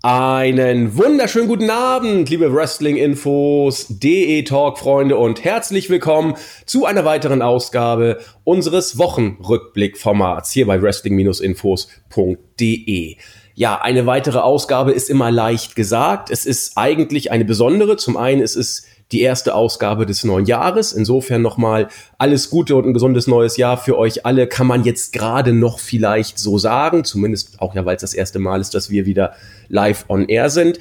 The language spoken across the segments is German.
Einen wunderschönen guten Abend, liebe Wrestling-Infos, DE Talk-Freunde und herzlich willkommen zu einer weiteren Ausgabe unseres Wochenrückblick-Formats hier bei wrestling-infos.de. Ja, eine weitere Ausgabe ist immer leicht gesagt. Es ist eigentlich eine besondere. Zum einen ist es die erste Ausgabe des neuen Jahres. Insofern nochmal alles Gute und ein gesundes neues Jahr für euch alle. Kann man jetzt gerade noch vielleicht so sagen. Zumindest auch ja, weil es das erste Mal ist, dass wir wieder live on air sind.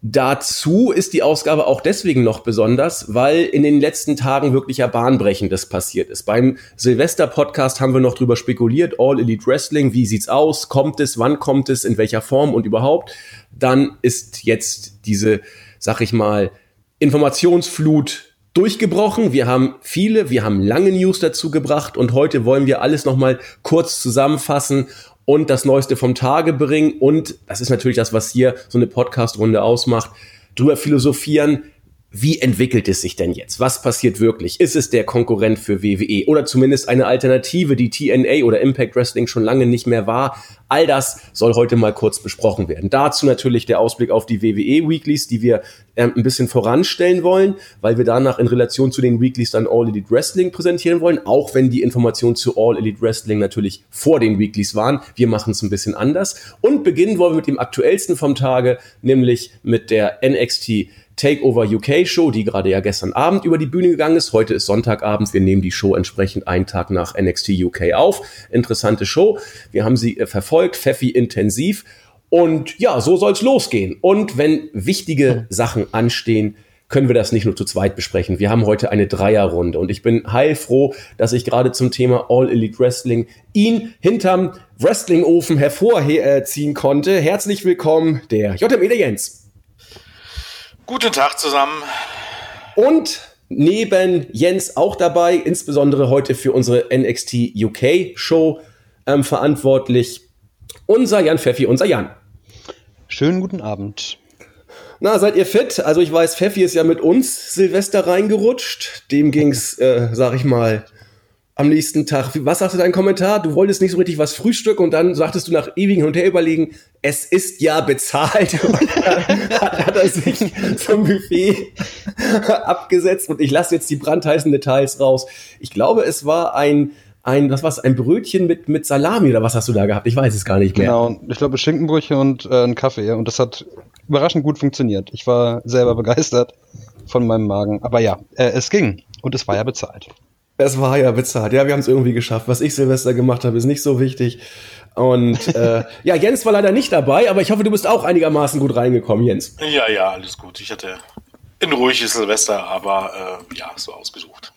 Dazu ist die Ausgabe auch deswegen noch besonders, weil in den letzten Tagen wirklich bahnbrechendes passiert ist. Beim Silvester-Podcast haben wir noch drüber spekuliert, All Elite Wrestling, wie sieht's aus, kommt es, wann kommt es, in welcher Form und überhaupt. Dann ist jetzt diese, sag ich mal, Informationsflut durchgebrochen. Wir haben viele, wir haben lange News dazu gebracht und heute wollen wir alles nochmal kurz zusammenfassen und das Neueste vom Tage bringen. Und das ist natürlich das, was hier so eine Podcast-Runde ausmacht, drüber philosophieren, wie entwickelt es sich denn jetzt? Was passiert wirklich? Ist es der Konkurrent für WWE oder zumindest eine Alternative, die TNA oder Impact Wrestling schon lange nicht mehr war? All das soll heute mal kurz besprochen werden. Dazu natürlich der Ausblick auf die WWE Weeklies, die wir ähm, ein bisschen voranstellen wollen, weil wir danach in Relation zu den Weeklies dann All Elite Wrestling präsentieren wollen, auch wenn die Informationen zu All Elite Wrestling natürlich vor den Weeklies waren. Wir machen es ein bisschen anders und beginnen wollen wir mit dem aktuellsten vom Tage, nämlich mit der NXT Takeover UK Show, die gerade ja gestern Abend über die Bühne gegangen ist. Heute ist Sonntagabend. Wir nehmen die Show entsprechend einen Tag nach NXT UK auf. Interessante Show. Wir haben sie äh, verfolgt, Pfeffi intensiv. Und ja, so soll's losgehen. Und wenn wichtige Sachen anstehen, können wir das nicht nur zu zweit besprechen. Wir haben heute eine Dreierrunde und ich bin heilfroh, dass ich gerade zum Thema All Elite Wrestling ihn hinterm Wrestlingofen hervorziehen konnte. Herzlich willkommen, der JME der Jens. Guten Tag zusammen. Und neben Jens auch dabei, insbesondere heute für unsere NXT UK Show ähm, verantwortlich, unser Jan Pfeffi, unser Jan. Schönen guten Abend. Na, seid ihr fit? Also ich weiß, Pfeffi ist ja mit uns Silvester reingerutscht. Dem ging's, äh, sag ich mal, am nächsten Tag. Was sagte dein Kommentar? Du wolltest nicht so richtig was frühstücken und dann sagtest du nach ewigen Hin und her überlegen, es ist ja bezahlt. hat, hat er sich zum Buffet abgesetzt und ich lasse jetzt die brandheißen Details raus. Ich glaube, es war ein ein, was war's, ein Brötchen mit, mit Salami oder was hast du da gehabt? Ich weiß es gar nicht mehr. Genau, ich glaube Schinkenbrüche und äh, ein Kaffee und das hat überraschend gut funktioniert. Ich war selber begeistert von meinem Magen. Aber ja, äh, es ging und es war ja bezahlt. Es war ja bezahlt. Ja, wir haben es irgendwie geschafft. Was ich Silvester gemacht habe, ist nicht so wichtig. Und äh, ja, Jens war leider nicht dabei, aber ich hoffe, du bist auch einigermaßen gut reingekommen, Jens. Ja, ja, alles gut. Ich hatte ein ruhiges Silvester, aber äh, ja, so ausgesucht.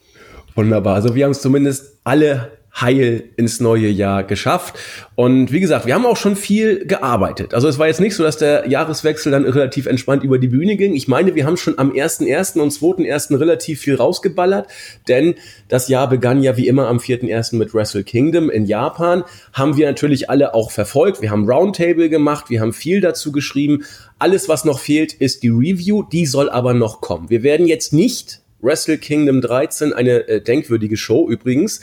Wunderbar. Also wir haben es zumindest alle heil ins neue Jahr geschafft. Und wie gesagt, wir haben auch schon viel gearbeitet. Also es war jetzt nicht so, dass der Jahreswechsel dann relativ entspannt über die Bühne ging. Ich meine, wir haben schon am 1.1. und 2.1. relativ viel rausgeballert, denn das Jahr begann ja wie immer am 4.1. mit Wrestle Kingdom in Japan. Haben wir natürlich alle auch verfolgt. Wir haben Roundtable gemacht, wir haben viel dazu geschrieben. Alles, was noch fehlt, ist die Review. Die soll aber noch kommen. Wir werden jetzt nicht Wrestle Kingdom 13, eine äh, denkwürdige Show übrigens,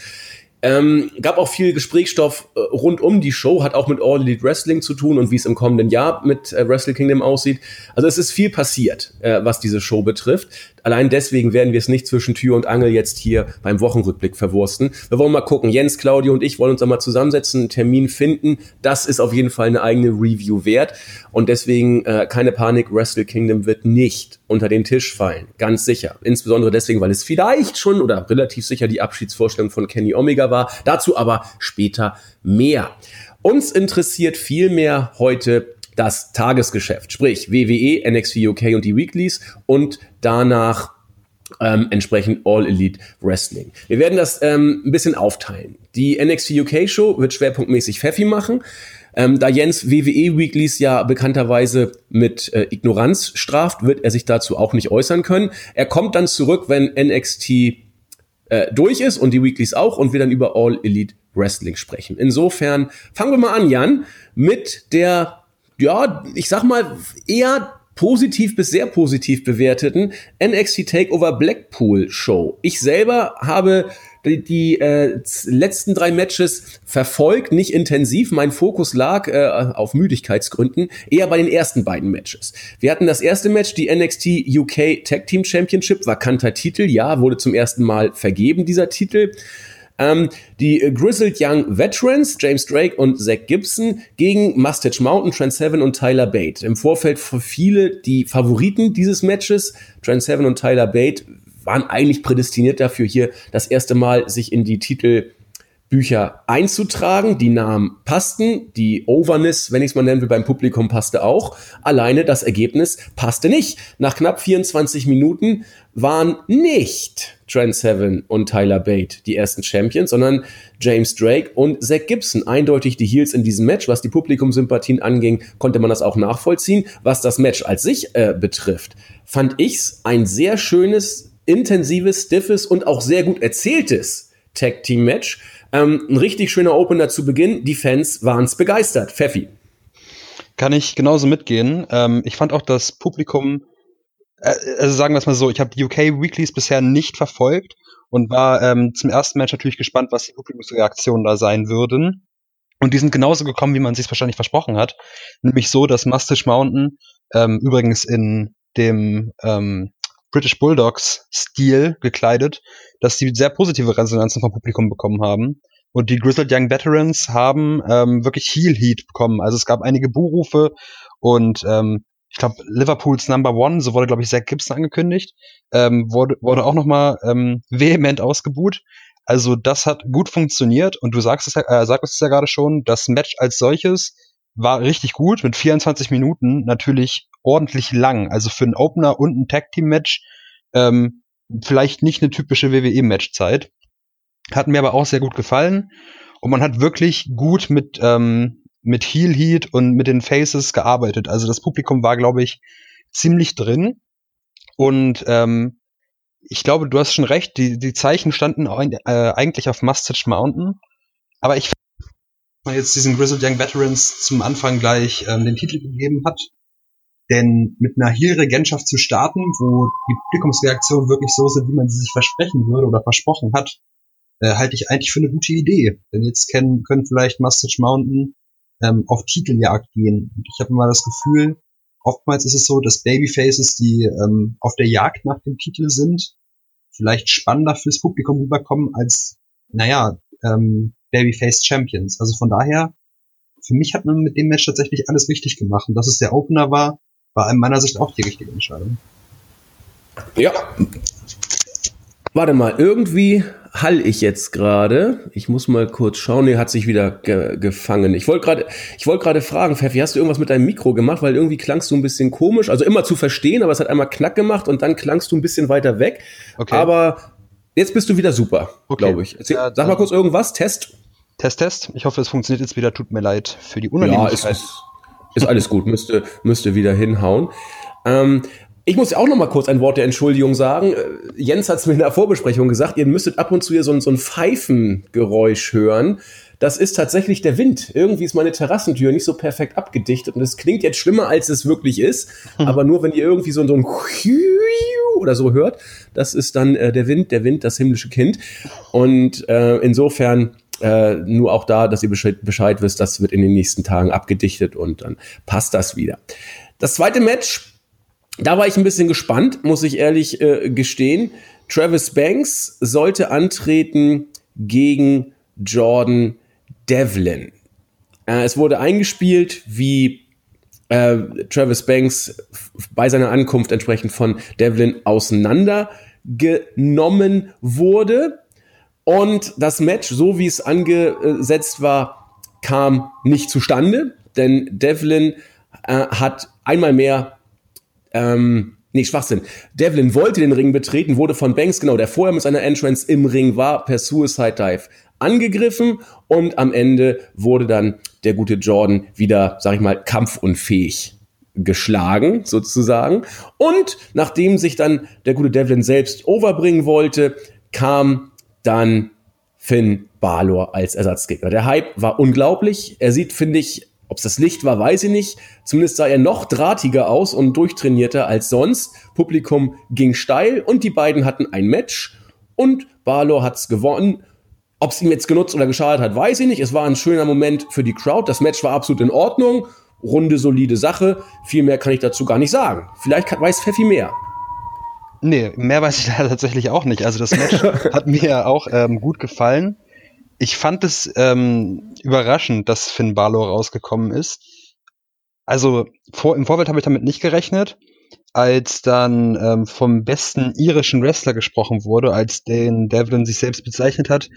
ähm, gab auch viel Gesprächsstoff äh, rund um die Show, hat auch mit All Elite Wrestling zu tun und wie es im kommenden Jahr mit äh, Wrestle Kingdom aussieht. Also es ist viel passiert, äh, was diese Show betrifft. Allein deswegen werden wir es nicht zwischen Tür und Angel jetzt hier beim Wochenrückblick verwursten. Wir wollen mal gucken. Jens, Claudio und ich wollen uns einmal zusammensetzen, einen Termin finden. Das ist auf jeden Fall eine eigene Review wert. Und deswegen äh, keine Panik, Wrestle Kingdom wird nicht unter den Tisch fallen. Ganz sicher. Insbesondere deswegen, weil es vielleicht schon oder relativ sicher die Abschiedsvorstellung von Kenny Omega war. Dazu aber später mehr. Uns interessiert vielmehr heute das Tagesgeschäft, sprich WWE, NXT UK und die Weeklies und danach ähm, entsprechend All Elite Wrestling. Wir werden das ähm, ein bisschen aufteilen. Die NXT UK Show wird schwerpunktmäßig Pfeffi machen. Ähm, da Jens WWE Weeklies ja bekannterweise mit äh, Ignoranz straft, wird er sich dazu auch nicht äußern können. Er kommt dann zurück, wenn NXT äh, durch ist und die Weeklies auch und wir dann über All Elite Wrestling sprechen. Insofern fangen wir mal an, Jan, mit der ja, ich sag mal, eher positiv bis sehr positiv bewerteten NXT Takeover Blackpool Show. Ich selber habe die, die äh, letzten drei Matches verfolgt, nicht intensiv. Mein Fokus lag äh, auf Müdigkeitsgründen eher bei den ersten beiden Matches. Wir hatten das erste Match, die NXT UK Tag Team Championship, vakanter Titel, ja, wurde zum ersten Mal vergeben, dieser Titel. Ähm, die Grizzled Young Veterans, James Drake und Zach Gibson gegen Mustache Mountain, Trent Seven und Tyler Bate. Im Vorfeld für viele die Favoriten dieses Matches. Trent Seven und Tyler Bate waren eigentlich prädestiniert dafür, hier das erste Mal sich in die Titelbücher einzutragen. Die Namen passten, die Overness, wenn ich es mal nennen will, beim Publikum passte auch. Alleine das Ergebnis passte nicht. Nach knapp 24 Minuten waren nicht Trent Seven und Tyler Bate die ersten Champions, sondern James Drake und Zach Gibson. Eindeutig die Heels in diesem Match. Was die Publikumsympathien anging, konnte man das auch nachvollziehen. Was das Match als sich äh, betrifft, fand ich's ein sehr schönes intensives, stiffes und auch sehr gut erzähltes Tag Team Match. Ähm, ein richtig schöner Opener zu Beginn. Die Fans waren es begeistert. Pfeffi. Kann ich genauso mitgehen. Ähm, ich fand auch das Publikum, also sagen wir es mal so, ich habe die UK Weeklies bisher nicht verfolgt und war ähm, zum ersten Match natürlich gespannt, was die Publikumsreaktionen da sein würden. Und die sind genauso gekommen, wie man sich wahrscheinlich versprochen hat. Nämlich so, dass Mustache Mountain ähm, übrigens in dem ähm, British Bulldogs Stil gekleidet, dass die sehr positive Resonanzen vom Publikum bekommen haben. Und die Grizzled Young Veterans haben ähm, wirklich Heel Heat bekommen. Also es gab einige Buhrufe und ähm, ich glaube Liverpools Number One, so wurde glaube ich Zach Gibson angekündigt, ähm, wurde, wurde auch nochmal ähm, vehement ausgebuht. Also das hat gut funktioniert und du sagst es ja, äh, sagst es ja gerade schon, das Match als solches war richtig gut mit 24 Minuten, natürlich ordentlich lang. Also für einen Opener und ein Tag Team Match ähm, vielleicht nicht eine typische WWE Matchzeit. Hat mir aber auch sehr gut gefallen und man hat wirklich gut mit ähm, mit Heel Heat und mit den Faces gearbeitet. Also das Publikum war, glaube ich, ziemlich drin und ähm, ich glaube, du hast schon recht, die, die Zeichen standen äh, eigentlich auf Mustache Mountain. Aber ich man jetzt diesen Grizzled Young Veterans zum Anfang gleich ähm, den Titel gegeben hat. Denn mit einer Heel-Regentschaft zu starten, wo die Publikumsreaktionen wirklich so sind, wie man sie sich versprechen würde oder versprochen hat, äh, halte ich eigentlich für eine gute Idee. Denn jetzt können, können vielleicht Mustache Mountain ähm, auf Titeljagd gehen. Und ich habe immer das Gefühl, oftmals ist es so, dass Babyfaces, die ähm, auf der Jagd nach dem Titel sind, vielleicht spannender fürs Publikum rüberkommen als, naja, ähm, Babyface Champions. Also von daher, für mich hat man mit dem Match tatsächlich alles richtig gemacht. Und dass es der Opener war, war in meiner Sicht auch die richtige Entscheidung. Ja. Warte mal, irgendwie hall ich jetzt gerade. Ich muss mal kurz schauen. Nee, hat sich wieder ge gefangen. Ich wollte gerade, ich wollte gerade fragen, Pfeffi, hast du irgendwas mit deinem Mikro gemacht? Weil irgendwie klangst du ein bisschen komisch. Also immer zu verstehen, aber es hat einmal Knack gemacht und dann klangst du ein bisschen weiter weg. Okay. Aber Jetzt bist du wieder super, okay. glaube ich. Erzähl, ja, sag mal kurz irgendwas. Test. Test, Test. Ich hoffe, es funktioniert jetzt wieder. Tut mir leid für die Unannehmlichkeit. Ja, ist, ist alles gut. müsste, müsste wieder hinhauen. Ähm, ich muss ja auch noch mal kurz ein Wort der Entschuldigung sagen. Jens hat es mir in der Vorbesprechung gesagt, ihr müsstet ab und zu hier so, so ein Pfeifengeräusch hören. Das ist tatsächlich der Wind. Irgendwie ist meine Terrassentür nicht so perfekt abgedichtet und es klingt jetzt schlimmer, als es wirklich ist. Hm. Aber nur wenn ihr irgendwie so, so ein oder so hört. Das ist dann äh, der Wind, der Wind, das himmlische Kind. Und äh, insofern äh, nur auch da, dass ihr Bescheid, Bescheid wisst, das wird in den nächsten Tagen abgedichtet und dann passt das wieder. Das zweite Match, da war ich ein bisschen gespannt, muss ich ehrlich äh, gestehen. Travis Banks sollte antreten gegen Jordan Devlin. Äh, es wurde eingespielt wie äh, Travis Banks bei seiner Ankunft entsprechend von Devlin auseinandergenommen wurde. Und das Match, so wie es angesetzt war, kam nicht zustande, denn Devlin äh, hat einmal mehr, ähm, nee, Schwachsinn. Devlin wollte den Ring betreten, wurde von Banks, genau, der vorher mit seiner Entrance im Ring war, per Suicide Dive angegriffen und am Ende wurde dann der gute Jordan wieder, sag ich mal, kampfunfähig geschlagen, sozusagen. Und nachdem sich dann der gute Devlin selbst overbringen wollte, kam dann Finn Balor als Ersatzgegner. Der Hype war unglaublich. Er sieht, finde ich, Ob es das Licht war, weiß ich nicht. Zumindest sah er noch drahtiger aus und durchtrainierter als sonst. Publikum ging steil und die beiden hatten ein Match und Balor hat's gewonnen. Ob es ihm jetzt genutzt oder geschadet hat, weiß ich nicht. Es war ein schöner Moment für die Crowd. Das Match war absolut in Ordnung. Runde, solide Sache. Viel mehr kann ich dazu gar nicht sagen. Vielleicht weiß Pfeffi mehr. Nee, mehr weiß ich da tatsächlich auch nicht. Also das Match hat mir auch ähm, gut gefallen ich fand es ähm, überraschend, dass Finn Balor rausgekommen ist. Also vor, im Vorfeld habe ich damit nicht gerechnet, als dann ähm, vom besten irischen Wrestler gesprochen wurde, als den Devlin sich selbst bezeichnet hat,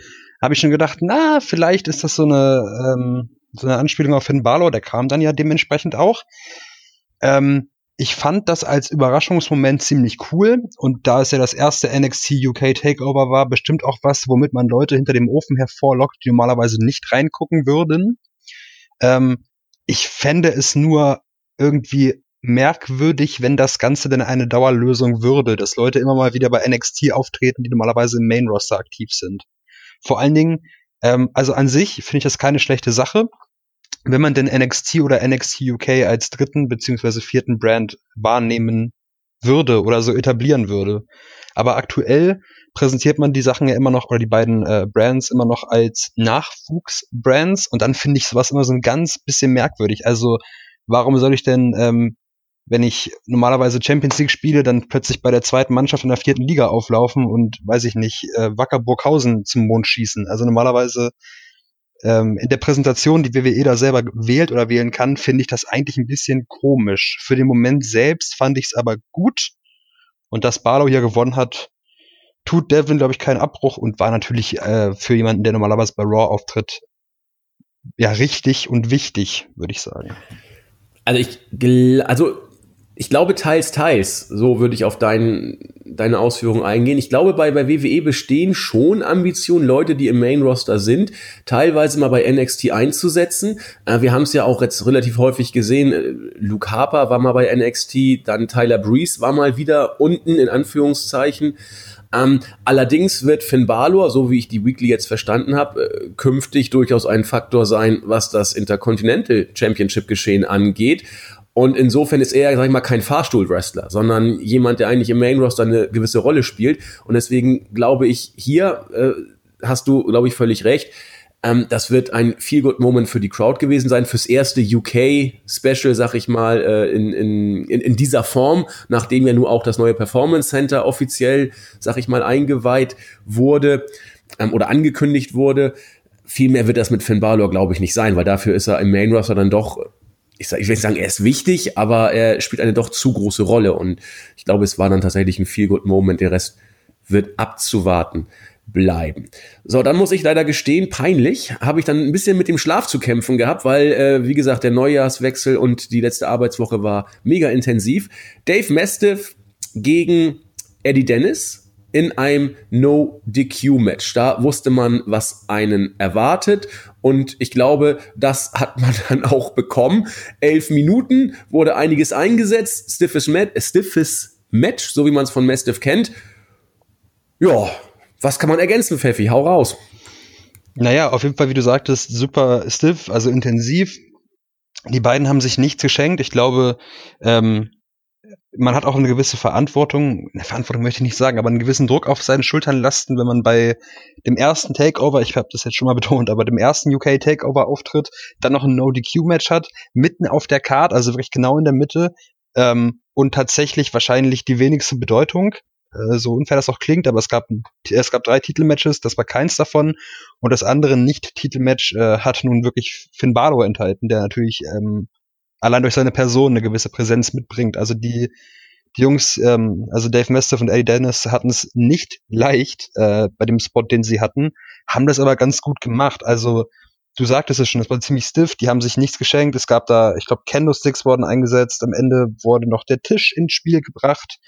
habe ich schon gedacht, na, vielleicht ist das so eine, ähm, so eine Anspielung auf Finn Balor, der kam dann ja dementsprechend auch. Ähm, ich fand das als Überraschungsmoment ziemlich cool und da es ja das erste NXT UK Takeover war, bestimmt auch was, womit man Leute hinter dem Ofen hervorlockt, die normalerweise nicht reingucken würden. Ähm, ich fände es nur irgendwie merkwürdig, wenn das Ganze denn eine Dauerlösung würde, dass Leute immer mal wieder bei NXT auftreten, die normalerweise im Main Roster aktiv sind. Vor allen Dingen, ähm, also an sich finde ich das keine schlechte Sache wenn man denn NXT oder NXT UK als dritten beziehungsweise vierten Brand wahrnehmen würde oder so etablieren würde. Aber aktuell präsentiert man die Sachen ja immer noch oder die beiden äh, Brands immer noch als Nachwuchsbrands und dann finde ich sowas immer so ein ganz bisschen merkwürdig. Also warum soll ich denn, ähm, wenn ich normalerweise Champions League spiele, dann plötzlich bei der zweiten Mannschaft in der vierten Liga auflaufen und weiß ich nicht, äh, Wacker Burghausen zum Mond schießen? Also normalerweise ähm, in der Präsentation, die WWE da selber wählt oder wählen kann, finde ich das eigentlich ein bisschen komisch. Für den Moment selbst fand ich es aber gut. Und dass Barlow hier gewonnen hat, tut Devin, glaube ich, keinen Abbruch und war natürlich äh, für jemanden, der normalerweise bei Raw auftritt, ja, richtig und wichtig, würde ich sagen. Also ich, also ich glaube teils, teils. So würde ich auf dein, deine Ausführungen eingehen. Ich glaube, bei, bei WWE bestehen schon Ambitionen, Leute, die im Main Roster sind, teilweise mal bei NXT einzusetzen. Äh, wir haben es ja auch jetzt relativ häufig gesehen. Äh, Luke Harper war mal bei NXT, dann Tyler Breeze war mal wieder unten, in Anführungszeichen. Ähm, allerdings wird Finn Balor, so wie ich die Weekly jetzt verstanden habe, äh, künftig durchaus ein Faktor sein, was das Intercontinental Championship Geschehen angeht. Und insofern ist er, sag ich mal, kein Fahrstuhl-Wrestler, sondern jemand, der eigentlich im Main-Roster eine gewisse Rolle spielt. Und deswegen glaube ich, hier äh, hast du, glaube ich, völlig recht. Ähm, das wird ein Feel-Good-Moment für die Crowd gewesen sein, fürs erste UK-Special, sag ich mal, äh, in, in, in, in dieser Form, nachdem ja nur auch das neue Performance Center offiziell, sag ich mal, eingeweiht wurde ähm, oder angekündigt wurde. Viel mehr wird das mit Finn Balor, glaube ich, nicht sein, weil dafür ist er im Main Roster dann doch ich, sag, ich will nicht sagen, er ist wichtig, aber er spielt eine doch zu große Rolle. Und ich glaube, es war dann tatsächlich ein Feel-Good-Moment. Der Rest wird abzuwarten bleiben. So, dann muss ich leider gestehen, peinlich, habe ich dann ein bisschen mit dem Schlaf zu kämpfen gehabt, weil, äh, wie gesagt, der Neujahrswechsel und die letzte Arbeitswoche war mega intensiv. Dave Mastiff gegen Eddie Dennis in einem No-DQ-Match. Da wusste man, was einen erwartet. Und ich glaube, das hat man dann auch bekommen. Elf Minuten wurde einiges eingesetzt. Stiffes, Mat stiffes Match, so wie man es von Mastiff kennt. Ja, was kann man ergänzen, Pfeffi? Hau raus. Naja, auf jeden Fall, wie du sagtest, super stiff, also intensiv. Die beiden haben sich nichts geschenkt. Ich glaube, ähm, man hat auch eine gewisse Verantwortung, eine Verantwortung möchte ich nicht sagen, aber einen gewissen Druck auf seinen Schultern lasten, wenn man bei dem ersten Takeover, ich habe das jetzt schon mal betont, aber dem ersten UK Takeover auftritt, dann noch ein No-DQ-Match hat, mitten auf der Card, also wirklich genau in der Mitte, ähm, und tatsächlich wahrscheinlich die wenigste Bedeutung, äh, so unfair das auch klingt, aber es gab, es gab drei Titelmatches, das war keins davon, und das andere Nicht-Titelmatch äh, hat nun wirklich Finn Balor enthalten, der natürlich ähm, allein durch seine Person eine gewisse Präsenz mitbringt. Also die, die Jungs, ähm, also Dave Mester und Eddie Dennis hatten es nicht leicht äh, bei dem Spot, den sie hatten, haben das aber ganz gut gemacht. Also du sagtest es schon, es war ziemlich stiff, die haben sich nichts geschenkt. Es gab da, ich glaube, Candlesticks wurden eingesetzt. Am Ende wurde noch der Tisch ins Spiel gebracht.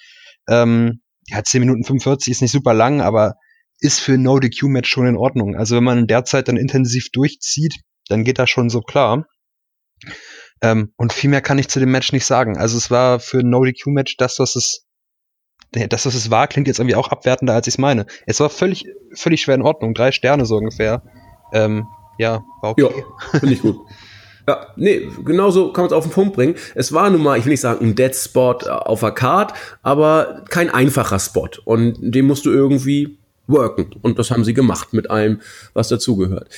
Ähm, ja, 10 Minuten 45 ist nicht super lang, aber ist für ein No-DQ-Match schon in Ordnung. Also wenn man derzeit dann intensiv durchzieht, dann geht das schon so klar. Ähm, und viel mehr kann ich zu dem Match nicht sagen. Also es war für ein No-DQ-Match das, was es das, was es war, klingt jetzt irgendwie auch abwertender, als ich es meine. Es war völlig, völlig schwer in Ordnung. Drei Sterne so ungefähr. Ähm, ja, war okay. Ja, finde ich gut. Ja, nee, genauso kann man es auf den Punkt bringen. Es war nun mal, ich will nicht sagen, ein Dead Spot auf der Card, aber kein einfacher Spot. Und den musst du irgendwie worken. Und das haben sie gemacht mit allem, was dazugehört.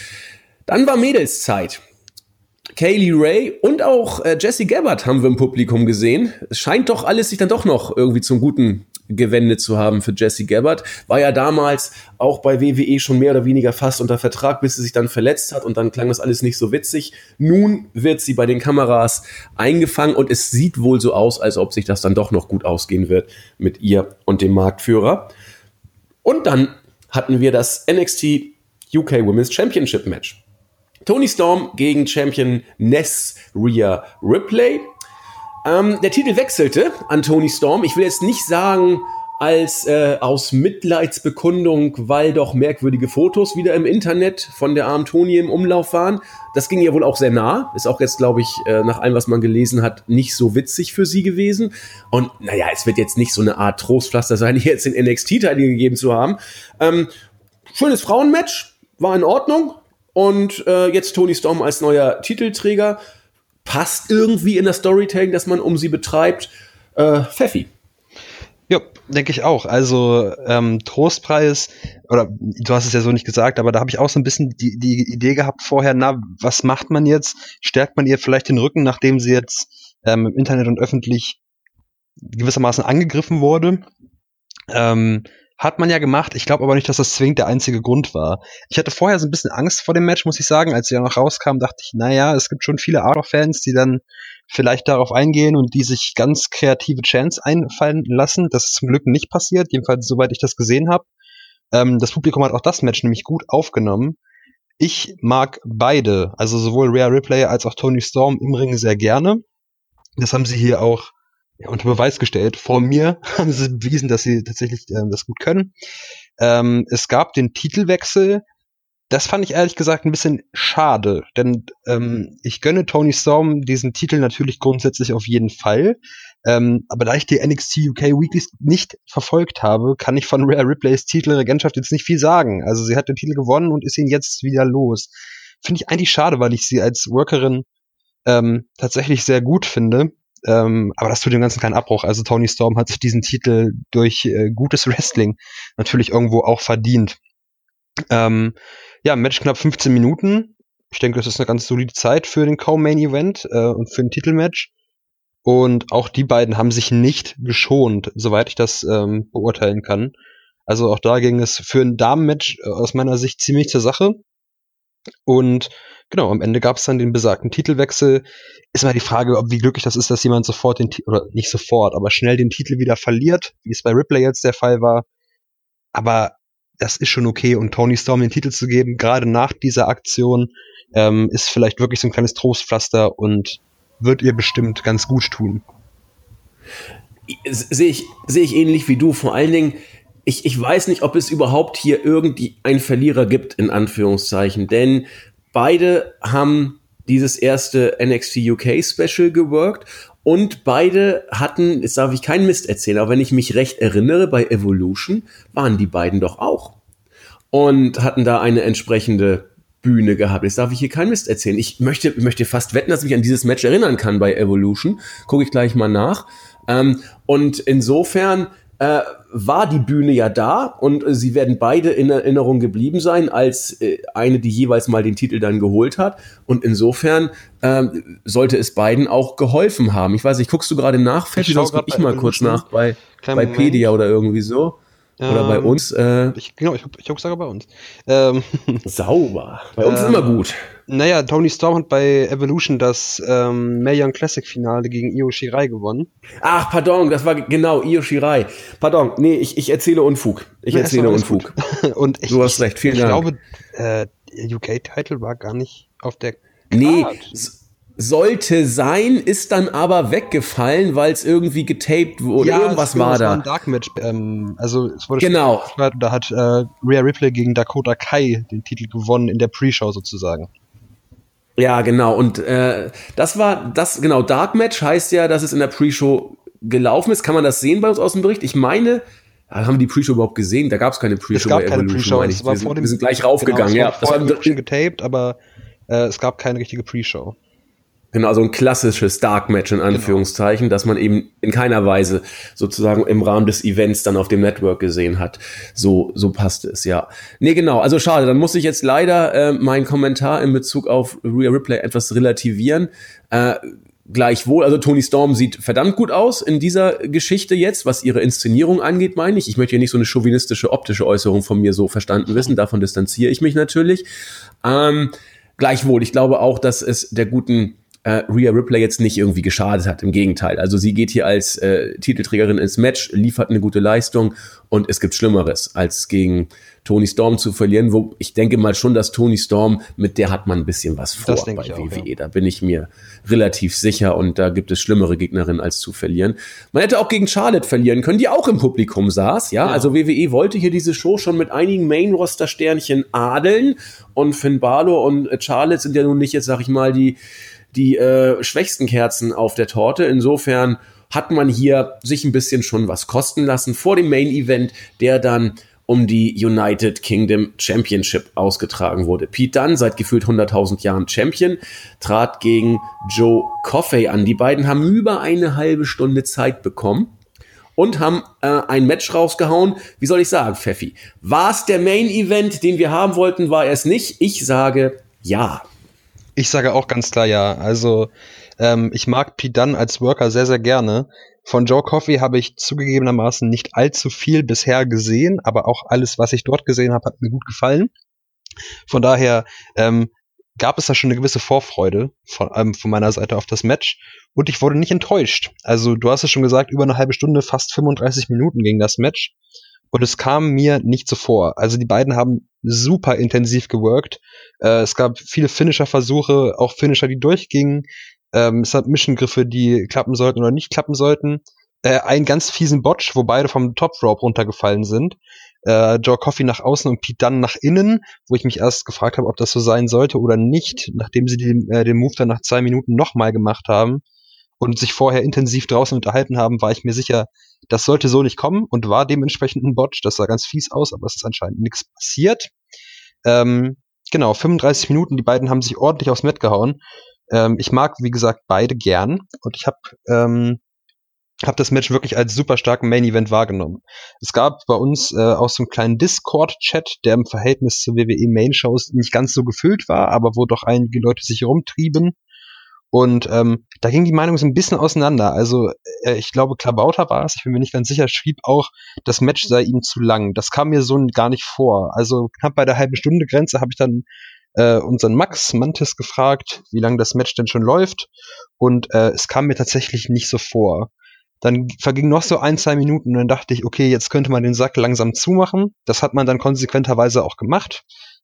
Dann war Mädelszeit. Kaylee Ray und auch äh, Jesse Gabbard haben wir im Publikum gesehen. Es scheint doch alles sich dann doch noch irgendwie zum Guten gewendet zu haben für Jesse Gabbard. War ja damals auch bei WWE schon mehr oder weniger fast unter Vertrag, bis sie sich dann verletzt hat und dann klang das alles nicht so witzig. Nun wird sie bei den Kameras eingefangen und es sieht wohl so aus, als ob sich das dann doch noch gut ausgehen wird mit ihr und dem Marktführer. Und dann hatten wir das NXT UK Women's Championship Match. Tony Storm gegen Champion Ness Rhea Ripley. Ähm, der Titel wechselte an Tony Storm. Ich will jetzt nicht sagen, als äh, aus Mitleidsbekundung, weil doch merkwürdige Fotos wieder im Internet von der armen Toni im Umlauf waren. Das ging ja wohl auch sehr nah. Ist auch jetzt, glaube ich, äh, nach allem, was man gelesen hat, nicht so witzig für sie gewesen. Und naja, es wird jetzt nicht so eine Art Trostpflaster sein, jetzt in NXT-Teile gegeben zu haben. Ähm, schönes Frauenmatch, war in Ordnung. Und äh, jetzt Tony Storm als neuer Titelträger passt irgendwie in das Storytelling, das man um sie betreibt. Äh, Pfeffi. Ja, denke ich auch. Also ähm, Trostpreis, oder du hast es ja so nicht gesagt, aber da habe ich auch so ein bisschen die, die Idee gehabt vorher, na, was macht man jetzt? Stärkt man ihr vielleicht den Rücken, nachdem sie jetzt ähm, im Internet und öffentlich gewissermaßen angegriffen wurde? Ähm, hat man ja gemacht. Ich glaube aber nicht, dass das zwingend der einzige Grund war. Ich hatte vorher so ein bisschen Angst vor dem Match, muss ich sagen. Als sie ja noch rauskam, dachte ich, naja, es gibt schon viele Arrow-Fans, die dann vielleicht darauf eingehen und die sich ganz kreative Chants einfallen lassen. Das ist zum Glück nicht passiert, jedenfalls soweit ich das gesehen habe. Ähm, das Publikum hat auch das Match nämlich gut aufgenommen. Ich mag beide, also sowohl Rare Ripley als auch Tony Storm im Ring sehr gerne. Das haben sie hier auch ja, unter Beweis gestellt. Vor mir haben sie bewiesen, dass sie tatsächlich äh, das gut können. Ähm, es gab den Titelwechsel. Das fand ich ehrlich gesagt ein bisschen schade, denn ähm, ich gönne Tony Storm diesen Titel natürlich grundsätzlich auf jeden Fall. Ähm, aber da ich die NXT UK Weeklies nicht verfolgt habe, kann ich von Rare Ripleys Titelregentschaft jetzt nicht viel sagen. Also sie hat den Titel gewonnen und ist ihn jetzt wieder los. Finde ich eigentlich schade, weil ich sie als Workerin ähm, tatsächlich sehr gut finde. Ähm, aber das tut dem Ganzen keinen Abbruch. Also Tony Storm hat sich diesen Titel durch äh, gutes Wrestling natürlich irgendwo auch verdient. Ähm, ja, Match knapp 15 Minuten. Ich denke, das ist eine ganz solide Zeit für den Co-Main-Event äh, und für ein Titelmatch. Und auch die beiden haben sich nicht geschont, soweit ich das ähm, beurteilen kann. Also auch da ging es für ein Damenmatch äh, aus meiner Sicht ziemlich zur Sache. Und genau, am Ende gab es dann den besagten Titelwechsel. Ist mal die Frage, ob wie glücklich das ist, dass jemand sofort den Titel, oder nicht sofort, aber schnell den Titel wieder verliert, wie es bei Ripley jetzt der Fall war. Aber das ist schon okay und Tony Storm den Titel zu geben, gerade nach dieser Aktion, ähm, ist vielleicht wirklich so ein kleines Trostpflaster und wird ihr bestimmt ganz gut tun. Sehe ich, sehe ich ähnlich wie du. Vor allen Dingen, ich, ich weiß nicht, ob es überhaupt hier irgendwie einen Verlierer gibt, in Anführungszeichen, denn beide haben dieses erste NXT UK Special geworkt und beide hatten, jetzt darf ich keinen Mist erzählen, aber wenn ich mich recht erinnere, bei Evolution waren die beiden doch auch und hatten da eine entsprechende Bühne gehabt. Jetzt darf ich hier keinen Mist erzählen. Ich möchte, möchte fast wetten, dass ich mich an dieses Match erinnern kann bei Evolution. Gucke ich gleich mal nach. Ähm, und insofern äh, war die Bühne ja da und äh, sie werden beide in Erinnerung geblieben sein als äh, eine, die jeweils mal den Titel dann geholt hat. Und insofern ähm, sollte es beiden auch geholfen haben. Ich weiß nicht, guckst du gerade nach, Fett? Sonst guck ich mal kurz nach bei, bei Pedia oder irgendwie so. Oder ähm, bei uns. Äh, ich, genau, ich, ich gucke sogar bei uns. Ähm, sauber. Bei uns ähm, immer gut. Naja, Tony Storm hat bei Evolution das ähm, Mae Young Classic Finale gegen Io Shirai gewonnen. Ach, pardon, das war genau Io Shirai. Pardon, nee, ich, ich erzähle Unfug. Ich ja, erzähle Unfug. Und ich, du hast recht, vielen ich Dank. Ich glaube, äh, UK-Title war gar nicht auf der Karte. Nee, sollte sein, ist dann aber weggefallen, weil es irgendwie getaped wurde. Ja, Irgendwas war da. War ein Dark Match. Ähm, also es wurde genau. Da hat äh, Rhea Ripley gegen Dakota Kai den Titel gewonnen in der Pre-Show sozusagen. Ja, genau. Und äh, das war das genau. Dark Match heißt ja, dass es in der Pre-Show gelaufen ist. Kann man das sehen bei uns aus dem Bericht? Ich meine, haben wir die Pre-Show überhaupt gesehen? Da gab es keine Pre-Show bei keine Pre-Show. Wir, wir, sind gleich raufgegangen. Genau, ja, das war getaped, aber äh, es gab keine richtige Pre-Show. Genau, so ein klassisches Dark Match in Anführungszeichen, genau. dass man eben in keiner Weise sozusagen im Rahmen des Events dann auf dem Network gesehen hat. So, so passt es, ja. Nee, genau, also schade, dann muss ich jetzt leider äh, meinen Kommentar in Bezug auf Rhea Ripley etwas relativieren. Äh, Gleichwohl, also Tony Storm sieht verdammt gut aus in dieser Geschichte jetzt, was ihre Inszenierung angeht, meine ich. Ich möchte hier nicht so eine chauvinistische optische Äußerung von mir so verstanden wissen, davon distanziere ich mich natürlich. Ähm, gleichwohl, ich glaube auch, dass es der guten äh, Rhea Ripley jetzt nicht irgendwie geschadet hat. Im Gegenteil. Also sie geht hier als äh, Titelträgerin ins Match, liefert eine gute Leistung und es gibt Schlimmeres, als gegen Tony Storm zu verlieren. Wo ich denke mal schon, dass Tony Storm, mit der hat man ein bisschen was vor bei WWE. ja. Da bin ich mir relativ sicher und da gibt es schlimmere Gegnerinnen als zu verlieren. Man hätte auch gegen Charlotte verlieren können, die auch im Publikum saß. Ja, ja. also WWE wollte hier diese Show schon mit einigen Main-Roster-Sternchen adeln und Finn Balor und Charlotte sind ja nun nicht jetzt, sag ich mal, die die äh, schwächsten Kerzen auf der Torte. Insofern hat man hier sich ein bisschen schon was kosten lassen vor dem Main Event, der dann um die United Kingdom Championship ausgetragen wurde. Pete Dunne, seit gefühlt 100.000 Jahren Champion, trat gegen Joe Coffey an. Die beiden haben über eine halbe Stunde Zeit bekommen und haben äh, ein Match rausgehauen. Wie soll ich sagen, Pfeffi? War es der Main Event, den wir haben wollten? War er es nicht? Ich sage ja. Ich sage auch ganz klar ja. Also ähm, ich mag Pete Dunn als Worker sehr, sehr gerne. Von Joe Coffey habe ich zugegebenermaßen nicht allzu viel bisher gesehen, aber auch alles, was ich dort gesehen habe, hat mir gut gefallen. Von daher ähm, gab es da schon eine gewisse Vorfreude von, ähm, von meiner Seite auf das Match und ich wurde nicht enttäuscht. Also du hast es schon gesagt, über eine halbe Stunde, fast 35 Minuten ging das Match und es kam mir nicht so vor. Also die beiden haben super intensiv geworkt. Äh, es gab viele Finisher-Versuche, auch Finisher, die durchgingen. Ähm, es hat Mission-Griffe, die klappen sollten oder nicht klappen sollten. Äh, einen ganz fiesen Botch, wo beide vom Top Rope runtergefallen sind. Äh, Joe Coffey nach außen und Pete dann nach innen, wo ich mich erst gefragt habe, ob das so sein sollte oder nicht, nachdem sie die, äh, den Move dann nach zwei Minuten nochmal gemacht haben und sich vorher intensiv draußen unterhalten haben, war ich mir sicher, das sollte so nicht kommen und war dementsprechend ein Botch. Das sah ganz fies aus, aber es ist anscheinend nichts passiert. Ähm, genau, 35 Minuten, die beiden haben sich ordentlich aufs Met gehauen. Ähm, ich mag, wie gesagt, beide gern und ich habe ähm, hab das Match wirklich als super starken Main Event wahrgenommen. Es gab bei uns äh, auch so einen kleinen Discord-Chat, der im Verhältnis zu WWE Main Shows nicht ganz so gefüllt war, aber wo doch einige Leute sich rumtrieben. Und ähm, da ging die Meinung so ein bisschen auseinander. Also äh, ich glaube, Klabauter war es, ich bin mir nicht ganz sicher, schrieb auch, das Match sei ihm zu lang. Das kam mir so gar nicht vor. Also knapp bei der halben Stunde Grenze habe ich dann äh, unseren Max Mantis gefragt, wie lange das Match denn schon läuft. Und äh, es kam mir tatsächlich nicht so vor. Dann verging noch so ein, zwei Minuten und dann dachte ich, okay, jetzt könnte man den Sack langsam zumachen. Das hat man dann konsequenterweise auch gemacht.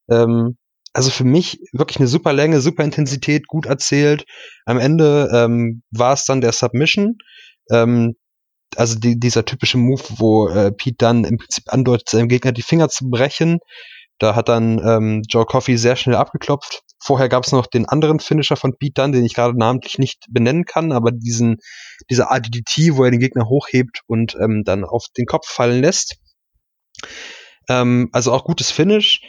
Ähm, also für mich wirklich eine super Länge, super Intensität, gut erzählt. Am Ende ähm, war es dann der Submission. Ähm, also die, dieser typische Move, wo äh, Pete dann im Prinzip andeutet, seinem Gegner die Finger zu brechen. Da hat dann ähm, Joe Coffey sehr schnell abgeklopft. Vorher gab es noch den anderen Finisher von Pete Dunne, den ich gerade namentlich nicht benennen kann, aber diesen, dieser ADDT, wo er den Gegner hochhebt und ähm, dann auf den Kopf fallen lässt. Ähm, also auch gutes Finish.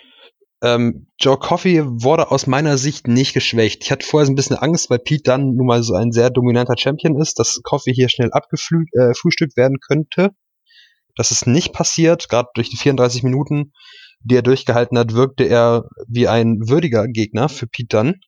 Ähm, Joe Coffey wurde aus meiner Sicht nicht geschwächt. Ich hatte vorher so ein bisschen Angst, weil Pete dann nun mal so ein sehr dominanter Champion ist, dass Coffey hier schnell abgefrühstückt äh, werden könnte. Das ist nicht passiert, gerade durch die 34 Minuten, die er durchgehalten hat, wirkte er wie ein würdiger Gegner für Pete Dunn.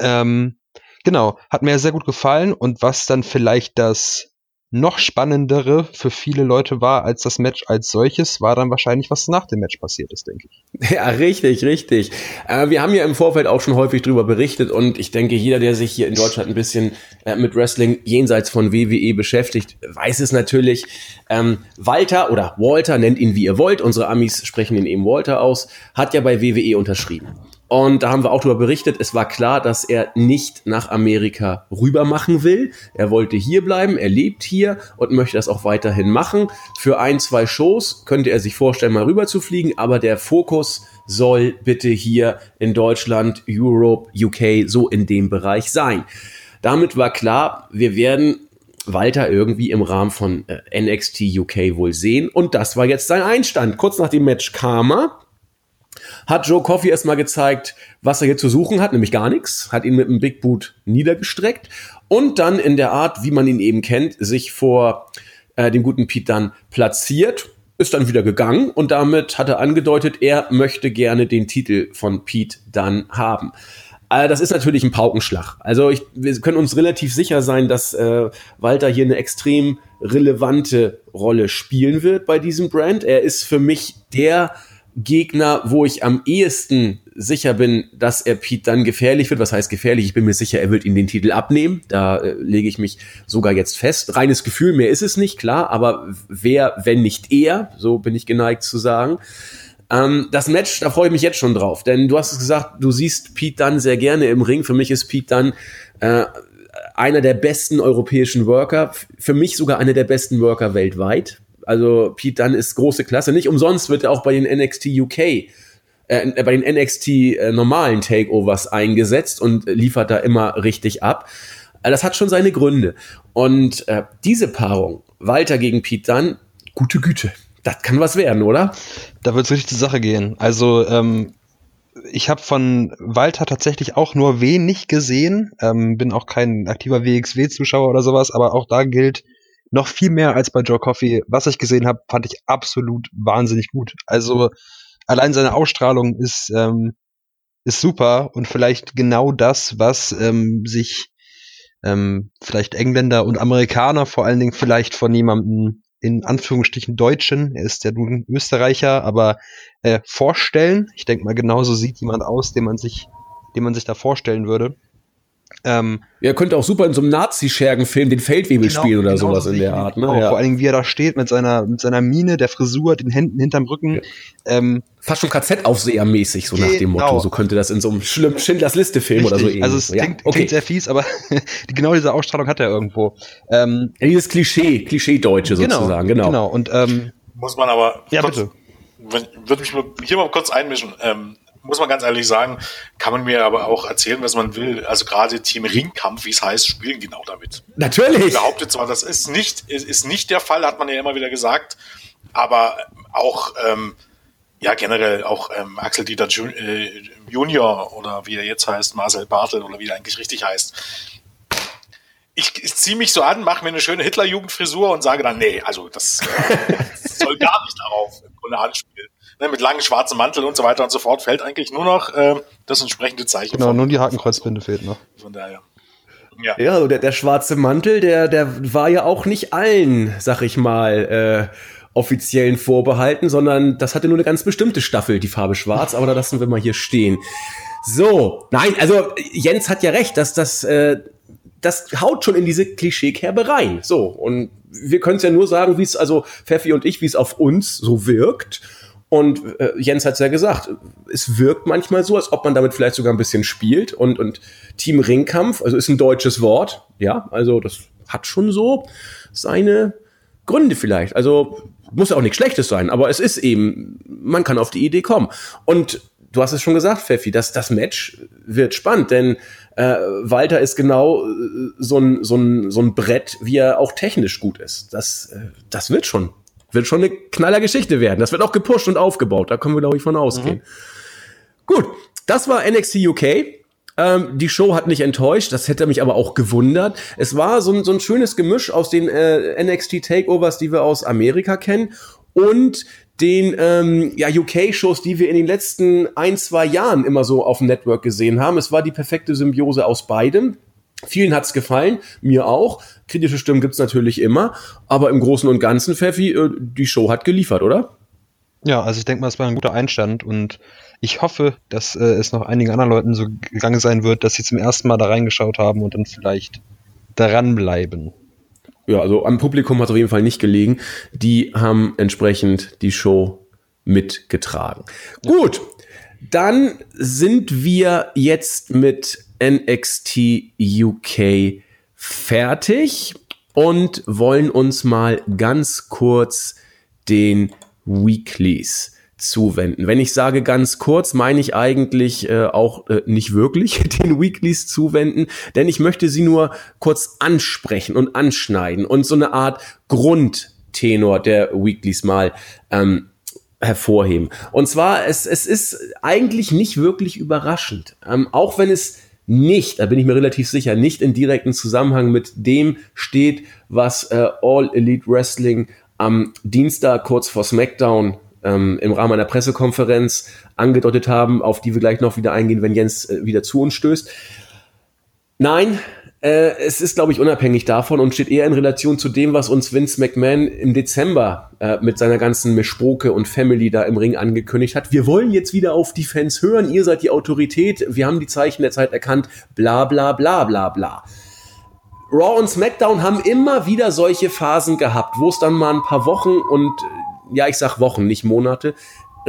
Ähm, genau, hat mir sehr gut gefallen und was dann vielleicht das noch spannendere für viele Leute war als das Match als solches, war dann wahrscheinlich, was nach dem Match passiert ist, denke ich. Ja, richtig, richtig. Äh, wir haben ja im Vorfeld auch schon häufig drüber berichtet und ich denke, jeder, der sich hier in Deutschland ein bisschen äh, mit Wrestling jenseits von WWE beschäftigt, weiß es natürlich. Ähm, Walter oder Walter, nennt ihn wie ihr wollt, unsere Amis sprechen ihn eben Walter aus, hat ja bei WWE unterschrieben. Und da haben wir auch darüber berichtet, es war klar, dass er nicht nach Amerika rüber machen will. Er wollte hier bleiben, er lebt hier und möchte das auch weiterhin machen. Für ein, zwei Shows könnte er sich vorstellen, mal rüber zu fliegen, aber der Fokus soll bitte hier in Deutschland, Europe, UK, so in dem Bereich sein. Damit war klar, wir werden Walter irgendwie im Rahmen von äh, NXT UK wohl sehen. Und das war jetzt sein Einstand. Kurz nach dem Match er hat Joe Coffey erstmal gezeigt, was er hier zu suchen hat, nämlich gar nichts, hat ihn mit einem Big Boot niedergestreckt und dann in der Art, wie man ihn eben kennt, sich vor äh, dem guten Pete dann platziert, ist dann wieder gegangen und damit hat er angedeutet, er möchte gerne den Titel von Pete dann haben. Äh, das ist natürlich ein Paukenschlag. Also ich, wir können uns relativ sicher sein, dass äh, Walter hier eine extrem relevante Rolle spielen wird bei diesem Brand. Er ist für mich der Gegner, wo ich am ehesten sicher bin, dass er Pete dann gefährlich wird. Was heißt gefährlich? Ich bin mir sicher, er wird ihn den Titel abnehmen. Da äh, lege ich mich sogar jetzt fest. Reines Gefühl, mehr ist es nicht, klar. Aber wer, wenn nicht er, so bin ich geneigt zu sagen. Ähm, das Match, da freue ich mich jetzt schon drauf. Denn du hast es gesagt, du siehst Pete dann sehr gerne im Ring. Für mich ist Pete dann äh, einer der besten europäischen Worker. Für mich sogar einer der besten Worker weltweit. Also Pete Dunne ist große Klasse. Nicht umsonst wird er auch bei den NXT UK, äh, bei den NXT äh, normalen Takeovers eingesetzt und liefert da immer richtig ab. Äh, das hat schon seine Gründe. Und äh, diese Paarung, Walter gegen Pete Dunne, gute Güte. Das kann was werden, oder? Da wird es richtig zur Sache gehen. Also, ähm, ich habe von Walter tatsächlich auch nur wenig gesehen. Ähm, bin auch kein aktiver WXW-Zuschauer oder sowas, aber auch da gilt, noch viel mehr als bei Joe Coffey. Was ich gesehen habe, fand ich absolut wahnsinnig gut. Also allein seine Ausstrahlung ist, ähm, ist super und vielleicht genau das, was ähm, sich ähm, vielleicht Engländer und Amerikaner vor allen Dingen vielleicht von jemandem in Anführungsstrichen Deutschen, er ist ja nun Österreicher, aber äh, vorstellen. Ich denke mal, genauso sieht jemand aus, den man sich, den man sich da vorstellen würde. Ähm, er könnte auch super in so einem Nazi-Schergen-Film den Feldwebel genau, spielen oder genau sowas so in der Art. Ne? Ja. Vor allen Dingen, wie er da steht mit seiner, mit seiner Mine, der Frisur, den Händen hinterm Rücken. Ja. Ähm, Fast schon KZ-Aufseher-mäßig, so nach dem Motto. Genau. So könnte das in so einem schlimmen Schindlers Liste-Film oder so ähnlich. Also es klingt, ja, okay. klingt sehr fies, aber genau diese Ausstrahlung hat er irgendwo. Ähm, dieses Klischee, Klischee-Deutsche genau, sozusagen, genau. Genau, und ähm, muss man aber ja, kurz, bitte. würde mich hier mal kurz einmischen. Ähm, muss man ganz ehrlich sagen, kann man mir aber auch erzählen, was man will. Also gerade Team Ringkampf, wie es heißt, spielen genau damit. Natürlich. Ich behaupte zwar, das ist nicht, ist nicht der Fall, hat man ja immer wieder gesagt, aber auch, ähm, ja, generell auch ähm, Axel Dieter äh, Junior oder wie er jetzt heißt, Marcel Bartel oder wie er eigentlich richtig heißt. Ich, ich ziehe mich so an, mache mir eine schöne Hitler-Jugendfrisur und sage dann, nee, also das, äh, soll gar nicht darauf im Grunde anspielen ne, mit langen schwarzen Mantel und so weiter und so fort, fällt eigentlich nur noch äh, das entsprechende Zeichen. Genau, nur die Hakenkreuzbinde fehlt noch. Von daher. Ja, ja also der, der schwarze Mantel, der, der war ja auch nicht allen, sag ich mal, äh, offiziellen vorbehalten, sondern das hatte nur eine ganz bestimmte Staffel, die Farbe schwarz, aber da lassen wir mal hier stehen. So, nein, also Jens hat ja recht, dass das, äh, das haut schon in diese Klischeekerbe rein. So, und wir können es ja nur sagen, wie es, also Pfeffi und ich, wie es auf uns so wirkt. Und äh, Jens hat es ja gesagt, es wirkt manchmal so, als ob man damit vielleicht sogar ein bisschen spielt. Und, und Team Ringkampf, also ist ein deutsches Wort, ja, also das hat schon so seine Gründe vielleicht. Also muss ja auch nichts Schlechtes sein, aber es ist eben, man kann auf die Idee kommen. Und du hast es schon gesagt, Pfeffi, dass das Match wird spannend, denn äh, Walter ist genau äh, so ein, so, ein, so ein Brett, wie er auch technisch gut ist. Das, äh, das wird schon wird schon eine knaller Geschichte werden. Das wird auch gepusht und aufgebaut. Da können wir, glaube ich, von ausgehen. Mhm. Gut, das war NXT UK. Ähm, die Show hat nicht enttäuscht, das hätte mich aber auch gewundert. Es war so ein, so ein schönes Gemisch aus den äh, NXT Takeovers, die wir aus Amerika kennen, und den ähm, ja, UK-Shows, die wir in den letzten ein, zwei Jahren immer so auf dem Network gesehen haben. Es war die perfekte Symbiose aus beidem. Vielen hat's gefallen, mir auch. Kritische Stimmen gibt's natürlich immer, aber im Großen und Ganzen, Pfeffi, äh, die Show hat geliefert, oder? Ja, also ich denke mal, es war ein guter Einstand und ich hoffe, dass äh, es noch einigen anderen Leuten so gegangen sein wird, dass sie zum ersten Mal da reingeschaut haben und dann vielleicht dranbleiben. Ja, also am Publikum hat es auf jeden Fall nicht gelegen. Die haben entsprechend die Show mitgetragen. Ja. Gut, dann sind wir jetzt mit NXT UK fertig und wollen uns mal ganz kurz den Weeklies zuwenden. Wenn ich sage ganz kurz, meine ich eigentlich äh, auch äh, nicht wirklich den Weeklies zuwenden, denn ich möchte sie nur kurz ansprechen und anschneiden und so eine Art Grundtenor der Weeklies mal ähm, hervorheben. Und zwar, es, es ist eigentlich nicht wirklich überraschend. Ähm, auch wenn es nicht, da bin ich mir relativ sicher, nicht in direkten Zusammenhang mit dem steht, was äh, All Elite Wrestling am Dienstag kurz vor SmackDown ähm, im Rahmen einer Pressekonferenz angedeutet haben, auf die wir gleich noch wieder eingehen, wenn Jens äh, wieder zu uns stößt. Nein, äh, es ist, glaube ich, unabhängig davon und steht eher in Relation zu dem, was uns Vince McMahon im Dezember äh, mit seiner ganzen Mischproke und Family da im Ring angekündigt hat. Wir wollen jetzt wieder auf die Fans hören, ihr seid die Autorität, wir haben die Zeichen der Zeit erkannt, bla bla bla bla bla. Raw und SmackDown haben immer wieder solche Phasen gehabt, wo es dann mal ein paar Wochen und ja, ich sag Wochen, nicht Monate,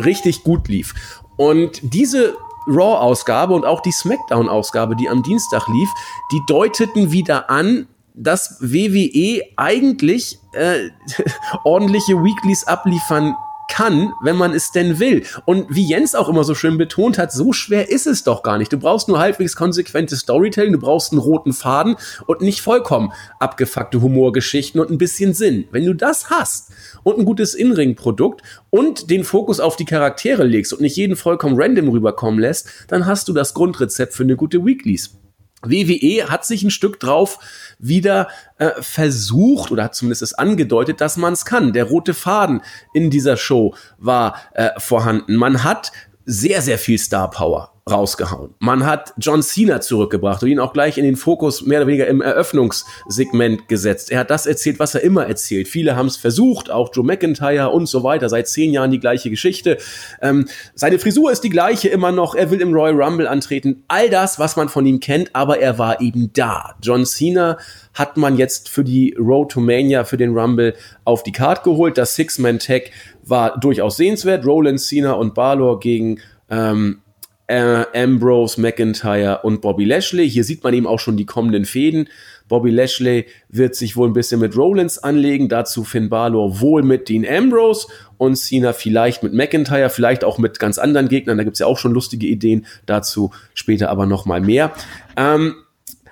richtig gut lief. Und diese Raw-Ausgabe und auch die SmackDown-Ausgabe, die am Dienstag lief, die deuteten wieder an, dass WWE eigentlich äh, ordentliche Weeklies abliefern kann, wenn man es denn will. Und wie Jens auch immer so schön betont hat, so schwer ist es doch gar nicht. Du brauchst nur halbwegs konsequentes Storytelling, du brauchst einen roten Faden und nicht vollkommen abgefuckte Humorgeschichten und ein bisschen Sinn. Wenn du das hast und ein gutes In-Ring-Produkt und den Fokus auf die Charaktere legst und nicht jeden vollkommen random rüberkommen lässt, dann hast du das Grundrezept für eine gute Weeklies. WWE hat sich ein Stück drauf wieder äh, versucht oder hat zumindest es angedeutet, dass man es kann. Der rote Faden in dieser Show war äh, vorhanden. Man hat sehr, sehr viel Star Power rausgehauen. Man hat John Cena zurückgebracht und ihn auch gleich in den Fokus mehr oder weniger im Eröffnungssegment gesetzt. Er hat das erzählt, was er immer erzählt. Viele haben es versucht, auch Joe McIntyre und so weiter. Seit zehn Jahren die gleiche Geschichte. Ähm, seine Frisur ist die gleiche immer noch. Er will im Royal Rumble antreten. All das, was man von ihm kennt, aber er war eben da. John Cena hat man jetzt für die Road to Mania, für den Rumble auf die Card geholt. Das Six-Man-Tag war durchaus sehenswert. Roland Cena und Balor gegen ähm, äh, Ambrose, McIntyre und Bobby Lashley. Hier sieht man eben auch schon die kommenden Fäden. Bobby Lashley wird sich wohl ein bisschen mit Rollins anlegen, dazu Finn Balor wohl mit Dean Ambrose und Cena vielleicht mit McIntyre, vielleicht auch mit ganz anderen Gegnern, da gibt's ja auch schon lustige Ideen, dazu später aber nochmal mehr. Ähm,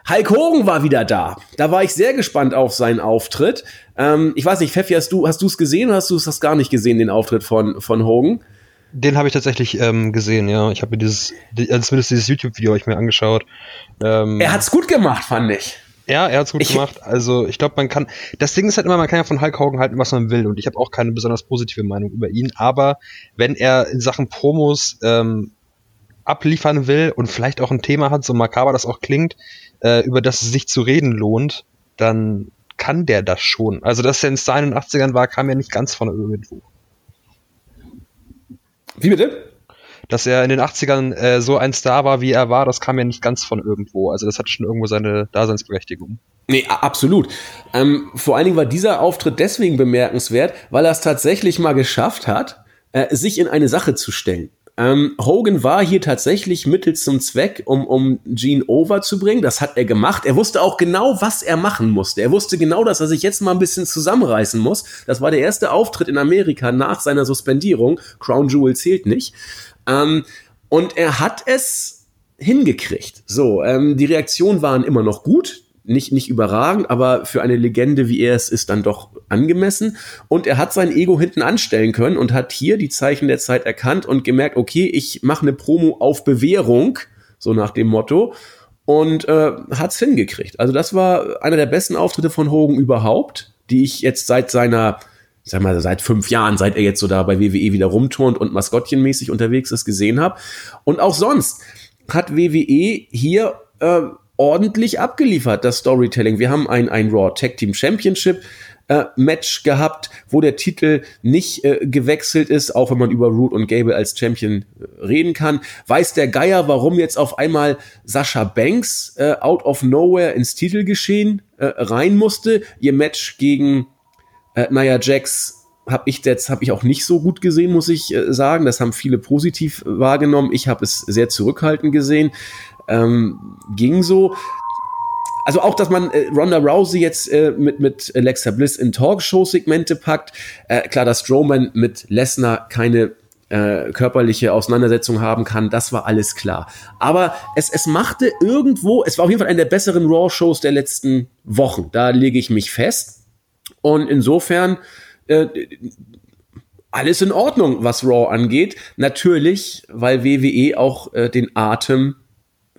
Hulk Hogan war wieder da. Da war ich sehr gespannt auf seinen Auftritt. Ähm, ich weiß nicht, Pfeffi, hast du hast es gesehen oder hast du es gar nicht gesehen, den Auftritt von, von Hogan? Den habe ich tatsächlich ähm, gesehen, ja. Ich habe mir dieses, also zumindest dieses YouTube-Video ich mir angeschaut. Ähm, er hat's gut gemacht, fand ich. Ja, er hat's gut ich, gemacht. Also ich glaube, man kann. Das Ding ist halt immer, man kann ja von Hulk Hogan halten, was man will. Und ich habe auch keine besonders positive Meinung über ihn. Aber wenn er in Sachen Promos ähm, abliefern will und vielleicht auch ein Thema hat, so makaber das auch klingt, äh, über das es sich zu reden lohnt, dann kann der das schon. Also, dass er in den 80ern war, kam ja nicht ganz von irgendwo. Wie bitte? Dass er in den 80ern äh, so ein Star war, wie er war, das kam ja nicht ganz von irgendwo. Also das hat schon irgendwo seine Daseinsberechtigung. Nee, absolut. Ähm, vor allen Dingen war dieser Auftritt deswegen bemerkenswert, weil er es tatsächlich mal geschafft hat, äh, sich in eine Sache zu stellen. Ähm, Hogan war hier tatsächlich Mittel zum Zweck, um, um Gene over zu bringen. Das hat er gemacht. Er wusste auch genau, was er machen musste. Er wusste genau, dass er sich jetzt mal ein bisschen zusammenreißen muss. Das war der erste Auftritt in Amerika nach seiner Suspendierung. Crown Jewel zählt nicht. Ähm, und er hat es hingekriegt. So, ähm, die Reaktionen waren immer noch gut nicht, nicht überragend, aber für eine Legende wie er es ist dann doch angemessen. Und er hat sein Ego hinten anstellen können und hat hier die Zeichen der Zeit erkannt und gemerkt, okay, ich mache eine Promo auf Bewährung, so nach dem Motto, und äh, hat's hingekriegt. Also das war einer der besten Auftritte von Hogan überhaupt, die ich jetzt seit seiner ich sag mal, seit fünf Jahren, seit er jetzt so da bei WWE wieder rumturnt und maskottchenmäßig unterwegs ist, gesehen habe. Und auch sonst hat WWE hier äh, ordentlich abgeliefert, das Storytelling. Wir haben ein, ein Raw Tag Team Championship äh, Match gehabt, wo der Titel nicht äh, gewechselt ist, auch wenn man über Root und Gable als Champion äh, reden kann. Weiß der Geier, warum jetzt auf einmal Sascha Banks äh, out of nowhere ins Titelgeschehen äh, rein musste? Ihr Match gegen äh, Nia Jax habe ich jetzt habe ich auch nicht so gut gesehen, muss ich äh, sagen. Das haben viele positiv wahrgenommen. Ich habe es sehr zurückhaltend gesehen ähm, ging so. Also auch, dass man äh, Ronda Rousey jetzt äh, mit, mit Alexa Bliss in Talkshow-Segmente packt. Äh, klar, dass Strowman mit Lesnar keine äh, körperliche Auseinandersetzung haben kann, das war alles klar. Aber es, es machte irgendwo, es war auf jeden Fall eine der besseren Raw-Shows der letzten Wochen. Da lege ich mich fest. Und insofern äh, alles in Ordnung, was Raw angeht. Natürlich, weil WWE auch äh, den Atem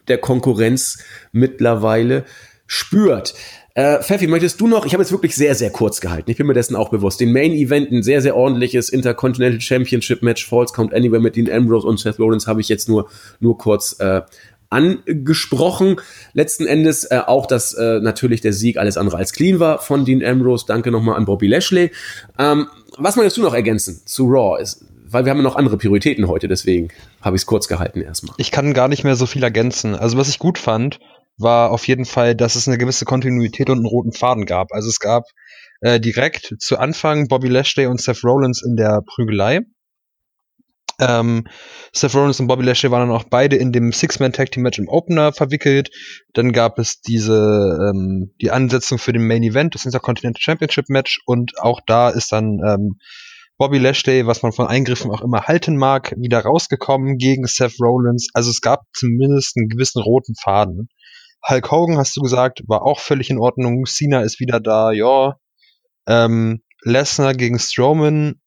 der Konkurrenz mittlerweile spürt. Äh, Pfeffi, möchtest du noch, ich habe jetzt wirklich sehr, sehr kurz gehalten, ich bin mir dessen auch bewusst, den Main Event, ein sehr, sehr ordentliches Intercontinental Championship Match, Falls Count Anywhere mit Dean Ambrose und Seth Rollins habe ich jetzt nur, nur kurz äh, angesprochen. Letzten Endes äh, auch, dass äh, natürlich der Sieg alles andere als clean war von Dean Ambrose. Danke nochmal an Bobby Lashley. Ähm, was möchtest du noch ergänzen zu Raw? Ist, weil wir haben noch andere Prioritäten heute, deswegen habe ich es kurz gehalten erstmal. Ich kann gar nicht mehr so viel ergänzen. Also was ich gut fand, war auf jeden Fall, dass es eine gewisse Kontinuität und einen roten Faden gab. Also es gab äh, direkt zu Anfang Bobby Lashley und Seth Rollins in der Prügelei. Ähm, Seth Rollins und Bobby Lashley waren dann auch beide in dem Six-Man-Tag-Team-Match im Opener verwickelt. Dann gab es diese ähm, die Ansetzung für den Main-Event, das Intercontinental Championship-Match und auch da ist dann ähm, Bobby Lashley, was man von Eingriffen auch immer halten mag, wieder rausgekommen gegen Seth Rollins. Also es gab zumindest einen gewissen roten Faden. Hulk Hogan, hast du gesagt, war auch völlig in Ordnung. Cena ist wieder da, ja. Ähm, Lesnar gegen Strowman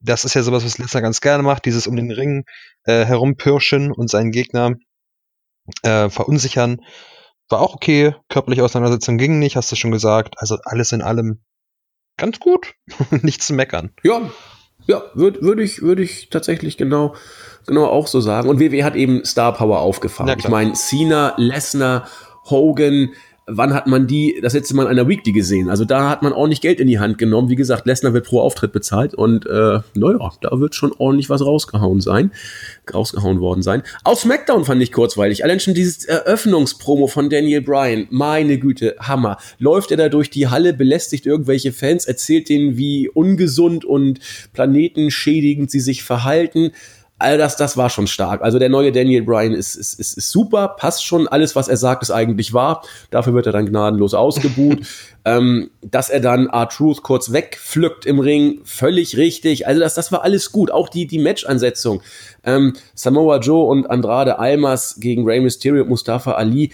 das ist ja sowas, was Lesnar ganz gerne macht, dieses um den Ring äh, herumpirschen und seinen Gegner äh, verunsichern. War auch okay, körperliche Auseinandersetzung ging nicht, hast du schon gesagt. Also alles in allem ganz gut, nicht zu meckern. Ja, ja, würde würd ich, würde ich tatsächlich genau, genau auch so sagen. Und WWE hat eben Star Power aufgefahren. Ja, ich meine, Cena, Lesnar, Hogan, wann hat man die das letzte Mal in einer Weekly gesehen? Also da hat man ordentlich Geld in die Hand genommen. Wie gesagt, Lesnar wird pro Auftritt bezahlt und äh, naja, da wird schon ordentlich was rausgehauen sein, rausgehauen worden sein. Auf SmackDown fand ich kurzweilig. Allein schon dieses Eröffnungspromo von Daniel Bryan, meine Güte, Hammer. Läuft er da durch die Halle, belästigt irgendwelche Fans, erzählt denen, wie ungesund und planetenschädigend sie sich verhalten all das, das war schon stark. Also der neue Daniel Bryan ist, ist, ist, ist super, passt schon. Alles, was er sagt, ist eigentlich wahr. Dafür wird er dann gnadenlos ausgebuht. ähm, dass er dann R-Truth kurz wegpflückt im Ring, völlig richtig. Also das, das war alles gut. Auch die, die Match-Ansetzung. Ähm, Samoa Joe und Andrade Almas gegen Rey Mysterio und Mustafa Ali.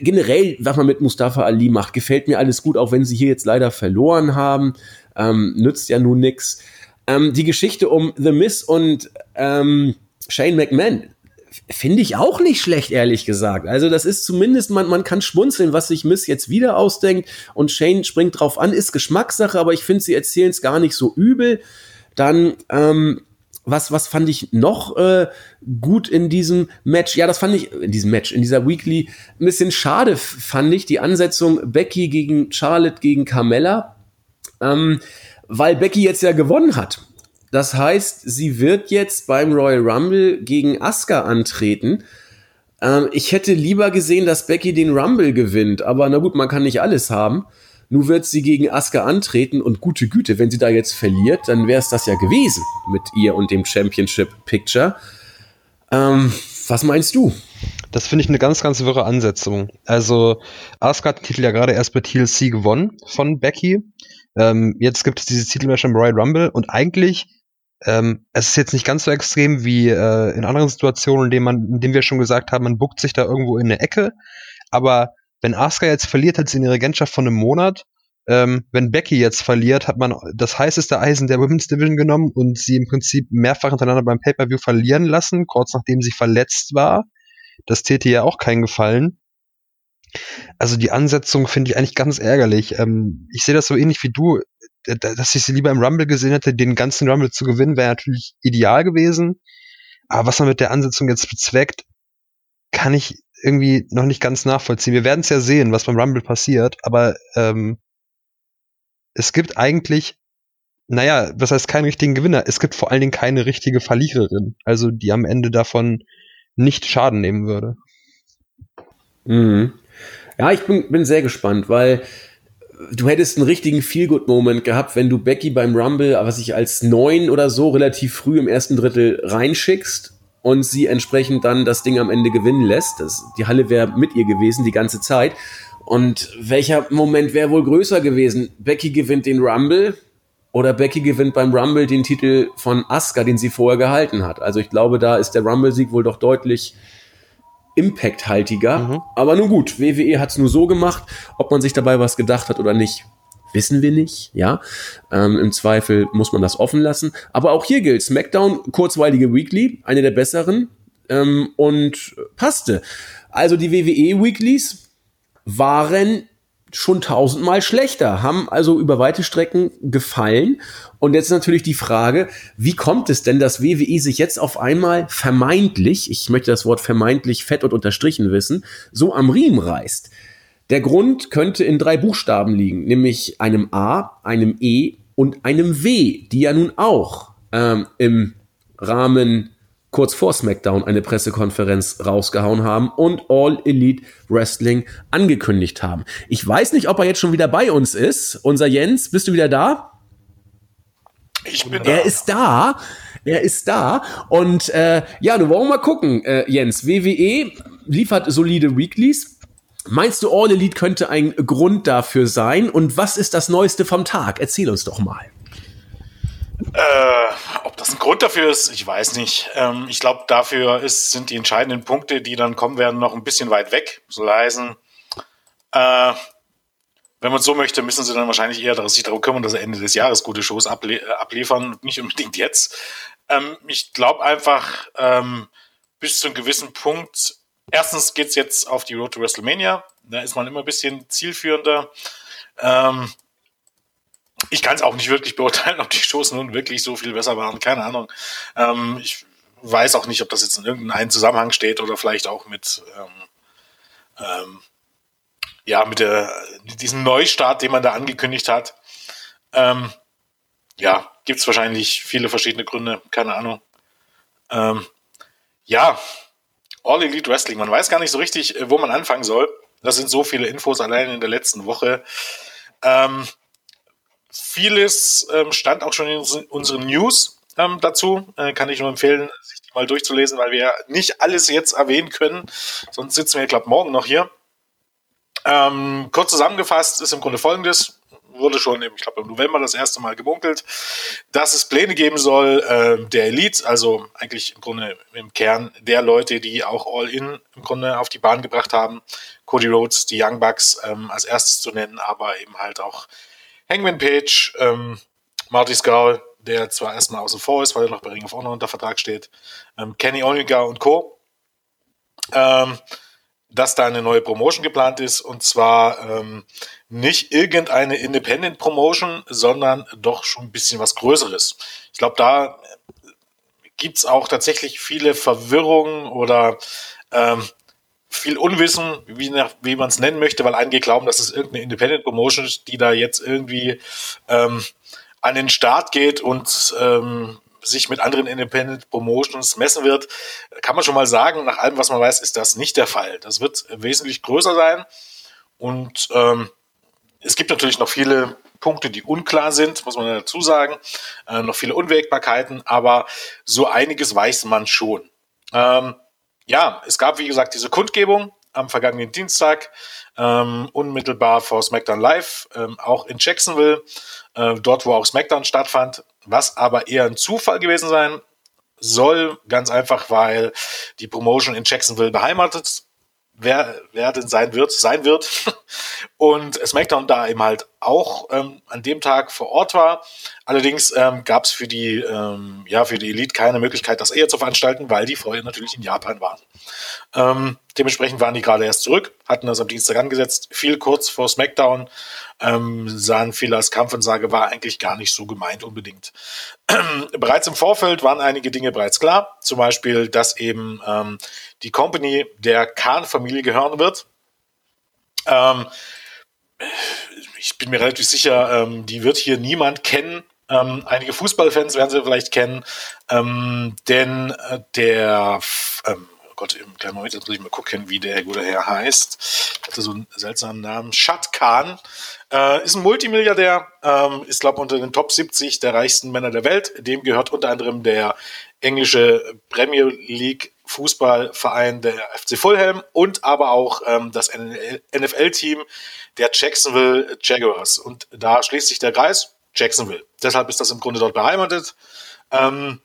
Generell, was man mit Mustafa Ali macht, gefällt mir alles gut, auch wenn sie hier jetzt leider verloren haben. Ähm, nützt ja nun nix. Ähm, die Geschichte um The Miss und ähm, Shane McMahon finde ich auch nicht schlecht, ehrlich gesagt. Also das ist zumindest, man, man kann schmunzeln, was sich Miss jetzt wieder ausdenkt und Shane springt drauf an, ist Geschmackssache, aber ich finde, sie erzählen es gar nicht so übel. Dann, ähm, was, was fand ich noch äh, gut in diesem Match? Ja, das fand ich, in diesem Match, in dieser Weekly, ein bisschen schade fand ich die Ansetzung Becky gegen Charlotte gegen Carmella. Ähm, weil Becky jetzt ja gewonnen hat. Das heißt, sie wird jetzt beim Royal Rumble gegen Asuka antreten. Ähm, ich hätte lieber gesehen, dass Becky den Rumble gewinnt, aber na gut, man kann nicht alles haben. Nun wird sie gegen Asuka antreten und gute Güte, wenn sie da jetzt verliert, dann wäre es das ja gewesen mit ihr und dem Championship Picture. Ähm, was meinst du? Das finde ich eine ganz, ganz wirre Ansetzung. Also, Asuka hat den Titel ja gerade erst bei TLC gewonnen von Becky. Ähm, jetzt gibt es dieses Titelmatch im Royal Rumble und eigentlich ähm, es ist jetzt nicht ganz so extrem wie äh, in anderen Situationen, in denen man, in denen wir schon gesagt haben, man buckt sich da irgendwo in eine Ecke. Aber wenn Asuka jetzt verliert, hat sie eine Regentschaft von einem Monat. Ähm, wenn Becky jetzt verliert, hat man das heißeste Eisen der Women's Division genommen und sie im Prinzip mehrfach hintereinander beim Pay-Per-View verlieren lassen, kurz nachdem sie verletzt war. Das täte ja auch keinen Gefallen. Also die Ansetzung finde ich eigentlich ganz ärgerlich. Ähm, ich sehe das so ähnlich wie du, dass ich sie lieber im Rumble gesehen hätte, den ganzen Rumble zu gewinnen, wäre natürlich ideal gewesen. Aber was man mit der Ansetzung jetzt bezweckt, kann ich irgendwie noch nicht ganz nachvollziehen. Wir werden es ja sehen, was beim Rumble passiert, aber ähm, es gibt eigentlich, naja, was heißt keinen richtigen Gewinner? Es gibt vor allen Dingen keine richtige Verliererin, also die am Ende davon nicht Schaden nehmen würde. Mhm. Ja, ich bin, bin sehr gespannt, weil du hättest einen richtigen Feel-Good-Moment gehabt, wenn du Becky beim Rumble, was ich als neun oder so relativ früh im ersten Drittel reinschickst und sie entsprechend dann das Ding am Ende gewinnen lässt. Das, die Halle wäre mit ihr gewesen die ganze Zeit. Und welcher Moment wäre wohl größer gewesen? Becky gewinnt den Rumble oder Becky gewinnt beim Rumble den Titel von Asuka, den sie vorher gehalten hat. Also ich glaube, da ist der Rumble-Sieg wohl doch deutlich impacthaltiger. Mhm. Aber nun gut, WWE hat es nur so gemacht. Ob man sich dabei was gedacht hat oder nicht, Wissen wir nicht, ja. Ähm, Im Zweifel muss man das offen lassen. Aber auch hier gilt SmackDown, kurzweilige Weekly, eine der besseren ähm, und passte. Also die WWE Weeklies waren schon tausendmal schlechter, haben also über weite Strecken gefallen. Und jetzt natürlich die Frage, wie kommt es denn, dass WWE sich jetzt auf einmal vermeintlich, ich möchte das Wort vermeintlich fett und unterstrichen wissen, so am Riemen reißt? Der Grund könnte in drei Buchstaben liegen, nämlich einem A, einem E und einem W, die ja nun auch ähm, im Rahmen kurz vor SmackDown eine Pressekonferenz rausgehauen haben und All Elite Wrestling angekündigt haben. Ich weiß nicht, ob er jetzt schon wieder bei uns ist. Unser Jens, bist du wieder da? Ich bin er da. ist da. Er ist da. Und äh, ja, du wollen wir mal gucken, äh, Jens. WWE liefert solide Weeklies. Meinst du, All Elite könnte ein Grund dafür sein? Und was ist das Neueste vom Tag? Erzähl uns doch mal. Äh, ob das ein Grund dafür ist, ich weiß nicht. Ähm, ich glaube, dafür ist, sind die entscheidenden Punkte, die dann kommen werden, noch ein bisschen weit weg. So leisen. Äh, wenn man so möchte, müssen sie dann wahrscheinlich eher sich darum kümmern, dass sie Ende des Jahres gute Shows able äh, abliefern nicht unbedingt jetzt. Ähm, ich glaube einfach, ähm, bis zu einem gewissen Punkt, erstens geht's jetzt auf die Road to WrestleMania. Da ist man immer ein bisschen zielführender. Ähm, ich kann es auch nicht wirklich beurteilen, ob die Shows nun wirklich so viel besser waren. Keine Ahnung. Ähm, ich weiß auch nicht, ob das jetzt in irgendeinem Zusammenhang steht oder vielleicht auch mit, ähm, ähm, ja, mit der, diesem Neustart, den man da angekündigt hat. Ähm, ja, gibt's wahrscheinlich viele verschiedene Gründe. Keine Ahnung. Ähm, ja, All Elite Wrestling. Man weiß gar nicht so richtig, äh, wo man anfangen soll. Das sind so viele Infos allein in der letzten Woche. Ähm, Vieles ähm, stand auch schon in unseren News ähm, dazu. Äh, kann ich nur empfehlen, sich die mal durchzulesen, weil wir nicht alles jetzt erwähnen können. Sonst sitzen wir, glaube morgen noch hier. Ähm, kurz zusammengefasst ist im Grunde folgendes. Wurde schon, im, ich glaube, im November das erste Mal gemunkelt, dass es Pläne geben soll, äh, der Elite, also eigentlich im Grunde im Kern der Leute, die auch All-In im Grunde auf die Bahn gebracht haben. Cody Rhodes, die Young Bucks ähm, als erstes zu nennen, aber eben halt auch Hangman Page, ähm, Marty Skull, der zwar erstmal außen vor ist, weil er noch bei Ring of Honor unter Vertrag steht, ähm, Kenny Omega und Co. Ähm, dass da eine neue Promotion geplant ist und zwar ähm, nicht irgendeine Independent Promotion, sondern doch schon ein bisschen was Größeres. Ich glaube, da gibt's auch tatsächlich viele Verwirrungen oder ähm, viel Unwissen, wie, wie man es nennen möchte, weil einige glauben, dass es irgendeine Independent Promotion ist, die da jetzt irgendwie ähm, an den Start geht und ähm, sich mit anderen Independent Promotions messen wird, kann man schon mal sagen, nach allem, was man weiß, ist das nicht der Fall. Das wird wesentlich größer sein und ähm, es gibt natürlich noch viele Punkte, die unklar sind, muss man dazu sagen, äh, noch viele Unwägbarkeiten, aber so einiges weiß man schon. Ähm, ja, es gab, wie gesagt, diese Kundgebung am vergangenen Dienstag, ähm, unmittelbar vor SmackDown Live, ähm, auch in Jacksonville, äh, dort, wo auch SmackDown stattfand, was aber eher ein Zufall gewesen sein soll, ganz einfach, weil die Promotion in Jacksonville beheimatet wer, wer denn sein wird, sein wird. Und SmackDown da eben halt auch ähm, an dem Tag vor Ort war. Allerdings ähm, gab es für die ähm, ja für die Elite keine Möglichkeit, das eher zu veranstalten, weil die vorher natürlich in Japan waren. Ähm, dementsprechend waren die gerade erst zurück, hatten das am Dienstag angesetzt, viel kurz vor SmackDown, ähm, sahen viele als Kampfansage, war eigentlich gar nicht so gemeint unbedingt. bereits im Vorfeld waren einige Dinge bereits klar, zum Beispiel, dass eben ähm, die Company der Khan-Familie gehören wird. Ähm, ich bin mir relativ sicher, ähm, die wird hier niemand kennen. Ähm, einige Fußballfans werden sie vielleicht kennen, ähm, denn äh, der, ähm, oh Gott, im kleinen Moment, jetzt muss ich mal gucken, wie der gute Herr heißt. Hatte so einen seltsamen Namen. Shad Khan äh, ist ein Multimilliardär, ähm, ist glaube unter den Top 70 der reichsten Männer der Welt. Dem gehört unter anderem der englische Premier League Fußballverein der FC Fulham und aber auch ähm, das NFL-Team der Jacksonville Jaguars. Und da schließt sich der Kreis Jacksonville. Deshalb ist das im Grunde dort beheimatet. Ähm,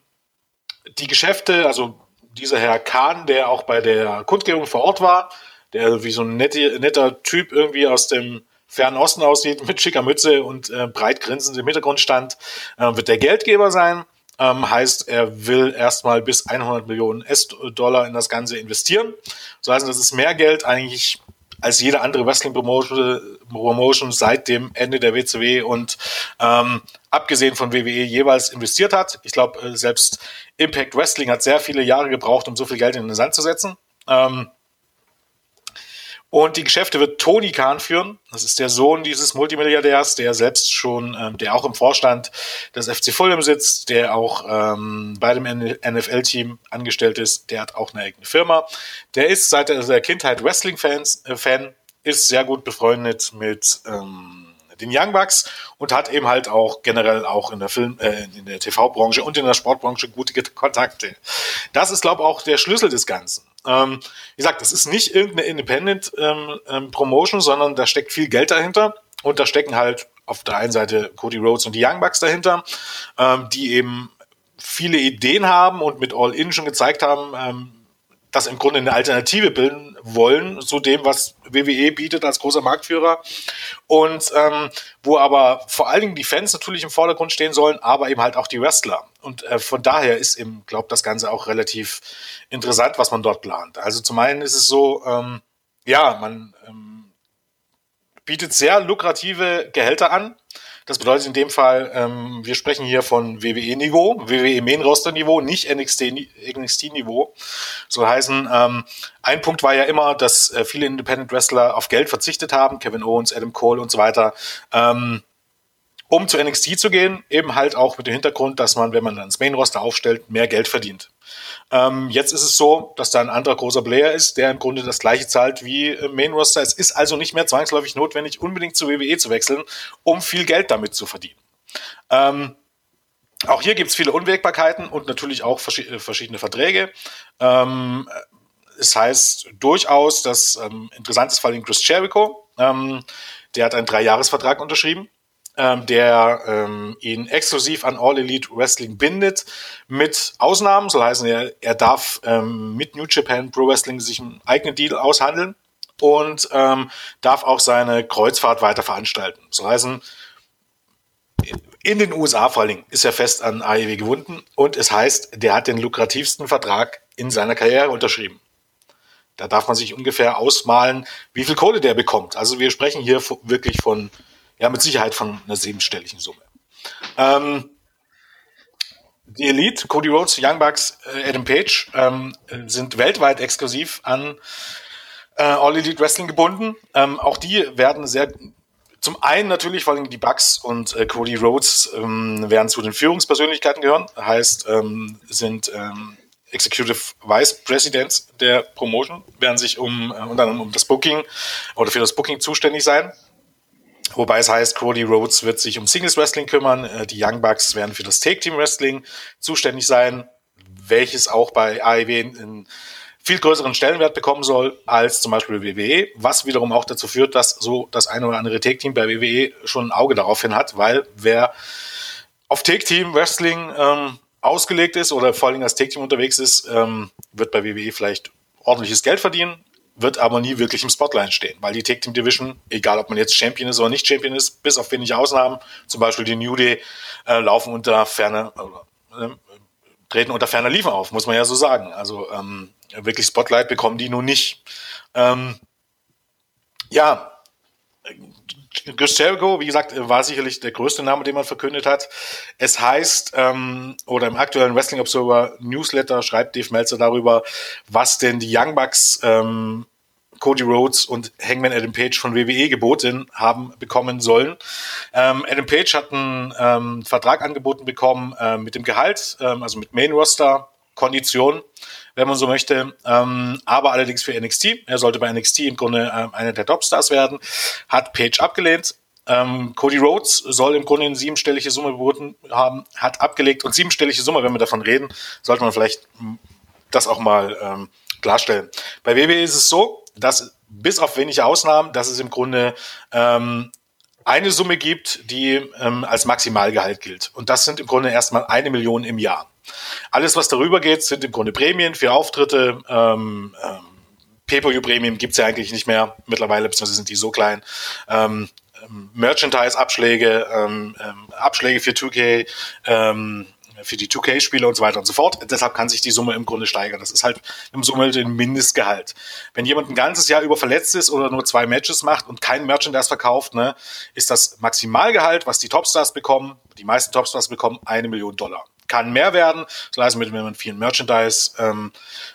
die Geschäfte, also dieser Herr Kahn, der auch bei der Kundgebung vor Ort war, der wie so ein netter, netter Typ irgendwie aus dem Fernen Osten aussieht, mit schicker Mütze und äh, breit grinsend im Hintergrund stand, äh, wird der Geldgeber sein. Ähm, heißt, er will erstmal bis 100 Millionen US-Dollar in das Ganze investieren. So heißt, das ist mehr Geld eigentlich als jede andere Wrestling-Promotion Promotion seit dem Ende der WCW und ähm, abgesehen von WWE jeweils investiert hat. Ich glaube, äh, selbst Impact Wrestling hat sehr viele Jahre gebraucht, um so viel Geld in den Sand zu setzen. Ähm, und die Geschäfte wird Tony Khan führen. Das ist der Sohn dieses Multimilliardärs, der selbst schon, ähm, der auch im Vorstand des FC Fulham sitzt, der auch ähm, bei dem NFL-Team angestellt ist. Der hat auch eine eigene Firma. Der ist seit der Kindheit Wrestling-Fans, äh, ist sehr gut befreundet mit ähm, den Young Bucks und hat eben halt auch generell auch in der Film, äh, in der TV-Branche und in der Sportbranche gute Kontakte. Das ist, glaube ich, auch der Schlüssel des Ganzen. Ähm, wie gesagt, das ist nicht irgendeine Independent ähm, ähm, Promotion, sondern da steckt viel Geld dahinter. Und da stecken halt auf der einen Seite Cody Rhodes und die Young Bucks dahinter, ähm, die eben viele Ideen haben und mit All In schon gezeigt haben, dass im Grunde eine Alternative bilden wollen zu dem, was WWE bietet als großer Marktführer. Und ähm, wo aber vor allen Dingen die Fans natürlich im Vordergrund stehen sollen, aber eben halt auch die Wrestler. Und äh, von daher ist eben, glaube das Ganze auch relativ interessant, was man dort plant. Also zum einen ist es so, ähm, ja, man ähm, bietet sehr lukrative Gehälter an. Das bedeutet in dem Fall, ähm, wir sprechen hier von WWE-Niveau, WWE Main-Roster-Niveau, nicht NXT-Niveau. So heißen, ähm, ein Punkt war ja immer, dass äh, viele Independent Wrestler auf Geld verzichtet haben, Kevin Owens, Adam Cole und so weiter. Ähm, um zu NXT zu gehen, eben halt auch mit dem Hintergrund, dass man, wenn man dann das Main-Roster aufstellt, mehr Geld verdient. Ähm, jetzt ist es so, dass da ein anderer großer Player ist, der im Grunde das gleiche zahlt wie äh, Main Roster. Es ist also nicht mehr zwangsläufig notwendig, unbedingt zu WWE zu wechseln, um viel Geld damit zu verdienen. Ähm, auch hier gibt es viele Unwägbarkeiten und natürlich auch äh, verschiedene Verträge. Ähm, es heißt durchaus, dass ähm, interessant ist vor allem Chris Jericho. Ähm, der hat einen Dreijahresvertrag unterschrieben ähm, der ähm, ihn exklusiv an All Elite Wrestling bindet, mit Ausnahmen, soll heißen, er, er darf ähm, mit New Japan Pro Wrestling sich einen eigenen Deal aushandeln und ähm, darf auch seine Kreuzfahrt weiter veranstalten. Soll heißen, in den USA vor allen Dingen ist er fest an AEW gewunden und es heißt, der hat den lukrativsten Vertrag in seiner Karriere unterschrieben. Da darf man sich ungefähr ausmalen, wie viel Kohle der bekommt. Also wir sprechen hier wirklich von ja, mit Sicherheit von einer siebenstelligen Summe. Ähm, die Elite, Cody Rhodes, Young Bucks, äh, Adam Page ähm, sind weltweit exklusiv an äh, All Elite Wrestling gebunden. Ähm, auch die werden sehr, zum einen natürlich vor allem die Bucks und äh, Cody Rhodes ähm, werden zu den Führungspersönlichkeiten gehören. Heißt, ähm, sind ähm, Executive Vice Presidents der Promotion, werden sich um äh, unter anderem um das Booking oder für das Booking zuständig sein. Wobei es heißt, Cody Rhodes wird sich um Singles Wrestling kümmern, äh, die Young Bucks werden für das Take Team Wrestling zuständig sein, welches auch bei AEW einen viel größeren Stellenwert bekommen soll als zum Beispiel WWE, was wiederum auch dazu führt, dass so das eine oder andere Take Team bei WWE schon ein Auge darauf hin hat, weil wer auf Take Team Wrestling ähm, ausgelegt ist oder vor allem als Take Team unterwegs ist, ähm, wird bei WWE vielleicht ordentliches Geld verdienen, wird aber nie wirklich im Spotlight stehen, weil die Tag Team Division, egal ob man jetzt Champion ist oder nicht Champion ist, bis auf wenige Ausnahmen, zum Beispiel die New Day, äh, laufen unter ferner, äh, treten unter ferner Liefen auf, muss man ja so sagen. Also ähm, wirklich Spotlight bekommen die nun nicht. Ähm, ja, Jericho, wie gesagt, war sicherlich der größte Name, den man verkündet hat. Es heißt, ähm, oder im aktuellen Wrestling Observer Newsletter schreibt Dave Meltzer darüber, was denn die Young Bucks, ähm, Cody Rhodes und Hangman Adam Page von WWE geboten haben bekommen sollen. Ähm, Adam Page hat einen ähm, Vertrag angeboten bekommen äh, mit dem Gehalt, ähm, also mit Main Roster Kondition wenn man so möchte, ähm, aber allerdings für NXT. Er sollte bei NXT im Grunde ähm, einer der Topstars werden, hat Page abgelehnt. Ähm, Cody Rhodes soll im Grunde eine siebenstellige Summe geboten haben, hat abgelegt und siebenstellige Summe, wenn wir davon reden, sollte man vielleicht hm, das auch mal ähm, klarstellen. Bei WWE ist es so, dass bis auf wenige Ausnahmen, dass es im Grunde ähm, eine Summe gibt, die ähm, als Maximalgehalt gilt. Und das sind im Grunde erstmal eine Million im Jahr. Alles, was darüber geht, sind im Grunde Prämien für Auftritte. Ähm, ähm, Pay-Per-View-Prämien gibt's ja eigentlich nicht mehr mittlerweile, beziehungsweise sind die so klein. Ähm, ähm, Merchandise-Abschläge, ähm, ähm, Abschläge für 2K, ähm, für die 2K-Spiele und so weiter und so fort. Deshalb kann sich die Summe im Grunde steigern. Das ist halt im Summe den Mindestgehalt. Wenn jemand ein ganzes Jahr über verletzt ist oder nur zwei Matches macht und kein Merchandise verkauft, ne, ist das Maximalgehalt, was die Topstars bekommen, die meisten Topstars bekommen, eine Million Dollar kann mehr werden. Das heißt, wenn man viel Merchandise ähm,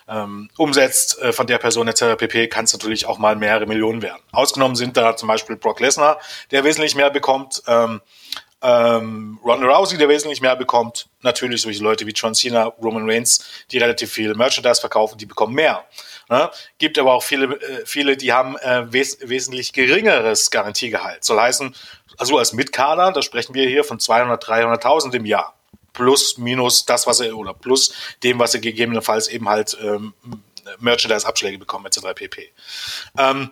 ähm, umsetzt äh, von der Person etc. pp, kann es natürlich auch mal mehrere Millionen werden. Ausgenommen sind da zum Beispiel Brock Lesnar, der wesentlich mehr bekommt. Ähm, ähm, Ronda Rousey, der wesentlich mehr bekommt. Natürlich solche Leute wie John Cena, Roman Reigns, die relativ viel Merchandise verkaufen, die bekommen mehr. Ne? Gibt aber auch viele, äh, viele, die haben äh, wes wesentlich geringeres Garantiegehalt. Soll heißen, also als Mitkader, da sprechen wir hier von 200, 300.000 im Jahr. Plus, minus das, was er, oder plus dem, was er gegebenenfalls eben halt ähm, Merchandise-Abschläge bekommen, etc. pp. Ähm,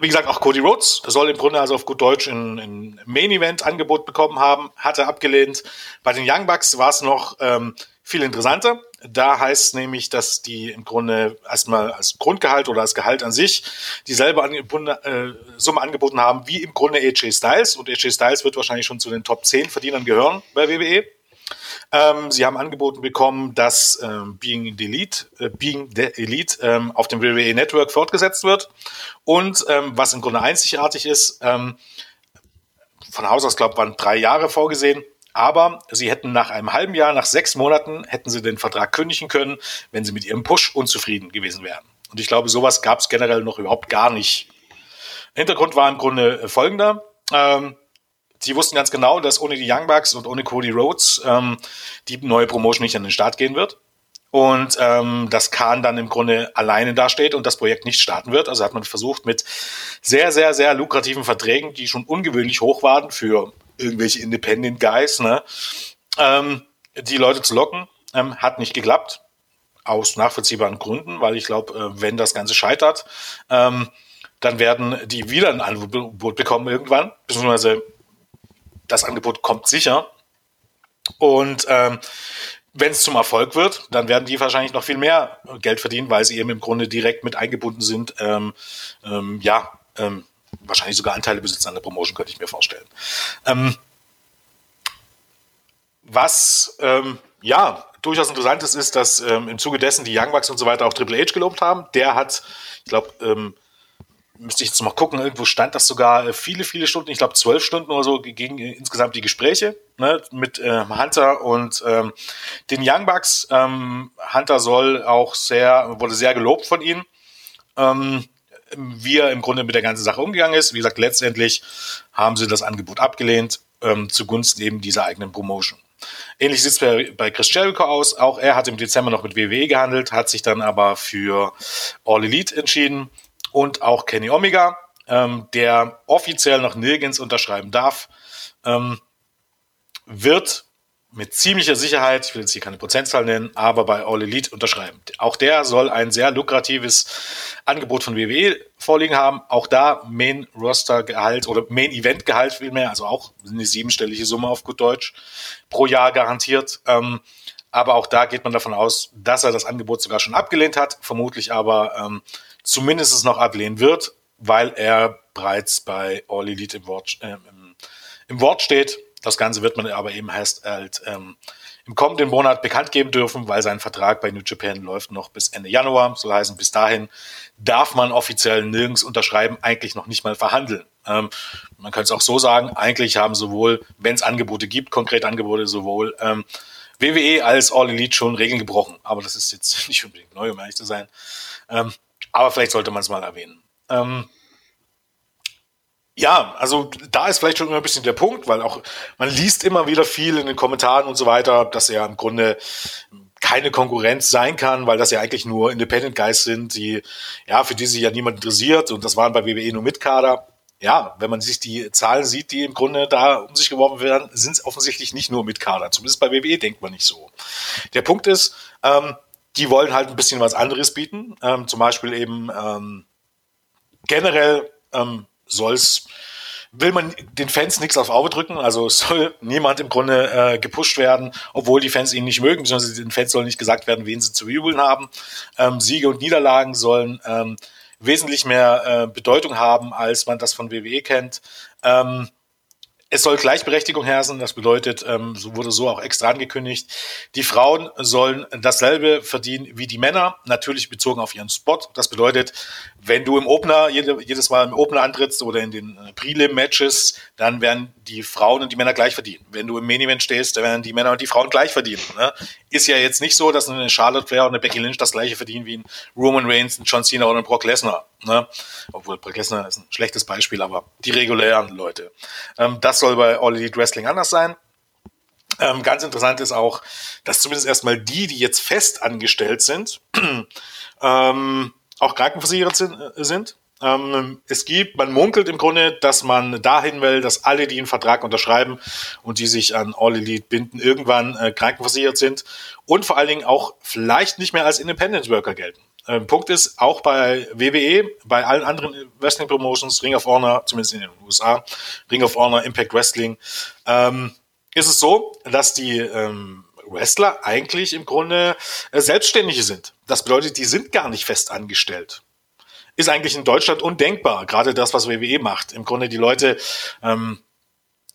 wie gesagt, auch Cody Rhodes soll im Grunde also auf gut Deutsch ein, ein Main-Event-Angebot bekommen haben, hatte abgelehnt. Bei den Young Bucks war es noch ähm, viel interessanter. Da heißt nämlich, dass die im Grunde erstmal als Grundgehalt oder als Gehalt an sich dieselbe äh, Summe angeboten haben wie im Grunde AJ Styles. Und AJ Styles wird wahrscheinlich schon zu den Top 10 Verdienern gehören bei WWE. Ähm, sie haben angeboten bekommen, dass ähm, Being the Elite, äh, Being the Elite ähm, auf dem WWE Network fortgesetzt wird. Und ähm, was im Grunde einzigartig ist, ähm, von Haus aus, glaube ich, waren drei Jahre vorgesehen. Aber sie hätten nach einem halben Jahr, nach sechs Monaten, hätten sie den Vertrag kündigen können, wenn sie mit ihrem Push unzufrieden gewesen wären. Und ich glaube, sowas gab es generell noch überhaupt gar nicht. Hintergrund war im Grunde äh, folgender. Ähm, Sie wussten ganz genau, dass ohne die Young Bucks und ohne Cody Rhodes ähm, die neue Promotion nicht an den Start gehen wird. Und ähm, dass Khan dann im Grunde alleine dasteht und das Projekt nicht starten wird. Also hat man versucht mit sehr, sehr, sehr lukrativen Verträgen, die schon ungewöhnlich hoch waren für irgendwelche Independent Guys, ne, ähm, die Leute zu locken. Ähm, hat nicht geklappt. Aus nachvollziehbaren Gründen, weil ich glaube, äh, wenn das Ganze scheitert, ähm, dann werden die wieder ein Angebot bekommen irgendwann, beziehungsweise das Angebot kommt sicher. Und ähm, wenn es zum Erfolg wird, dann werden die wahrscheinlich noch viel mehr Geld verdienen, weil sie eben im Grunde direkt mit eingebunden sind. Ähm, ähm, ja, ähm, wahrscheinlich sogar Anteile besitzen an der Promotion, könnte ich mir vorstellen. Ähm, was ähm, ja durchaus interessant ist, ist, dass ähm, im Zuge dessen die Young Bucks und so weiter auch Triple H gelobt haben. Der hat, ich glaube, ähm, müsste ich jetzt mal gucken, irgendwo stand das sogar äh, viele, viele Stunden, ich glaube zwölf Stunden oder so, gegen insgesamt die Gespräche ne, mit äh, Hunter und ähm, den Young Bucks. Ähm, Hunter soll auch sehr, wurde sehr gelobt von ihnen, ähm, wie er im Grunde mit der ganzen Sache umgegangen ist. Wie gesagt, letztendlich haben sie das Angebot abgelehnt, ähm, zugunsten eben dieser eigenen Promotion. Ähnlich sieht es bei, bei Chris Jericho aus. Auch er hat im Dezember noch mit WWE gehandelt, hat sich dann aber für All Elite entschieden und auch Kenny Omega, ähm, der offiziell noch nirgends unterschreiben darf, ähm, wird mit ziemlicher Sicherheit, ich will jetzt hier keine Prozentzahl nennen, aber bei All Elite unterschreiben. Auch der soll ein sehr lukratives Angebot von WWE vorliegen haben. Auch da Main Roster Gehalt oder Main Event Gehalt vielmehr, also auch eine siebenstellige Summe auf gut Deutsch pro Jahr garantiert. Ähm, aber auch da geht man davon aus, dass er das Angebot sogar schon abgelehnt hat, vermutlich aber ähm, zumindest noch ablehnen wird, weil er bereits bei All Elite im Wort, äh, im, im, Wort steht. Das Ganze wird man aber eben erst halt, ähm, im kommenden Monat bekannt geben dürfen, weil sein Vertrag bei New Japan läuft noch bis Ende Januar. So heißen, bis dahin darf man offiziell nirgends unterschreiben, eigentlich noch nicht mal verhandeln. Ähm, man könnte es auch so sagen, eigentlich haben sowohl, wenn es Angebote gibt, konkrete Angebote, sowohl ähm, WWE als All Elite schon Regeln gebrochen. Aber das ist jetzt nicht unbedingt neu, um ehrlich zu sein. Ähm, aber vielleicht sollte man es mal erwähnen. Ähm, ja, also da ist vielleicht schon immer ein bisschen der Punkt, weil auch man liest immer wieder viel in den Kommentaren und so weiter, dass er im Grunde keine Konkurrenz sein kann, weil das ja eigentlich nur Independent Guys sind, die, ja, für die sich ja niemand interessiert und das waren bei WWE nur Mitkader. Ja, wenn man sich die Zahlen sieht, die im Grunde da um sich geworfen werden, sind es offensichtlich nicht nur Mitkader. Zumindest bei WWE denkt man nicht so. Der Punkt ist, ähm, die wollen halt ein bisschen was anderes bieten. Ähm, zum Beispiel eben ähm, generell ähm, soll's will man den Fans nichts aufs Auge drücken, also soll niemand im Grunde äh, gepusht werden, obwohl die Fans ihn nicht mögen, beziehungsweise den Fans soll nicht gesagt werden, wen sie zu jubeln haben. Ähm, Siege und Niederlagen sollen ähm, wesentlich mehr äh, Bedeutung haben, als man das von WWE kennt. Ähm, es soll Gleichberechtigung herrschen, das bedeutet, ähm, so wurde so auch extra angekündigt, die Frauen sollen dasselbe verdienen wie die Männer, natürlich bezogen auf ihren Spot. Das bedeutet, wenn du im Opener, jede, jedes Mal im Opener antrittst oder in den äh, Prelim-Matches, dann werden die Frauen und die Männer gleich verdienen. Wenn du im Main-Event stehst, dann werden die Männer und die Frauen gleich verdienen. Ne? Ist ja jetzt nicht so, dass eine Charlotte Flair und eine Becky Lynch das gleiche verdienen wie ein Roman Reigns, ein John Cena oder ein Brock Lesnar. Ne? Obwohl Brock Lesnar ist ein schlechtes Beispiel, aber die regulären Leute. Ähm, das soll bei All Elite Wrestling anders sein. Ähm, ganz interessant ist auch, dass zumindest erstmal die, die jetzt fest angestellt sind, ähm, auch krankenversichert sind. Äh, sind. Ähm, es gibt, man munkelt im Grunde, dass man dahin will, dass alle, die einen Vertrag unterschreiben und die sich an All Elite binden, irgendwann äh, krankenversichert sind und vor allen Dingen auch vielleicht nicht mehr als Independent Worker gelten. Ähm, Punkt ist, auch bei WWE, bei allen anderen Wrestling Promotions, Ring of Honor, zumindest in den USA, Ring of Honor, Impact Wrestling, ähm, ist es so, dass die ähm, Wrestler eigentlich im Grunde äh, Selbstständige sind. Das bedeutet, die sind gar nicht fest angestellt. Ist eigentlich in Deutschland undenkbar, gerade das, was WWE macht. Im Grunde die Leute ähm,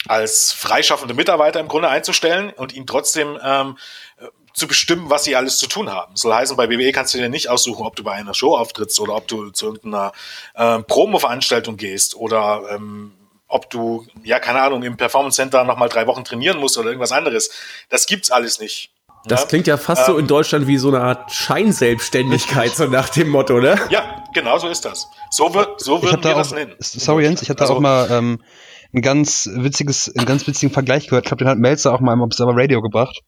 als freischaffende Mitarbeiter im Grunde einzustellen und ihnen trotzdem ähm, zu bestimmen, was sie alles zu tun haben. Soll heißen, bei WWE kannst du dir nicht aussuchen, ob du bei einer Show auftrittst oder ob du zu irgendeiner äh, Promo-Veranstaltung gehst oder ähm, ob du, ja, keine Ahnung, im Performance Center nochmal drei Wochen trainieren musst oder irgendwas anderes. Das gibt's alles nicht. Das ja? klingt ja fast ähm, so in Deutschland wie so eine Art Scheinselbstständigkeit, so nach dem Motto, ne? Ja, genau so ist das. So wird, so würden wir da das nennen. Sorry, Jens, ich hatte also, auch mal ähm, ein ganz witziges, einen ganz witzigen Vergleich gehört. Ich glaube, den hat Melzer auch mal im Observer Radio gebracht.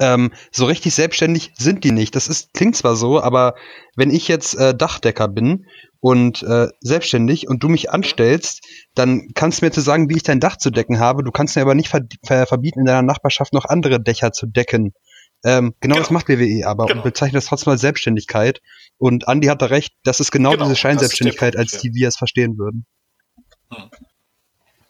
Ähm, so richtig selbstständig sind die nicht. Das ist, klingt zwar so, aber wenn ich jetzt äh, Dachdecker bin und äh, selbstständig und du mich anstellst, dann kannst du mir zu sagen, wie ich dein Dach zu decken habe. Du kannst mir aber nicht ver ver verbieten, in deiner Nachbarschaft noch andere Dächer zu decken. Ähm, genau, genau, das macht WWE aber genau. und bezeichnet das trotzdem als Selbstständigkeit. Und Andy hat da recht, das ist genau, genau diese Scheinselbstständigkeit, als die wir es verstehen würden. Hm.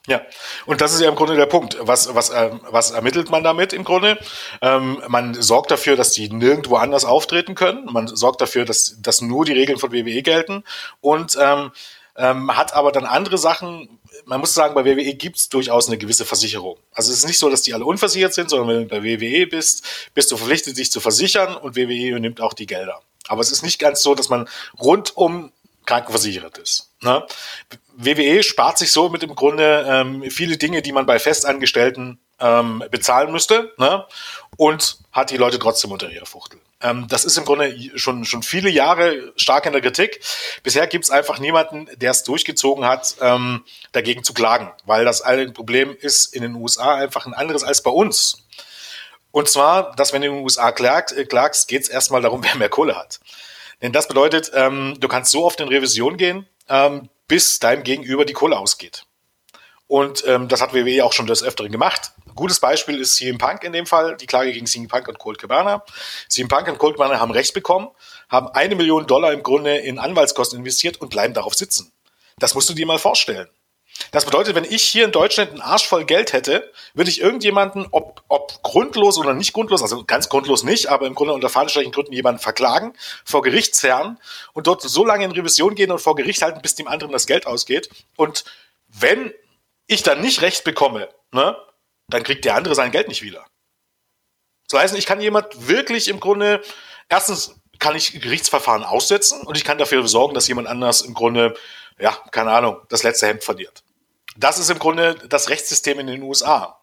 Ja, und das ist ja im Grunde der Punkt. Was, was, äh, was ermittelt man damit im Grunde? Ähm, man sorgt dafür, dass die nirgendwo anders auftreten können. Man sorgt dafür, dass, dass nur die Regeln von WWE gelten und ähm, ähm, hat aber dann andere Sachen. Man muss sagen, bei WWE gibt es durchaus eine gewisse Versicherung. Also es ist nicht so, dass die alle unversichert sind, sondern wenn du bei WWE bist, bist du verpflichtet, dich zu versichern und WWE übernimmt auch die Gelder. Aber es ist nicht ganz so, dass man rundum krankenversichert ist. Ne? WWE spart sich so mit im Grunde ähm, viele Dinge, die man bei Festangestellten ähm, bezahlen müsste ne? und hat die Leute trotzdem unter ihrer Fuchtel. Ähm, das ist im Grunde schon, schon viele Jahre stark in der Kritik. Bisher gibt es einfach niemanden, der es durchgezogen hat, ähm, dagegen zu klagen, weil das ein Problem ist in den USA einfach ein anderes als bei uns. Und zwar, dass wenn du in den USA klagst, äh, klagst geht es erstmal darum, wer mehr Kohle hat. Denn das bedeutet, ähm, du kannst so oft in Revision gehen, ähm, bis deinem Gegenüber die Kohle ausgeht. Und ähm, das hat WWE auch schon des Öfteren gemacht. Ein gutes Beispiel ist CM Punk in dem Fall, die Klage gegen CM Punk und Colt Cabana. CM Punk und Colt Cabana haben Recht bekommen, haben eine Million Dollar im Grunde in Anwaltskosten investiert und bleiben darauf sitzen. Das musst du dir mal vorstellen. Das bedeutet, wenn ich hier in Deutschland einen Arsch voll Geld hätte, würde ich irgendjemanden, ob, ob grundlos oder nicht grundlos, also ganz grundlos nicht, aber im Grunde unter fadenstreichen Gründen jemanden verklagen, vor Gerichtsherren und dort so lange in Revision gehen und vor Gericht halten, bis dem anderen das Geld ausgeht. Und wenn ich dann nicht Recht bekomme, ne, dann kriegt der andere sein Geld nicht wieder. Das heißt, ich kann jemand wirklich im Grunde, erstens kann ich Gerichtsverfahren aussetzen und ich kann dafür sorgen, dass jemand anders im Grunde ja, keine Ahnung, das letzte Hemd verliert. Das ist im Grunde das Rechtssystem in den USA.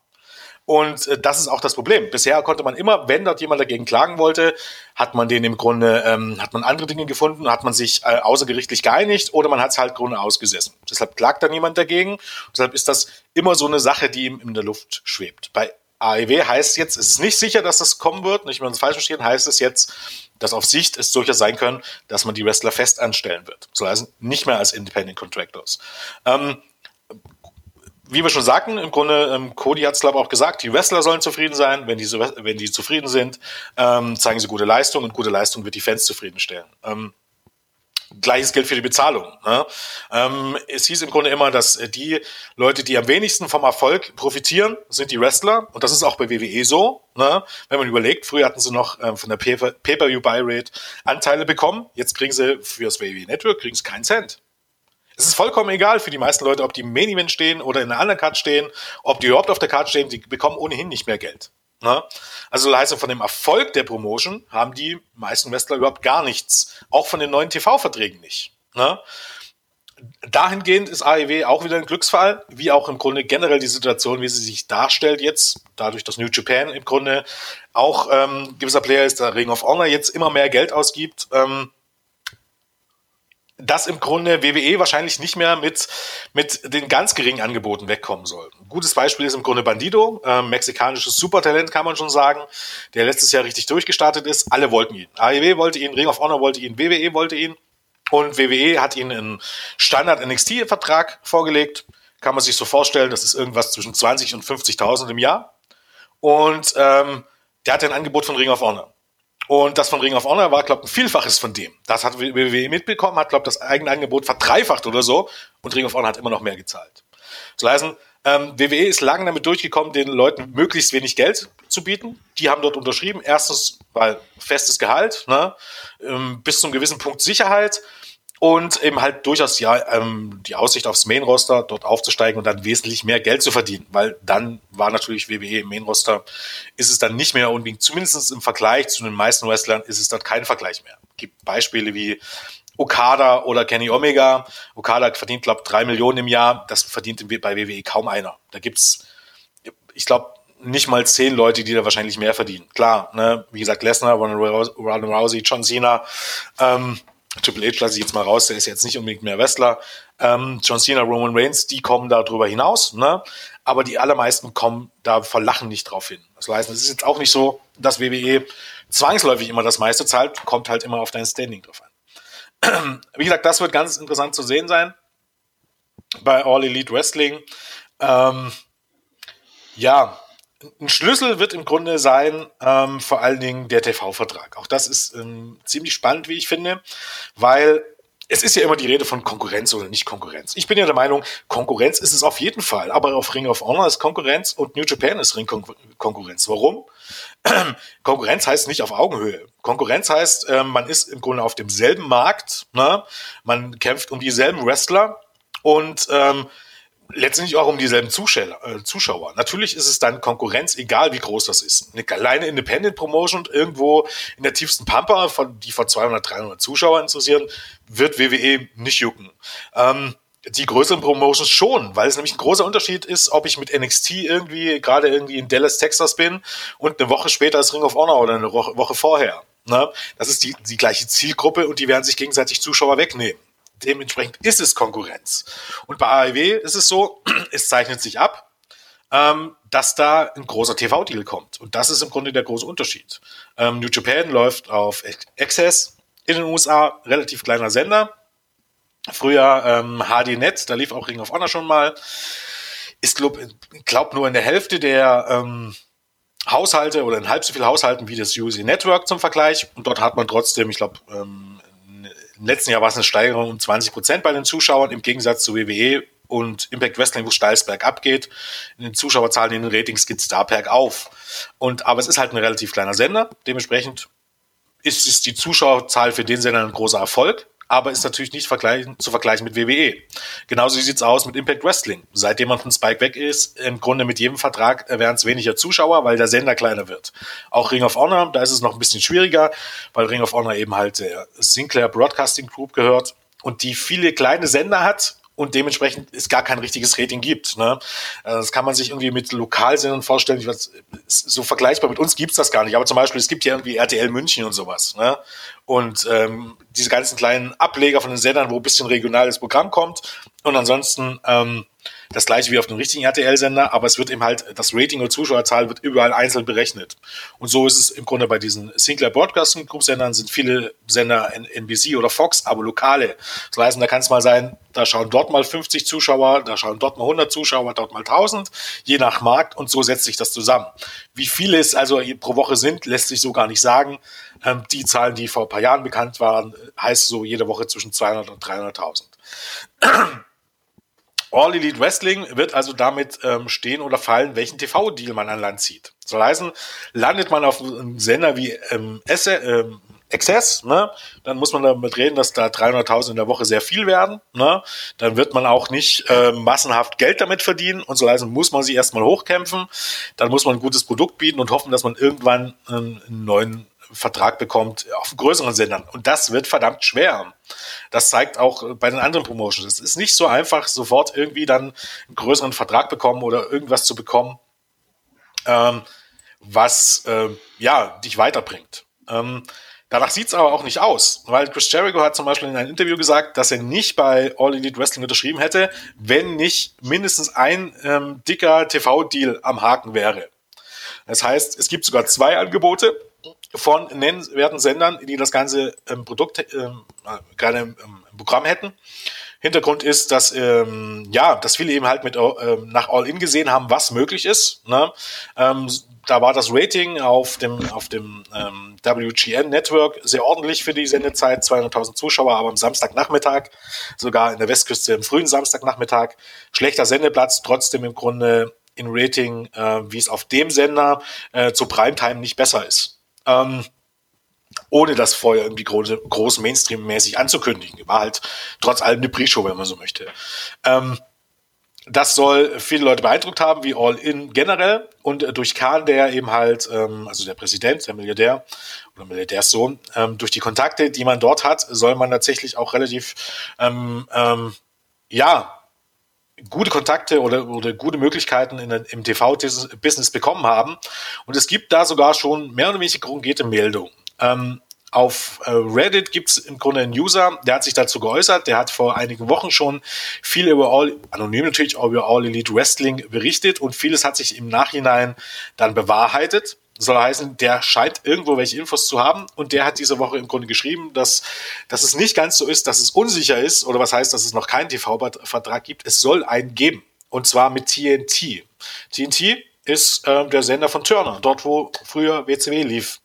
Und äh, das ist auch das Problem. Bisher konnte man immer, wenn dort jemand dagegen klagen wollte, hat man den im Grunde, ähm, hat man andere Dinge gefunden, hat man sich äh, außergerichtlich geeinigt oder man hat es halt Grunde ausgesessen. Deshalb klagt dann niemand dagegen. Deshalb ist das immer so eine Sache, die ihm in der Luft schwebt. Bei AEW heißt jetzt, es ist nicht sicher, dass das kommen wird, nicht mehr uns falsch verstehen, heißt es jetzt, dass auf Sicht es durchaus sein können, dass man die Wrestler fest anstellen wird. So heißen nicht mehr als Independent Contractors. Ähm, wie wir schon sagten, im Grunde, ähm, Cody hat es glaube ich auch gesagt, die Wrestler sollen zufrieden sein. Wenn die, wenn die zufrieden sind, ähm, zeigen sie gute Leistung und gute Leistung wird die Fans zufriedenstellen. Ähm, Gleiches gilt für die Bezahlung. Ne? Ähm, es hieß im Grunde immer, dass äh, die Leute, die am wenigsten vom Erfolg profitieren, sind die Wrestler. Und das ist auch bei WWE so. Ne? Wenn man überlegt, früher hatten sie noch ähm, von der Pay-Per-View-Buy-Rate Anteile bekommen. Jetzt kriegen sie für das WWE Network kriegen sie keinen Cent. Es ist vollkommen egal für die meisten Leute, ob die im Main Event stehen oder in einer anderen Card stehen, ob die überhaupt auf der Card stehen, die bekommen ohnehin nicht mehr Geld. Ne? Also das heißt, von dem Erfolg der Promotion haben die meisten Wrestler überhaupt gar nichts. Auch von den neuen TV-Verträgen nicht. Ne? Dahingehend ist AEW auch wieder ein Glücksfall, wie auch im Grunde generell die Situation, wie sie sich darstellt jetzt, dadurch, dass New Japan im Grunde auch ähm, gewisser Player ist, der Ring of Honor jetzt immer mehr Geld ausgibt. Ähm, dass im Grunde WWE wahrscheinlich nicht mehr mit, mit den ganz geringen Angeboten wegkommen soll. Ein gutes Beispiel ist im Grunde Bandido, äh, mexikanisches Supertalent kann man schon sagen, der letztes Jahr richtig durchgestartet ist. Alle wollten ihn. AEW wollte ihn, Ring of Honor wollte ihn, WWE wollte ihn und WWE hat ihn einen Standard NXT-Vertrag vorgelegt. Kann man sich so vorstellen, das ist irgendwas zwischen 20 und 50.000 im Jahr. Und ähm, der hat ein Angebot von Ring of Honor. Und das von Ring of Honor war, glaube ich, ein Vielfaches von dem. Das hat WWE mitbekommen, hat, glaube ich, das eigene Angebot verdreifacht oder so. Und Ring of Honor hat immer noch mehr gezahlt. Das heißt, ähm, WWE ist lange damit durchgekommen, den Leuten möglichst wenig Geld zu bieten. Die haben dort unterschrieben. Erstens, weil festes Gehalt, ne? ähm, bis zum gewissen Punkt Sicherheit und eben halt durchaus ja ähm, die Aussicht aufs Main-Roster dort aufzusteigen und dann wesentlich mehr Geld zu verdienen, weil dann war natürlich WWE im Main-Roster, ist es dann nicht mehr unbedingt, zumindest im Vergleich zu den meisten Wrestlern, ist es dort kein Vergleich mehr. Es gibt Beispiele wie Okada oder Kenny Omega. Okada verdient, glaube drei Millionen im Jahr. Das verdient bei WWE kaum einer. Da gibt's, ich glaube, nicht mal zehn Leute, die da wahrscheinlich mehr verdienen. Klar, ne? wie gesagt, Lesnar, Ronald Rousey, John Cena, ähm, Triple H lasse ich jetzt mal raus, der ist jetzt nicht unbedingt mehr Wrestler. Ähm, John Cena, Roman Reigns, die kommen da drüber hinaus, ne? aber die allermeisten kommen da verlachen nicht drauf hin. Das heißt, es ist jetzt auch nicht so, dass WWE zwangsläufig immer das meiste zahlt, kommt halt immer auf dein Standing drauf an. Wie gesagt, das wird ganz interessant zu sehen sein bei All Elite Wrestling. Ähm, ja, ein Schlüssel wird im Grunde sein, ähm, vor allen Dingen der TV-Vertrag. Auch das ist ähm, ziemlich spannend, wie ich finde, weil es ist ja immer die Rede von Konkurrenz oder nicht Konkurrenz. Ich bin ja der Meinung, Konkurrenz ist es auf jeden Fall, aber auf Ring of Honor ist Konkurrenz und New Japan ist Ring Konkurrenz. Warum? Konkurrenz heißt nicht auf Augenhöhe. Konkurrenz heißt, äh, man ist im Grunde auf demselben Markt, ne? man kämpft um dieselben Wrestler und ähm, letztendlich auch um dieselben Zuschauer, äh, Zuschauer. Natürlich ist es dann Konkurrenz, egal wie groß das ist. Eine kleine Independent Promotion irgendwo in der tiefsten Pampa, von, die von 200, 300 Zuschauern interessieren, wird WWE nicht jucken. Ähm, die größeren Promotions schon, weil es nämlich ein großer Unterschied ist, ob ich mit NXT irgendwie gerade irgendwie in Dallas, Texas bin und eine Woche später ist Ring of Honor oder eine Woche vorher. Ne? Das ist die, die gleiche Zielgruppe und die werden sich gegenseitig Zuschauer wegnehmen. Dementsprechend ist es Konkurrenz. Und bei AEW ist es so, es zeichnet sich ab, ähm, dass da ein großer TV-Deal kommt. Und das ist im Grunde der große Unterschied. Ähm, New Japan läuft auf Access in den USA, relativ kleiner Sender. Früher ähm, HDNet, da lief auch Ring of Honor schon mal. Ist, glaub, glaub nur in der Hälfte der ähm, Haushalte oder in halb so viel Haushalten wie das UC Network zum Vergleich. Und dort hat man trotzdem, ich glaube, ähm, im letzten Jahr war es eine Steigerung um 20 Prozent bei den Zuschauern, im Gegensatz zu WWE und Impact Wrestling, wo steils bergab geht. In den Zuschauerzahlen, in den Ratings geht es da bergauf. Und, aber es ist halt ein relativ kleiner Sender. Dementsprechend ist, ist die Zuschauerzahl für den Sender ein großer Erfolg aber ist natürlich nicht vergleichen, zu vergleichen mit WWE. Genauso sieht's aus mit Impact Wrestling. Seitdem man von Spike weg ist, im Grunde mit jedem Vertrag werden es weniger Zuschauer, weil der Sender kleiner wird. Auch Ring of Honor, da ist es noch ein bisschen schwieriger, weil Ring of Honor eben halt der Sinclair Broadcasting Group gehört und die viele kleine Sender hat, und dementsprechend es gar kein richtiges Rating gibt. Ne? Äh, das kann man sich irgendwie mit Lokalsendern vorstellen. Weiß, so vergleichbar mit uns gibt's das gar nicht. Aber zum Beispiel, es gibt ja irgendwie RTL München und sowas. Ne? Und ähm, diese ganzen kleinen Ableger von den Sendern, wo ein bisschen regionales Programm kommt. Und ansonsten ähm, das gleiche wie auf dem richtigen RTL-Sender, aber es wird eben halt, das Rating und Zuschauerzahl wird überall einzeln berechnet. Und so ist es im Grunde bei diesen Sinclair Broadcasting Group Sendern sind viele Sender NBC oder Fox, aber lokale. Das heißt, da kann es mal sein, da schauen dort mal 50 Zuschauer, da schauen dort mal 100 Zuschauer, dort mal 1000, je nach Markt und so setzt sich das zusammen. Wie viele es also pro Woche sind, lässt sich so gar nicht sagen. Ähm, die Zahlen, die vor ein paar Jahren bekannt waren, heißt so jede Woche zwischen 200 und 300.000. All Elite Wrestling wird also damit ähm, stehen oder fallen, welchen TV-Deal man an Land zieht. Soll heißen, landet man auf einem Sender wie ähm, Esse, ähm, Access, ne, dann muss man damit reden, dass da 300.000 in der Woche sehr viel werden. Ne, dann wird man auch nicht äh, massenhaft Geld damit verdienen und so heißen, muss man sich erstmal hochkämpfen. Dann muss man ein gutes Produkt bieten und hoffen, dass man irgendwann ähm, einen neuen Vertrag bekommt auf größeren Sendern. Und das wird verdammt schwer. Das zeigt auch bei den anderen Promotions. Es ist nicht so einfach, sofort irgendwie dann einen größeren Vertrag bekommen oder irgendwas zu bekommen, ähm, was äh, ja dich weiterbringt. Ähm, danach sieht's aber auch nicht aus, weil Chris Jericho hat zum Beispiel in einem Interview gesagt, dass er nicht bei All Elite Wrestling unterschrieben hätte, wenn nicht mindestens ein ähm, dicker TV-Deal am Haken wäre. Das heißt, es gibt sogar zwei Angebote von nennenswerten Sendern, die das ganze ähm, Produkt ähm, gerne im Programm hätten. Hintergrund ist, dass ähm, ja, dass viele eben halt mit ähm, nach All-In gesehen haben, was möglich ist. Ne? Ähm, da war das Rating auf dem auf dem ähm, WGN Network sehr ordentlich für die Sendezeit, 200.000 Zuschauer, aber am Samstagnachmittag, sogar in der Westküste im frühen Samstagnachmittag, schlechter Sendeplatz, trotzdem im Grunde in Rating, äh, wie es auf dem Sender äh, zu Primetime nicht besser ist ähm, ohne das vorher irgendwie groß, groß Mainstream-mäßig anzukündigen. War halt trotz allem eine Pre-Show, wenn man so möchte. Ähm, das soll viele Leute beeindruckt haben, wie All In generell. Und äh, durch Kahn, der eben halt, ähm, also der Präsident, der Milliardär oder Milliardärssohn, ähm, durch die Kontakte, die man dort hat, soll man tatsächlich auch relativ, ähm, ähm, ja, gute Kontakte oder, oder gute Möglichkeiten in, im TV-Business bekommen haben. Und es gibt da sogar schon mehr oder weniger konkrete Meldungen. Ähm, auf äh, Reddit gibt es im Grunde einen User, der hat sich dazu geäußert, der hat vor einigen Wochen schon viel über All, anonym natürlich, über All Elite Wrestling berichtet und vieles hat sich im Nachhinein dann bewahrheitet soll heißen, der scheint irgendwo welche Infos zu haben und der hat diese Woche im Grunde geschrieben, dass, dass es nicht ganz so ist, dass es unsicher ist oder was heißt, dass es noch keinen TV-Vertrag gibt. Es soll einen geben und zwar mit TNT. TNT ist äh, der Sender von Turner, dort wo früher WCW lief.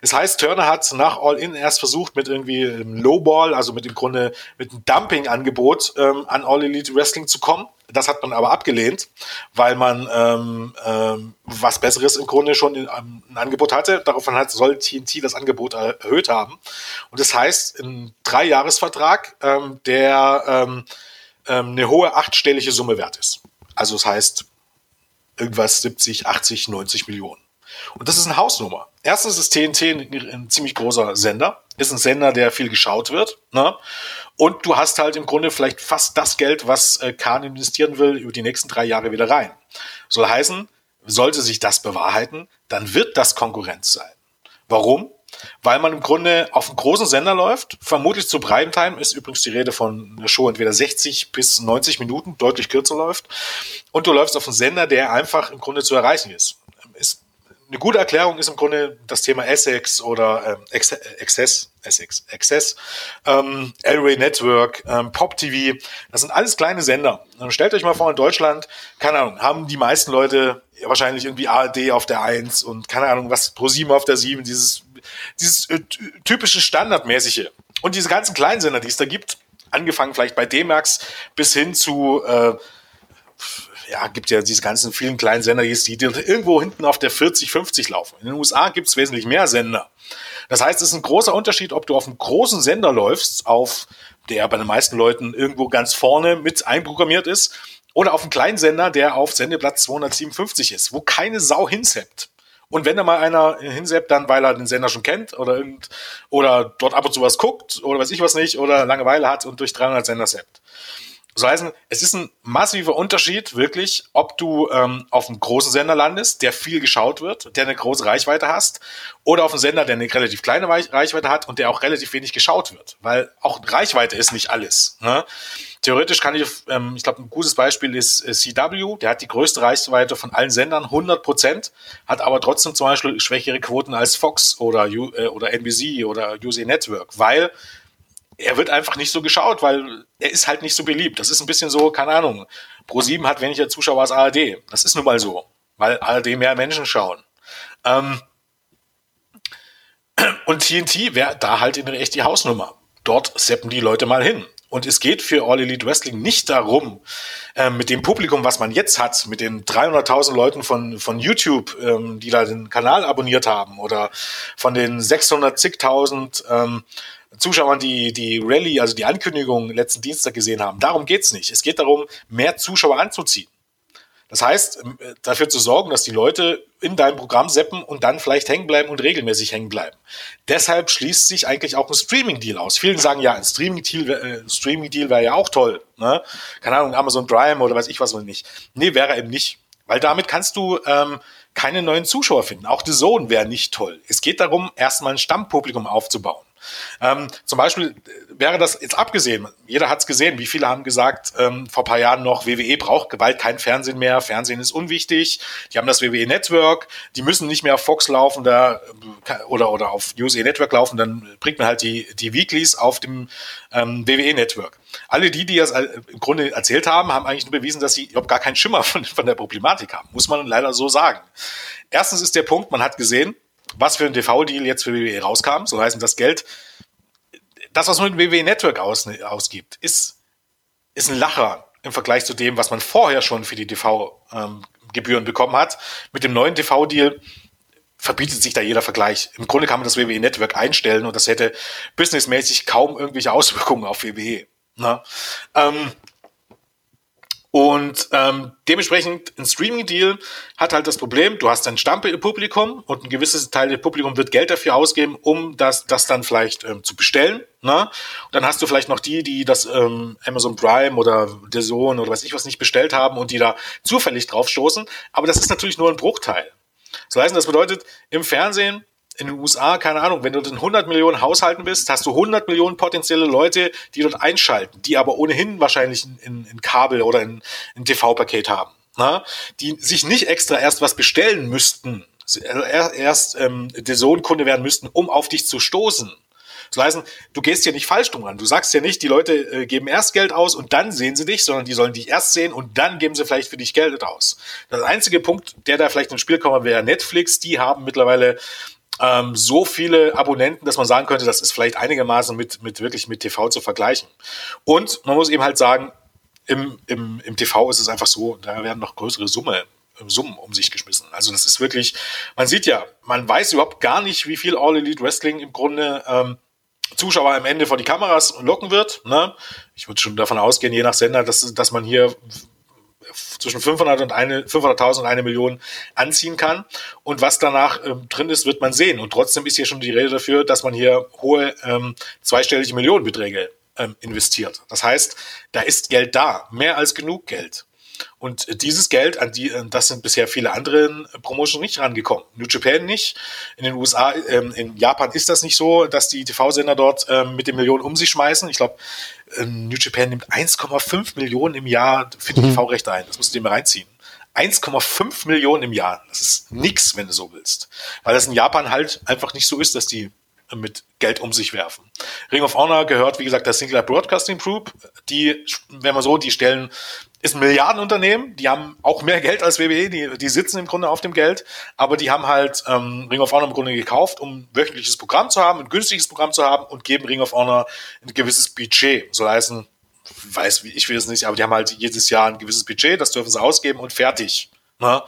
Es heißt, Turner hat nach All-In erst versucht, mit irgendwie einem Lowball, also mit im Grunde mit einem Dumping-Angebot ähm, an All Elite Wrestling zu kommen. Das hat man aber abgelehnt, weil man ähm, ähm, was Besseres im Grunde schon in, ähm, ein Angebot hatte. Daraufhin hat, soll TNT das Angebot erhöht haben. Und das heißt, ein Dreijahresvertrag, ähm, der ähm, ähm, eine hohe achtstellige Summe wert ist. Also das heißt, irgendwas 70, 80, 90 Millionen. Und das ist eine Hausnummer. Erstens ist TNT ein, ein, ziemlich großer Sender, ist ein Sender, der viel geschaut wird. Ne? Und du hast halt im Grunde vielleicht fast das Geld, was äh, Kahn investieren will, über die nächsten drei Jahre wieder rein. Soll heißen, sollte sich das bewahrheiten, dann wird das Konkurrenz sein. Warum? Weil man im Grunde auf einem großen Sender läuft, vermutlich zu Primetime ist übrigens die Rede von einer Show entweder 60 bis 90 Minuten, deutlich kürzer läuft. Und du läufst auf einen Sender, der einfach im Grunde zu erreichen ist. Eine gute Erklärung ist im Grunde das Thema Essex oder ähm, Access, Essex, Access, ähm, Elway Network, ähm, Pop TV. Das sind alles kleine Sender. Und stellt euch mal vor, in Deutschland, keine Ahnung, haben die meisten Leute wahrscheinlich irgendwie ARD auf der 1 und keine Ahnung, was ProSieben auf der 7, dieses, dieses äh, typische Standardmäßige. Und diese ganzen kleinen Sender, die es da gibt, angefangen vielleicht bei D-Max bis hin zu äh, ja, gibt ja diese ganzen vielen kleinen Sender, die, irgendwo hinten auf der 40, 50 laufen. In den USA gibt es wesentlich mehr Sender. Das heißt, es ist ein großer Unterschied, ob du auf einem großen Sender läufst, auf der bei den meisten Leuten irgendwo ganz vorne mit einprogrammiert ist, oder auf einem kleinen Sender, der auf Sendeplatz 257 ist, wo keine Sau hinseppt. Und wenn da mal einer hinseppt, dann weil er den Sender schon kennt oder irgend, oder dort ab und zu was guckt oder weiß ich was nicht oder Langeweile hat und durch 300 Sender seppt. So heißen, es ist ein massiver Unterschied, wirklich, ob du ähm, auf einem großen Sender landest, der viel geschaut wird, der eine große Reichweite hast, oder auf einem Sender, der eine relativ kleine Reichweite hat und der auch relativ wenig geschaut wird. Weil auch Reichweite ist nicht alles. Ne? Theoretisch kann ich, ähm, ich glaube, ein gutes Beispiel ist äh, CW, der hat die größte Reichweite von allen Sendern, 100 Prozent, hat aber trotzdem zum Beispiel schwächere Quoten als Fox oder, äh, oder NBC oder USA Network, weil er wird einfach nicht so geschaut, weil er ist halt nicht so beliebt. Das ist ein bisschen so, keine Ahnung. Pro7 hat weniger Zuschauer als ARD. Das ist nun mal so, weil ARD mehr Menschen schauen. Ähm, Und TNT wäre da halt in echt die Hausnummer. Dort seppen die Leute mal hin. Und es geht für All Elite Wrestling nicht darum, äh, mit dem Publikum, was man jetzt hat, mit den 300.000 Leuten von, von YouTube, ähm, die da den Kanal abonniert haben, oder von den 600.000 ähm, Zuschauern, die die Rallye, also die Ankündigung letzten Dienstag gesehen haben. Darum geht's nicht. Es geht darum, mehr Zuschauer anzuziehen. Das heißt, ähm, dafür zu sorgen, dass die Leute in deinem Programm seppen und dann vielleicht hängen bleiben und regelmäßig hängen bleiben. Deshalb schließt sich eigentlich auch ein Streaming-Deal aus. Vielen sagen ja, ein Streaming-Deal äh, Streaming wäre ja auch toll. Ne? Keine Ahnung, Amazon Prime oder weiß ich was man nicht. Nee, wäre eben nicht. Weil damit kannst du ähm, keine neuen Zuschauer finden. Auch The Zone wäre nicht toll. Es geht darum, erstmal ein Stammpublikum aufzubauen. Ähm, zum Beispiel wäre das jetzt abgesehen, jeder hat es gesehen, wie viele haben gesagt, ähm, vor paar Jahren noch, WWE braucht bald kein Fernsehen mehr, Fernsehen ist unwichtig, die haben das WWE Network, die müssen nicht mehr auf Fox laufen da, oder, oder auf USA Network laufen, dann bringt man halt die, die Weeklies auf dem ähm, WWE Network. Alle die, die das im Grunde erzählt haben, haben eigentlich nur bewiesen, dass sie überhaupt gar keinen Schimmer von, von der Problematik haben, muss man leider so sagen. Erstens ist der Punkt, man hat gesehen, was für ein TV-Deal jetzt für WWE rauskam. So heißt das Geld, das, was man mit WWE Network aus, ausgibt, ist, ist ein Lacher im Vergleich zu dem, was man vorher schon für die TV-Gebühren ähm, bekommen hat. Mit dem neuen TV-Deal verbietet sich da jeder Vergleich. Im Grunde kann man das WWE Network einstellen und das hätte businessmäßig kaum irgendwelche Auswirkungen auf WWE. Ne? Ähm, und ähm, dementsprechend ein Streaming-Deal hat halt das Problem, du hast ein Stammpublikum und ein gewisses Teil des Publikums wird Geld dafür ausgeben, um das, das dann vielleicht ähm, zu bestellen. Ne? Und dann hast du vielleicht noch die, die das ähm, Amazon Prime oder der Sohn oder weiß ich was nicht bestellt haben und die da zufällig drauf stoßen. Aber das ist natürlich nur ein Bruchteil. Das heißt, das bedeutet, im Fernsehen in den USA, keine Ahnung, wenn du in 100 Millionen Haushalten bist, hast du 100 Millionen potenzielle Leute, die dort einschalten, die aber ohnehin wahrscheinlich ein, ein Kabel oder ein, ein TV-Paket haben, na? die sich nicht extra erst was bestellen müssten, erst ähm, der Sohn-Kunde werden müssten, um auf dich zu stoßen. Das heißt, du gehst ja nicht falsch drum ran. Du sagst ja nicht, die Leute äh, geben erst Geld aus und dann sehen sie dich, sondern die sollen dich erst sehen und dann geben sie vielleicht für dich Geld aus. Das einzige Punkt, der da vielleicht ins Spiel kommen wäre Netflix. Die haben mittlerweile ähm, so viele Abonnenten, dass man sagen könnte, das ist vielleicht einigermaßen mit, mit wirklich mit TV zu vergleichen. Und man muss eben halt sagen, im, im, im TV ist es einfach so, da werden noch größere Summe, Summen um sich geschmissen. Also das ist wirklich, man sieht ja, man weiß überhaupt gar nicht, wie viel All Elite Wrestling im Grunde ähm, Zuschauer am Ende vor die Kameras locken wird. Ne? Ich würde schon davon ausgehen, je nach Sender, dass, dass man hier zwischen 500 und eine 500.000 und eine Million anziehen kann. Und was danach ähm, drin ist, wird man sehen. Und trotzdem ist hier schon die Rede dafür, dass man hier hohe ähm, zweistellige Millionenbeträge ähm, investiert. Das heißt, da ist Geld da, mehr als genug Geld. Und dieses Geld, an die, äh, das sind bisher viele andere Promotions nicht rangekommen. New Japan nicht. In den USA, ähm, in Japan ist das nicht so, dass die TV-Sender dort ähm, mit den Millionen um sich schmeißen. Ich glaube, ähm, New Japan nimmt 1,5 Millionen im Jahr für die mhm. TV-Rechte ein. Das musst du dir mal reinziehen. 1,5 Millionen im Jahr. Das ist nix, wenn du so willst. Weil das in Japan halt einfach nicht so ist, dass die mit Geld um sich werfen. Ring of Honor gehört, wie gesagt, der Singular Broadcasting Group. Die, wenn man so, die stellen ist ein Milliardenunternehmen, die haben auch mehr Geld als WWE, die, die sitzen im Grunde auf dem Geld, aber die haben halt ähm, Ring of Honor im Grunde gekauft, um wöchentliches Programm zu haben, ein günstiges Programm zu haben und geben Ring of Honor ein gewisses Budget. So heißen, weiß wie ich will es nicht, aber die haben halt jedes Jahr ein gewisses Budget, das dürfen sie ausgeben und fertig. Ne?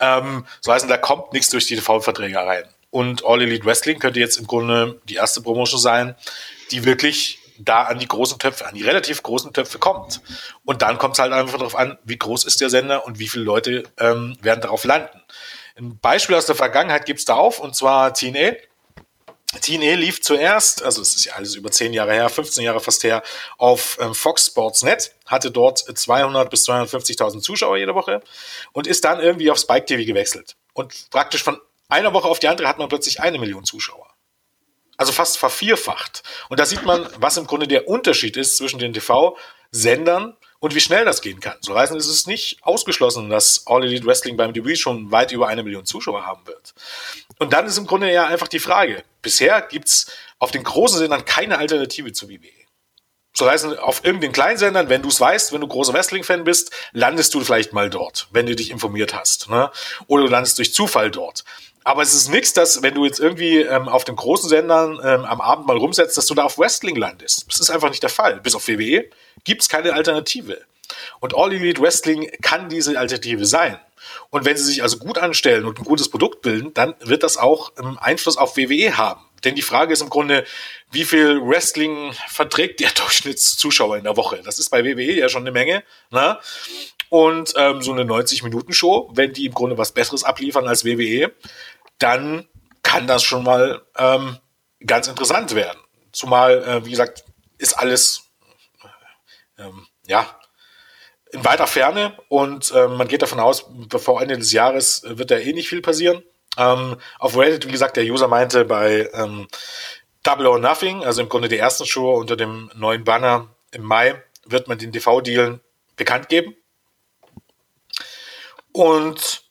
Ähm, so heißen, da kommt nichts durch die TV-Verträge rein. Und All Elite Wrestling könnte jetzt im Grunde die erste Promotion sein, die wirklich da an die großen Töpfe, an die relativ großen Töpfe kommt. Und dann kommt es halt einfach darauf an, wie groß ist der Sender und wie viele Leute ähm, werden darauf landen. Ein Beispiel aus der Vergangenheit gibt's da auf, und zwar TNA. TNA lief zuerst, also es ist ja alles über 10 Jahre her, 15 Jahre fast her, auf ähm, Fox Sports Net, hatte dort 200 bis 250.000 Zuschauer jede Woche und ist dann irgendwie auf Spike TV gewechselt. Und praktisch von einer Woche auf die andere hat man plötzlich eine Million Zuschauer. Also fast vervierfacht. Und da sieht man, was im Grunde der Unterschied ist zwischen den TV-Sendern und wie schnell das gehen kann. So heißt es ist nicht ausgeschlossen, dass All Elite Wrestling beim Debüt schon weit über eine Million Zuschauer haben wird. Und dann ist im Grunde ja einfach die Frage, bisher gibt's auf den großen Sendern keine Alternative zu WWE. So heißt auf irgendeinen kleinen Sendern, wenn du es weißt, wenn du großer Wrestling-Fan bist, landest du vielleicht mal dort, wenn du dich informiert hast. Ne? Oder du landest durch Zufall dort. Aber es ist nichts, dass, wenn du jetzt irgendwie ähm, auf den großen Sendern ähm, am Abend mal rumsetzt, dass du da auf Wrestling landest. Das ist einfach nicht der Fall. Bis auf WWE gibt es keine Alternative. Und All Elite Wrestling kann diese Alternative sein. Und wenn sie sich also gut anstellen und ein gutes Produkt bilden, dann wird das auch ähm, Einfluss auf WWE haben. Denn die Frage ist im Grunde, wie viel Wrestling verträgt der Durchschnittszuschauer in der Woche? Das ist bei WWE ja schon eine Menge. Ne? Und ähm, so eine 90-Minuten-Show, wenn die im Grunde was Besseres abliefern als WWE, dann kann das schon mal ähm, ganz interessant werden. Zumal, äh, wie gesagt, ist alles ähm, ja in weiter Ferne und äh, man geht davon aus, bevor Ende des Jahres wird da eh nicht viel passieren. Ähm, auf Reddit, wie gesagt, der User meinte bei ähm, Double or Nothing, also im Grunde der ersten Show unter dem neuen Banner im Mai, wird man den TV-Deal bekannt geben. Und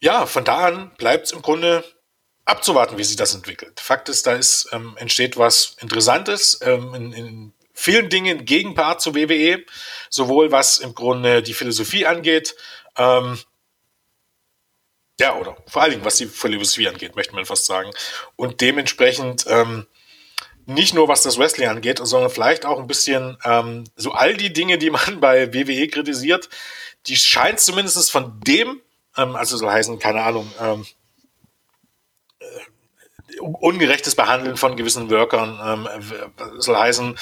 ja, von da an bleibt es im Grunde abzuwarten, wie sich das entwickelt. Fakt ist, da ist, ähm, entsteht was Interessantes ähm, in, in vielen Dingen Gegenpart zu WWE, sowohl was im Grunde die Philosophie angeht, ähm, ja, oder vor allen Dingen, was die Philosophie angeht, möchte man fast sagen. Und dementsprechend ähm, nicht nur was das Wrestling angeht, sondern vielleicht auch ein bisschen ähm, so all die Dinge, die man bei WWE kritisiert, die scheint zumindest von dem ähm, also soll heißen, keine Ahnung, ähm, äh, ungerechtes Behandeln von gewissen Workern ähm, soll heißen,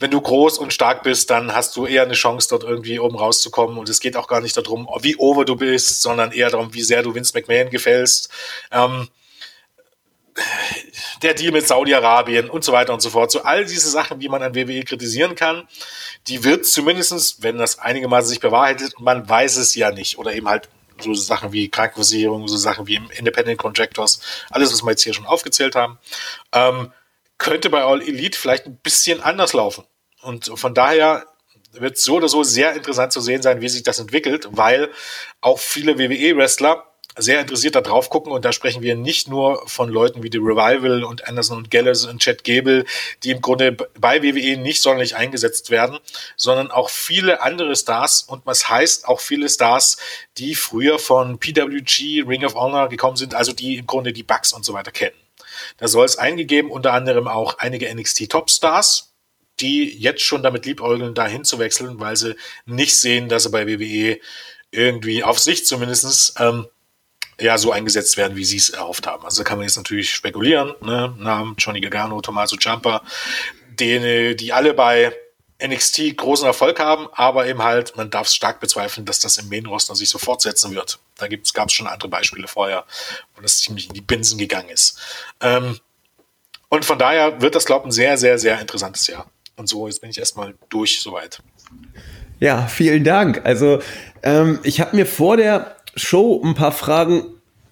wenn du groß und stark bist, dann hast du eher eine Chance, dort irgendwie oben rauszukommen. Und es geht auch gar nicht darum, wie over du bist, sondern eher darum, wie sehr du Vince McMahon gefällst. Ähm, der Deal mit Saudi-Arabien und so weiter und so fort. So all diese Sachen, die man an WWE kritisieren kann, die wird zumindestens, wenn das einigermaßen sich bewahrheitet, man weiß es ja nicht, oder eben halt so Sachen wie Krankenversicherung, so Sachen wie Independent Contractors, alles, was wir jetzt hier schon aufgezählt haben, ähm, könnte bei All Elite vielleicht ein bisschen anders laufen. Und von daher wird es so oder so sehr interessant zu sehen sein, wie sich das entwickelt, weil auch viele WWE-Wrestler sehr interessiert da drauf gucken und da sprechen wir nicht nur von Leuten wie The Revival und Anderson und Gallows und Chad Gable, die im Grunde bei WWE nicht sonderlich eingesetzt werden, sondern auch viele andere Stars und was heißt auch viele Stars, die früher von PWG, Ring of Honor gekommen sind, also die im Grunde die Bugs und so weiter kennen. Da soll es eingegeben, unter anderem auch einige NXT Topstars, die jetzt schon damit liebäugeln, dahin zu wechseln, weil sie nicht sehen, dass sie bei WWE irgendwie auf sich zumindestens ähm, ja so eingesetzt werden, wie sie es erhofft haben. Also da kann man jetzt natürlich spekulieren, ne? Namen Johnny Gargano, Tommaso Ciampa, denen, die alle bei NXT großen Erfolg haben, aber eben halt, man darf es stark bezweifeln, dass das im Main-Roster sich so fortsetzen wird. Da gab es schon andere Beispiele vorher, wo das ziemlich in die Binsen gegangen ist. Ähm, und von daher wird das, glaube ich, ein sehr, sehr, sehr interessantes Jahr. Und so, jetzt bin ich erstmal durch soweit. Ja, vielen Dank. Also ähm, ich habe mir vor der Show ein paar Fragen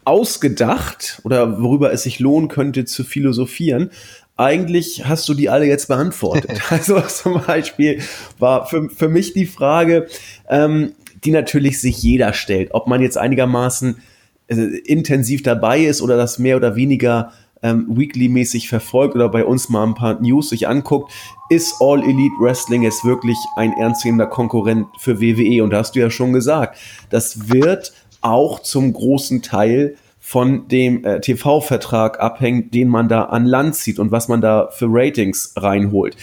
ausgedacht oder worüber es sich lohnen könnte zu philosophieren. Eigentlich hast du die alle jetzt beantwortet. also zum Beispiel war für, für mich die Frage, ähm, die natürlich sich jeder stellt, ob man jetzt einigermaßen äh, intensiv dabei ist oder das mehr oder weniger ähm, weekly-mäßig verfolgt oder bei uns mal ein paar News sich anguckt, ist All Elite Wrestling jetzt wirklich ein ernstzunehmender Konkurrent für WWE? Und da hast du ja schon gesagt, das wird auch zum großen Teil von dem äh, TV-Vertrag abhängt, den man da an Land zieht und was man da für Ratings reinholt.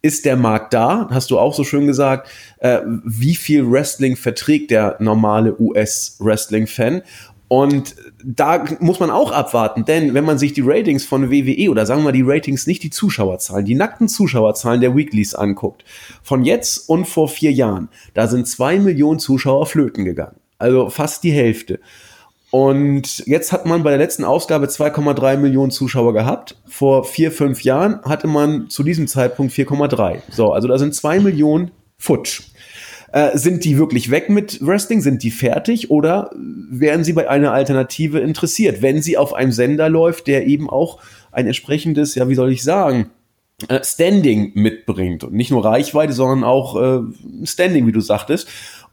Ist der Markt da? Hast du auch so schön gesagt. Äh, wie viel Wrestling verträgt der normale US-Wrestling-Fan? Und da muss man auch abwarten, denn wenn man sich die Ratings von WWE oder sagen wir die Ratings, nicht die Zuschauerzahlen, die nackten Zuschauerzahlen der Weeklies anguckt, von jetzt und vor vier Jahren, da sind zwei Millionen Zuschauer flöten gegangen. Also fast die Hälfte. Und jetzt hat man bei der letzten Ausgabe 2,3 Millionen Zuschauer gehabt. Vor vier, fünf Jahren hatte man zu diesem Zeitpunkt 4,3. So, also da sind zwei Millionen futsch. Äh, sind die wirklich weg mit Wrestling? Sind die fertig? Oder wären sie bei einer Alternative interessiert, wenn sie auf einem Sender läuft, der eben auch ein entsprechendes, ja, wie soll ich sagen, äh, Standing mitbringt. Und nicht nur Reichweite, sondern auch äh, Standing, wie du sagtest.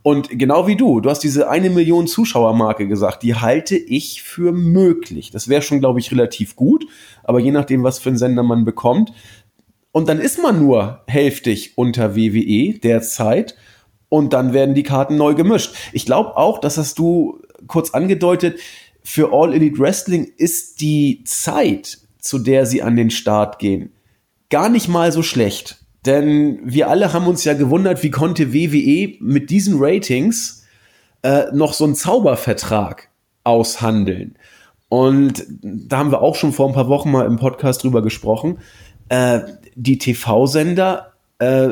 Und genau wie du, du hast diese eine Million Zuschauermarke gesagt, die halte ich für möglich. Das wäre schon, glaube ich, relativ gut, aber je nachdem, was für einen Sender man bekommt. Und dann ist man nur hälftig unter WWE derzeit und dann werden die Karten neu gemischt. Ich glaube auch, das hast du kurz angedeutet, für All Elite Wrestling ist die Zeit, zu der sie an den Start gehen, gar nicht mal so schlecht. Denn wir alle haben uns ja gewundert, wie konnte WWE mit diesen Ratings äh, noch so einen Zaubervertrag aushandeln. Und da haben wir auch schon vor ein paar Wochen mal im Podcast drüber gesprochen. Äh, die TV-Sender äh,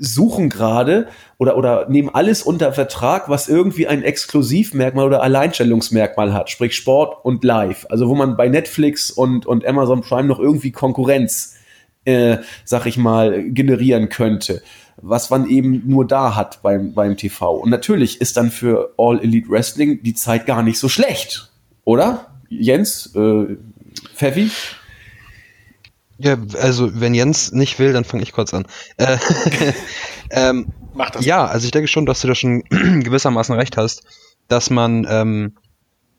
suchen gerade oder, oder nehmen alles unter Vertrag, was irgendwie ein Exklusivmerkmal oder Alleinstellungsmerkmal hat, sprich Sport und Live. Also wo man bei Netflix und, und Amazon Prime noch irgendwie Konkurrenz, äh, sag ich mal, generieren könnte. Was man eben nur da hat beim, beim TV. Und natürlich ist dann für All Elite Wrestling die Zeit gar nicht so schlecht, oder? Jens, äh, Pfeffi? Ja, also wenn Jens nicht will, dann fange ich kurz an. Äh, ähm, Mach das. Ja, also ich denke schon, dass du da schon gewissermaßen recht hast, dass man ähm,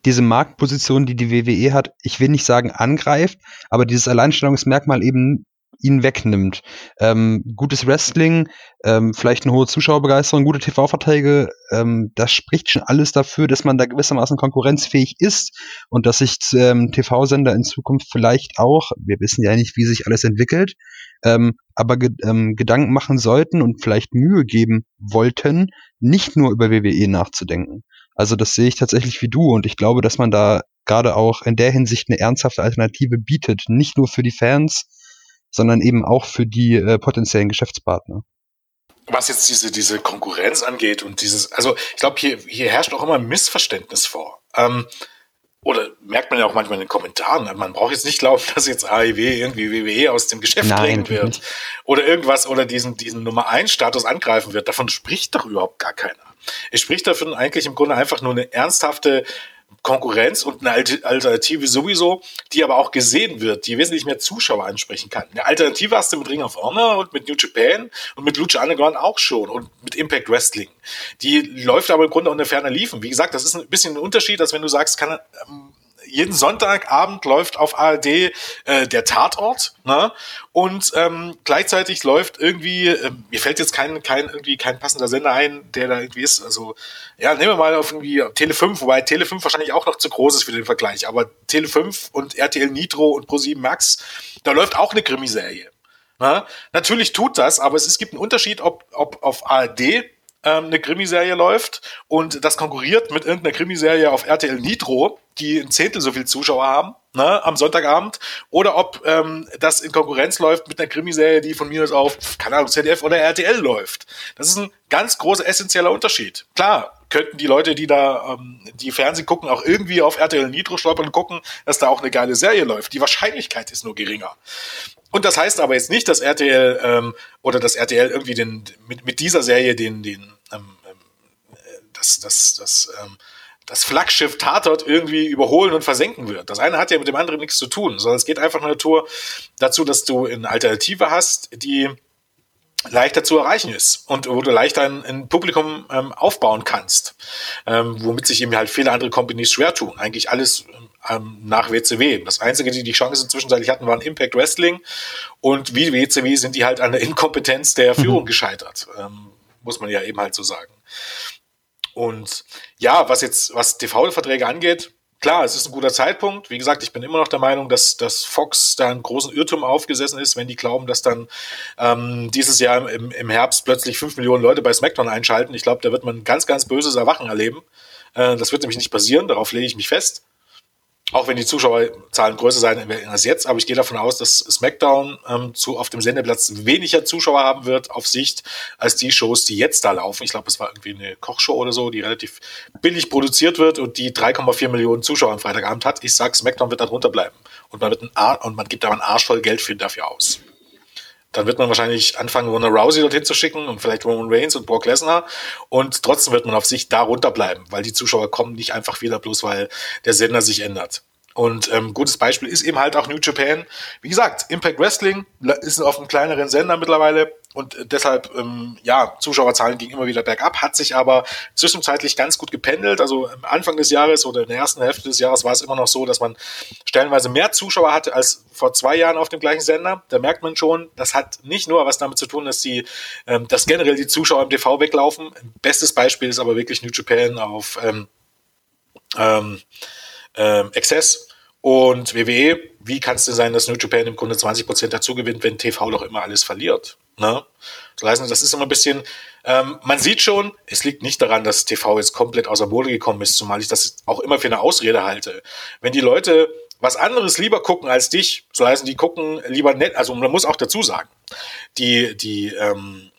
diese Marktposition, die die WWE hat, ich will nicht sagen angreift, aber dieses Alleinstellungsmerkmal eben ihn wegnimmt. Ähm, gutes Wrestling, ähm, vielleicht eine hohe Zuschauerbegeisterung, gute TV-Verträge, ähm, das spricht schon alles dafür, dass man da gewissermaßen konkurrenzfähig ist und dass sich ähm, TV-Sender in Zukunft vielleicht auch, wir wissen ja nicht, wie sich alles entwickelt, ähm, aber ge ähm, Gedanken machen sollten und vielleicht Mühe geben wollten, nicht nur über WWE nachzudenken. Also das sehe ich tatsächlich wie du und ich glaube, dass man da gerade auch in der Hinsicht eine ernsthafte Alternative bietet, nicht nur für die Fans, sondern eben auch für die äh, potenziellen Geschäftspartner. Was jetzt diese, diese Konkurrenz angeht und dieses, also ich glaube, hier, hier herrscht auch immer ein Missverständnis vor. Ähm, oder merkt man ja auch manchmal in den Kommentaren, man braucht jetzt nicht glauben, dass jetzt AEW irgendwie WWE aus dem Geschäft drängen wird nicht. oder irgendwas oder diesen, diesen Nummer 1 Status angreifen wird. Davon spricht doch überhaupt gar keiner. Es spricht davon eigentlich im Grunde einfach nur eine ernsthafte Konkurrenz und eine Alternative sowieso, die aber auch gesehen wird, die wesentlich mehr Zuschauer ansprechen kann. Eine Alternative hast du mit Ring of Honor und mit New Japan und mit Lucha Underground auch schon und mit Impact Wrestling. Die läuft aber im Grunde unter ferner Liefen. Wie gesagt, das ist ein bisschen ein Unterschied, als wenn du sagst, kann ähm, jeden Sonntagabend läuft auf ARD äh, der Tatort, ne? Und ähm, gleichzeitig läuft irgendwie, äh, mir fällt jetzt kein, kein, irgendwie kein passender Sender ein, der da irgendwie ist. Also, ja, nehmen wir mal auf irgendwie Tele 5, wobei Tele 5 wahrscheinlich auch noch zu groß ist für den Vergleich, aber Tele 5 und RTL Nitro und Pro7 Max, da läuft auch eine Krimiserie. Ne? Natürlich tut das, aber es, es gibt einen Unterschied, ob, ob auf ARD ähm, eine Krimiserie läuft und das konkurriert mit irgendeiner Krimiserie auf RTL Nitro, die ein Zehntel so viel Zuschauer haben, ne, am Sonntagabend, oder ob ähm, das in Konkurrenz läuft mit einer Krimiserie, die von mir aus auf, keine Ahnung, ZDF oder RTL läuft. Das ist ein ganz großer essentieller Unterschied. Klar, könnten die Leute, die da ähm, die Fernsehen gucken, auch irgendwie auf RTL Nitro stolpern und gucken, dass da auch eine geile Serie läuft. Die Wahrscheinlichkeit ist nur geringer. Und das heißt aber jetzt nicht, dass RTL ähm, oder dass RTL irgendwie den mit, mit dieser Serie den den ähm, ähm, das das das ähm, das Flaggschiff Tatort irgendwie überholen und versenken wird. Das eine hat ja mit dem anderen nichts zu tun, sondern es geht einfach nur dazu, dass du eine Alternative hast, die leichter zu erreichen ist und wo du leichter ein, ein Publikum ähm, aufbauen kannst, ähm, womit sich eben halt viele andere Companies schwer tun. Eigentlich alles ähm, nach WCW. Das Einzige, die die Chance zwischenzeitlich hatten, waren Impact Wrestling und wie WCW sind die halt an der Inkompetenz der mhm. Führung mhm. gescheitert, ähm, muss man ja eben halt so sagen. Und ja, was jetzt, was TV-Verträge angeht, klar, es ist ein guter Zeitpunkt. Wie gesagt, ich bin immer noch der Meinung, dass, dass Fox da einen großen Irrtum aufgesessen ist, wenn die glauben, dass dann ähm, dieses Jahr im, im Herbst plötzlich fünf Millionen Leute bei SmackDown einschalten. Ich glaube, da wird man ein ganz, ganz böses Erwachen erleben. Äh, das wird nämlich nicht passieren, darauf lege ich mich fest auch wenn die Zuschauerzahlen größer sein werden als jetzt, aber ich gehe davon aus, dass SmackDown ähm, zu, auf dem Sendeplatz weniger Zuschauer haben wird auf Sicht als die Shows, die jetzt da laufen. Ich glaube, es war irgendwie eine Kochshow oder so, die relativ billig produziert wird und die 3,4 Millionen Zuschauer am Freitagabend hat. Ich sag, SmackDown wird da drunter bleiben und man wird ein Ar und man gibt aber einen Arsch voll Geld für dafür aus. Dann wird man wahrscheinlich anfangen, Ronda Rousey dorthin zu schicken und vielleicht Roman Reigns und Brock Lesnar. Und trotzdem wird man auf sich da runterbleiben, weil die Zuschauer kommen nicht einfach wieder bloß, weil der Sender sich ändert. Und ähm, gutes Beispiel ist eben halt auch New Japan. Wie gesagt, Impact Wrestling ist auf einem kleineren Sender mittlerweile und deshalb, ähm, ja, Zuschauerzahlen gingen immer wieder bergab, hat sich aber zwischenzeitlich ganz gut gependelt. Also am Anfang des Jahres oder in der ersten Hälfte des Jahres war es immer noch so, dass man stellenweise mehr Zuschauer hatte als vor zwei Jahren auf dem gleichen Sender. Da merkt man schon, das hat nicht nur was damit zu tun, dass die, ähm, dass generell die Zuschauer im TV weglaufen. Bestes Beispiel ist aber wirklich New Japan auf ähm, ähm, ähm, Access und WWE, wie kann es denn sein, dass New Japan im Grunde 20 Prozent dazu gewinnt, wenn TV doch immer alles verliert? Ne? Das ist immer ein bisschen, ähm, man sieht schon, es liegt nicht daran, dass TV jetzt komplett außer Mode gekommen ist, zumal ich das auch immer für eine Ausrede halte. Wenn die Leute was anderes lieber gucken als dich, so heißen die gucken lieber nett, also man muss auch dazu sagen, die, die, ähm,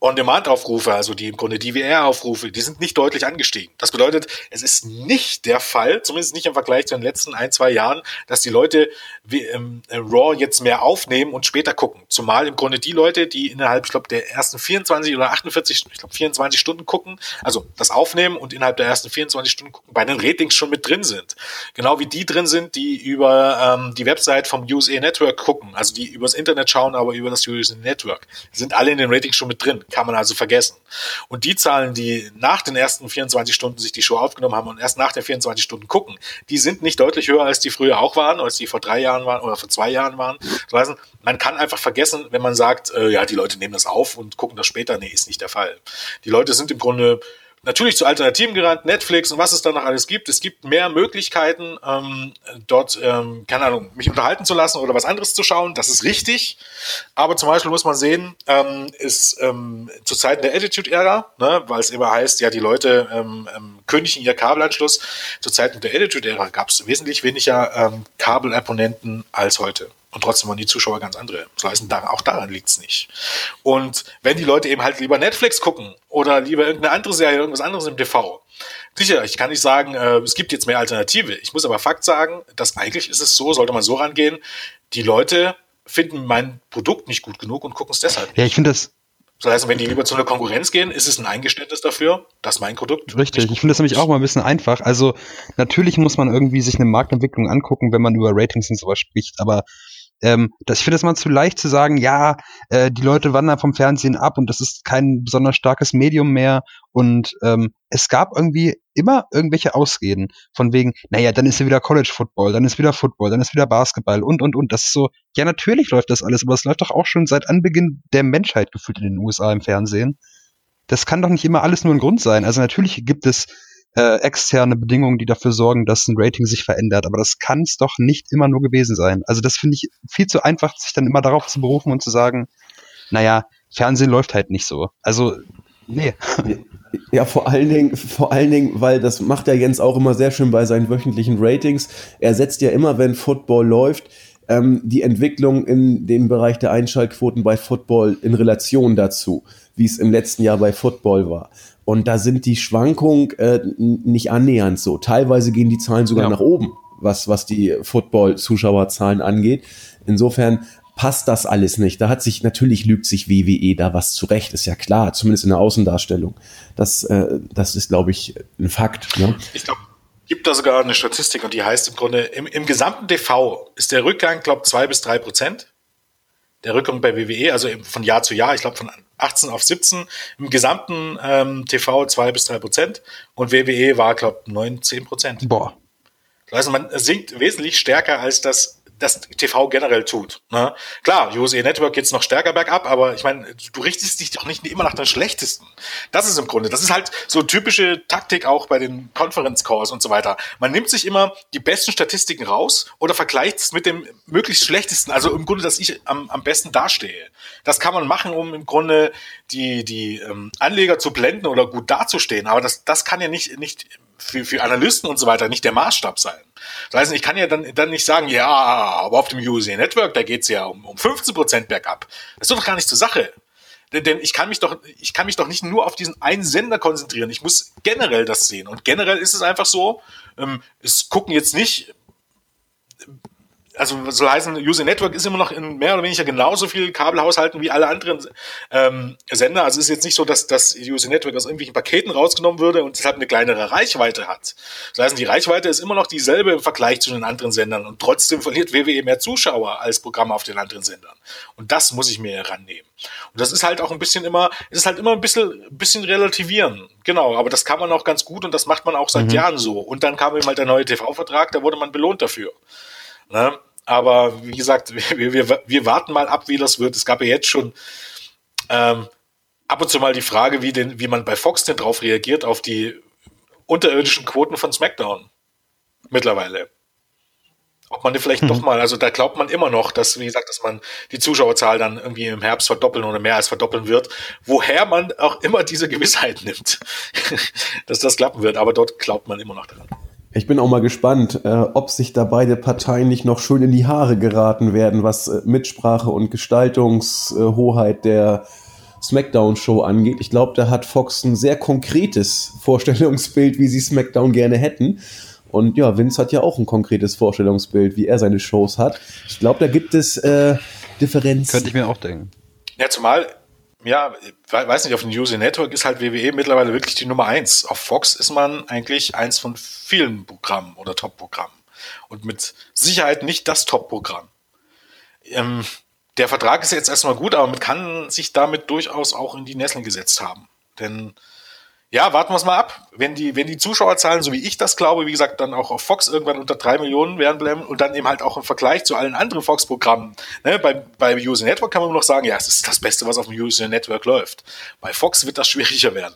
On-Demand-Aufrufe, also die im Grunde DVR-Aufrufe, die sind nicht deutlich angestiegen. Das bedeutet, es ist nicht der Fall, zumindest nicht im Vergleich zu den letzten ein, zwei Jahren, dass die Leute wie, ähm, Raw jetzt mehr aufnehmen und später gucken. Zumal im Grunde die Leute, die innerhalb, ich glaube, der ersten 24 oder 48, ich glaube 24 Stunden gucken, also das aufnehmen und innerhalb der ersten 24 Stunden gucken, bei den Ratings schon mit drin sind. Genau wie die drin sind, die über ähm, die Website vom USA Network gucken, also die übers Internet schauen, aber über das USA Network, sind alle in den Ratings schon mit drin kann man also vergessen. Und die Zahlen, die nach den ersten 24 Stunden sich die Show aufgenommen haben und erst nach den 24 Stunden gucken, die sind nicht deutlich höher, als die früher auch waren, als die vor drei Jahren waren oder vor zwei Jahren waren. Heißt, man kann einfach vergessen, wenn man sagt, äh, ja, die Leute nehmen das auf und gucken das später. Nee, ist nicht der Fall. Die Leute sind im Grunde natürlich zu Alternativen gerannt, Netflix und was es da noch alles gibt. Es gibt mehr Möglichkeiten, ähm, dort, ähm, keine Ahnung, mich unterhalten zu lassen oder was anderes zu schauen. Das ist richtig. Aber zum Beispiel muss man sehen, ähm, ist ähm, zu Zeiten der Attitude-Ära, ne, weil es immer heißt, ja, die Leute ähm, ähm, kündigen ihr Kabelanschluss. Zu Zeiten der Attitude-Ära gab es wesentlich weniger ähm, Kabelabonnenten als heute. Und trotzdem waren die Zuschauer ganz andere. Das heißt, auch daran liegt's nicht. Und wenn die Leute eben halt lieber Netflix gucken oder lieber irgendeine andere Serie, irgendwas anderes im TV, sicher, ich kann nicht sagen, äh, es gibt jetzt mehr Alternative. Ich muss aber Fakt sagen, dass eigentlich ist es so, sollte man so rangehen, die Leute finden mein Produkt nicht gut genug und gucken es deshalb nicht. Ja, ich finde das das heißt, wenn die lieber zu einer Konkurrenz gehen, ist es ein Eingeständnis dafür, dass mein Produkt. Richtig, ich finde das nämlich auch mal ein bisschen einfach. Also natürlich muss man irgendwie sich eine Marktentwicklung angucken, wenn man über Ratings und sowas spricht, aber ähm, das, ich finde es mal zu leicht zu sagen, ja, äh, die Leute wandern vom Fernsehen ab und das ist kein besonders starkes Medium mehr. Und ähm, es gab irgendwie immer irgendwelche Ausreden von wegen, naja, dann ist ja wieder College Football, dann ist wieder Football, dann ist wieder Basketball und und und. Das ist so, ja, natürlich läuft das alles, aber es läuft doch auch schon seit Anbeginn der Menschheit gefühlt in den USA im Fernsehen. Das kann doch nicht immer alles nur ein Grund sein. Also natürlich gibt es äh, externe Bedingungen, die dafür sorgen, dass ein Rating sich verändert. Aber das kann es doch nicht immer nur gewesen sein. Also das finde ich viel zu einfach, sich dann immer darauf zu berufen und zu sagen, naja, Fernsehen läuft halt nicht so. Also, nee. Ja, vor allen Dingen, vor allen Dingen, weil das macht ja Jens auch immer sehr schön bei seinen wöchentlichen Ratings. Er setzt ja immer, wenn Football läuft, ähm, die Entwicklung in dem Bereich der Einschaltquoten bei Football in Relation dazu, wie es im letzten Jahr bei Football war. Und da sind die Schwankungen äh, nicht annähernd so. Teilweise gehen die Zahlen sogar ja. nach oben, was, was die Football-Zuschauerzahlen angeht. Insofern passt das alles nicht. Da hat sich, natürlich lügt sich WWE da was zurecht, ist ja klar, zumindest in der Außendarstellung. Das, äh, das ist, glaube ich, ein Fakt. Ne? Ich glaube, gibt da sogar eine Statistik und die heißt im Grunde, im, im gesamten TV ist der Rückgang, glaube zwei bis drei Prozent. Der Rückgang bei WWE, also von Jahr zu Jahr, ich glaube von 18 auf 17, im gesamten ähm, TV 2 bis 3 Prozent und WWE war, glaube ich, 9, 10 Prozent. Boah. Also man sinkt wesentlich stärker als das das TV generell tut. Ne? Klar, USA Network geht's noch stärker bergab, aber ich meine, du richtest dich doch nicht immer nach den Schlechtesten. Das ist im Grunde, das ist halt so typische Taktik auch bei den Conference Calls und so weiter. Man nimmt sich immer die besten Statistiken raus oder vergleicht es mit dem möglichst schlechtesten, also im Grunde, dass ich am, am besten dastehe. Das kann man machen, um im Grunde die, die ähm, Anleger zu blenden oder gut dazustehen, aber das, das kann ja nicht, nicht für, für Analysten und so weiter nicht der Maßstab sein. Das heißt, ich kann ja dann, dann nicht sagen, ja, aber auf dem USA Network, da geht's ja um, um 15 Prozent bergab. Das ist doch gar nicht zur Sache. Denn, denn ich kann mich doch, ich kann mich doch nicht nur auf diesen einen Sender konzentrieren. Ich muss generell das sehen. Und generell ist es einfach so, ähm, es gucken jetzt nicht also so heißen, User Network ist immer noch in mehr oder weniger genauso viel Kabelhaushalten wie alle anderen ähm, Sender. Also es ist jetzt nicht so, dass das User Network aus irgendwelchen Paketen rausgenommen würde und deshalb eine kleinere Reichweite hat. Das heißt, die Reichweite ist immer noch dieselbe im Vergleich zu den anderen Sendern und trotzdem verliert WWE mehr Zuschauer als Programme auf den anderen Sendern. Und das muss ich mir herannehmen. Und das ist halt auch ein bisschen immer, es ist halt immer ein bisschen, ein bisschen relativieren. Genau, aber das kann man auch ganz gut und das macht man auch seit mhm. Jahren so. Und dann kam eben halt der neue TV-Vertrag, da wurde man belohnt dafür. Ne? Aber wie gesagt, wir, wir, wir warten mal ab, wie das wird. Es gab ja jetzt schon ähm, ab und zu mal die Frage, wie, denn, wie man bei Fox denn drauf reagiert, auf die unterirdischen Quoten von SmackDown. Mittlerweile. Ob man vielleicht mhm. doch mal, also da glaubt man immer noch, dass, wie gesagt, dass man die Zuschauerzahl dann irgendwie im Herbst verdoppeln oder mehr als verdoppeln wird. Woher man auch immer diese Gewissheit nimmt, dass das klappen wird. Aber dort glaubt man immer noch daran. Ich bin auch mal gespannt, äh, ob sich da beide Parteien nicht noch schön in die Haare geraten werden, was äh, Mitsprache und Gestaltungshoheit der SmackDown-Show angeht. Ich glaube, da hat Fox ein sehr konkretes Vorstellungsbild, wie sie SmackDown gerne hätten. Und ja, Vince hat ja auch ein konkretes Vorstellungsbild, wie er seine Shows hat. Ich glaube, da gibt es äh, Differenzen. Könnte ich mir auch denken. Ja, zumal, ja, weiß nicht, auf dem User Network ist halt WWE mittlerweile wirklich die Nummer eins. Auf Fox ist man eigentlich eins von vielen Programmen oder Top-Programmen. Und mit Sicherheit nicht das Top-Programm. Ähm, der Vertrag ist jetzt erstmal gut, aber man kann sich damit durchaus auch in die Nesseln gesetzt haben. Denn ja, warten wir es mal ab. Wenn die, wenn die Zuschauerzahlen, so wie ich das glaube, wie gesagt, dann auch auf Fox irgendwann unter drei Millionen werden bleiben und dann eben halt auch im Vergleich zu allen anderen Fox-Programmen. Ne, bei, bei User Network kann man nur noch sagen, ja, es ist das Beste, was auf dem User Network läuft. Bei Fox wird das schwieriger werden.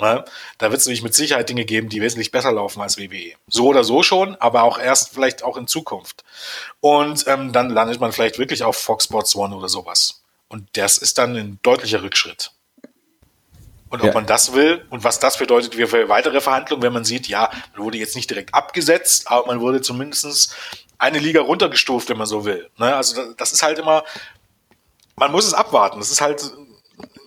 Ne? Da wird es nämlich mit Sicherheit Dinge geben, die wesentlich besser laufen als WWE. So oder so schon, aber auch erst vielleicht auch in Zukunft. Und ähm, dann landet man vielleicht wirklich auf Fox Sports One oder sowas. Und das ist dann ein deutlicher Rückschritt. Und ob ja. man das will und was das bedeutet für weitere Verhandlungen, wenn man sieht, ja, man wurde jetzt nicht direkt abgesetzt, aber man wurde zumindest eine Liga runtergestuft, wenn man so will. Ne? Also das ist halt immer, man muss es abwarten. Das ist halt ein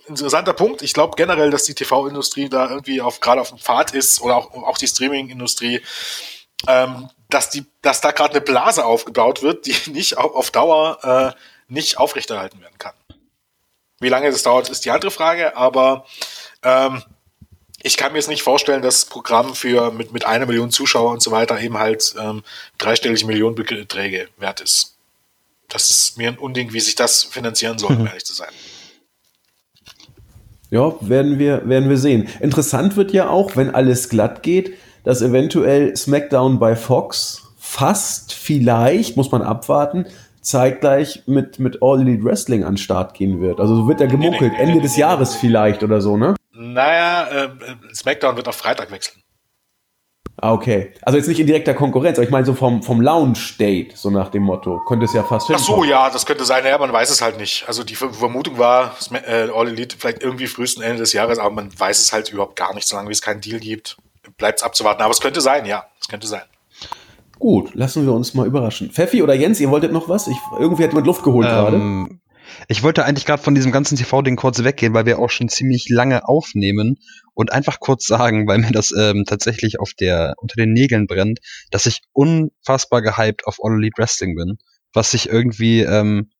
interessanter Punkt. Ich glaube generell, dass die TV-Industrie da irgendwie auf gerade auf dem Pfad ist oder auch, auch die Streaming-Industrie, ähm, dass die, dass da gerade eine Blase aufgebaut wird, die nicht auf, auf Dauer äh, nicht aufrechterhalten werden kann. Wie lange das dauert, ist die andere Frage, aber ähm, ich kann mir jetzt nicht vorstellen, dass das Programm für mit, mit einer Million Zuschauer und so weiter eben halt ähm, dreistellige Millionenbeträge wert ist. Das ist mir ein Unding, wie sich das finanzieren soll, um mhm. ehrlich zu sein. Ja, werden wir, werden wir sehen. Interessant wird ja auch, wenn alles glatt geht, dass eventuell SmackDown bei Fox fast vielleicht, muss man abwarten, zeitgleich mit, mit All Elite Wrestling an den Start gehen wird. Also so wird er gemunkelt, nee, nee, nee, Ende des Jahres vielleicht oder so, ne? Naja, äh, SmackDown wird auf Freitag wechseln. Ah, okay. Also jetzt nicht in direkter Konkurrenz, aber ich meine so vom, vom Launch-Date, so nach dem Motto. Könnte es ja fast Ach so, ja, das könnte sein. Ja, man weiß es halt nicht. Also die Vermutung war, äh, All Elite vielleicht irgendwie frühesten Ende des Jahres, aber man weiß es halt überhaupt gar nicht, solange es keinen Deal gibt. Bleibt es abzuwarten. Aber es könnte sein, ja. Es könnte sein. Gut, lassen wir uns mal überraschen. Pfeffi oder Jens, ihr wolltet noch was? Ich, irgendwie hat jemand Luft geholt ähm, gerade. Ich wollte eigentlich gerade von diesem ganzen TV-Ding kurz weggehen, weil wir auch schon ziemlich lange aufnehmen und einfach kurz sagen, weil mir das ähm, tatsächlich auf der unter den Nägeln brennt, dass ich unfassbar gehypt auf All Elite Wrestling bin, was ich irgendwie ähm,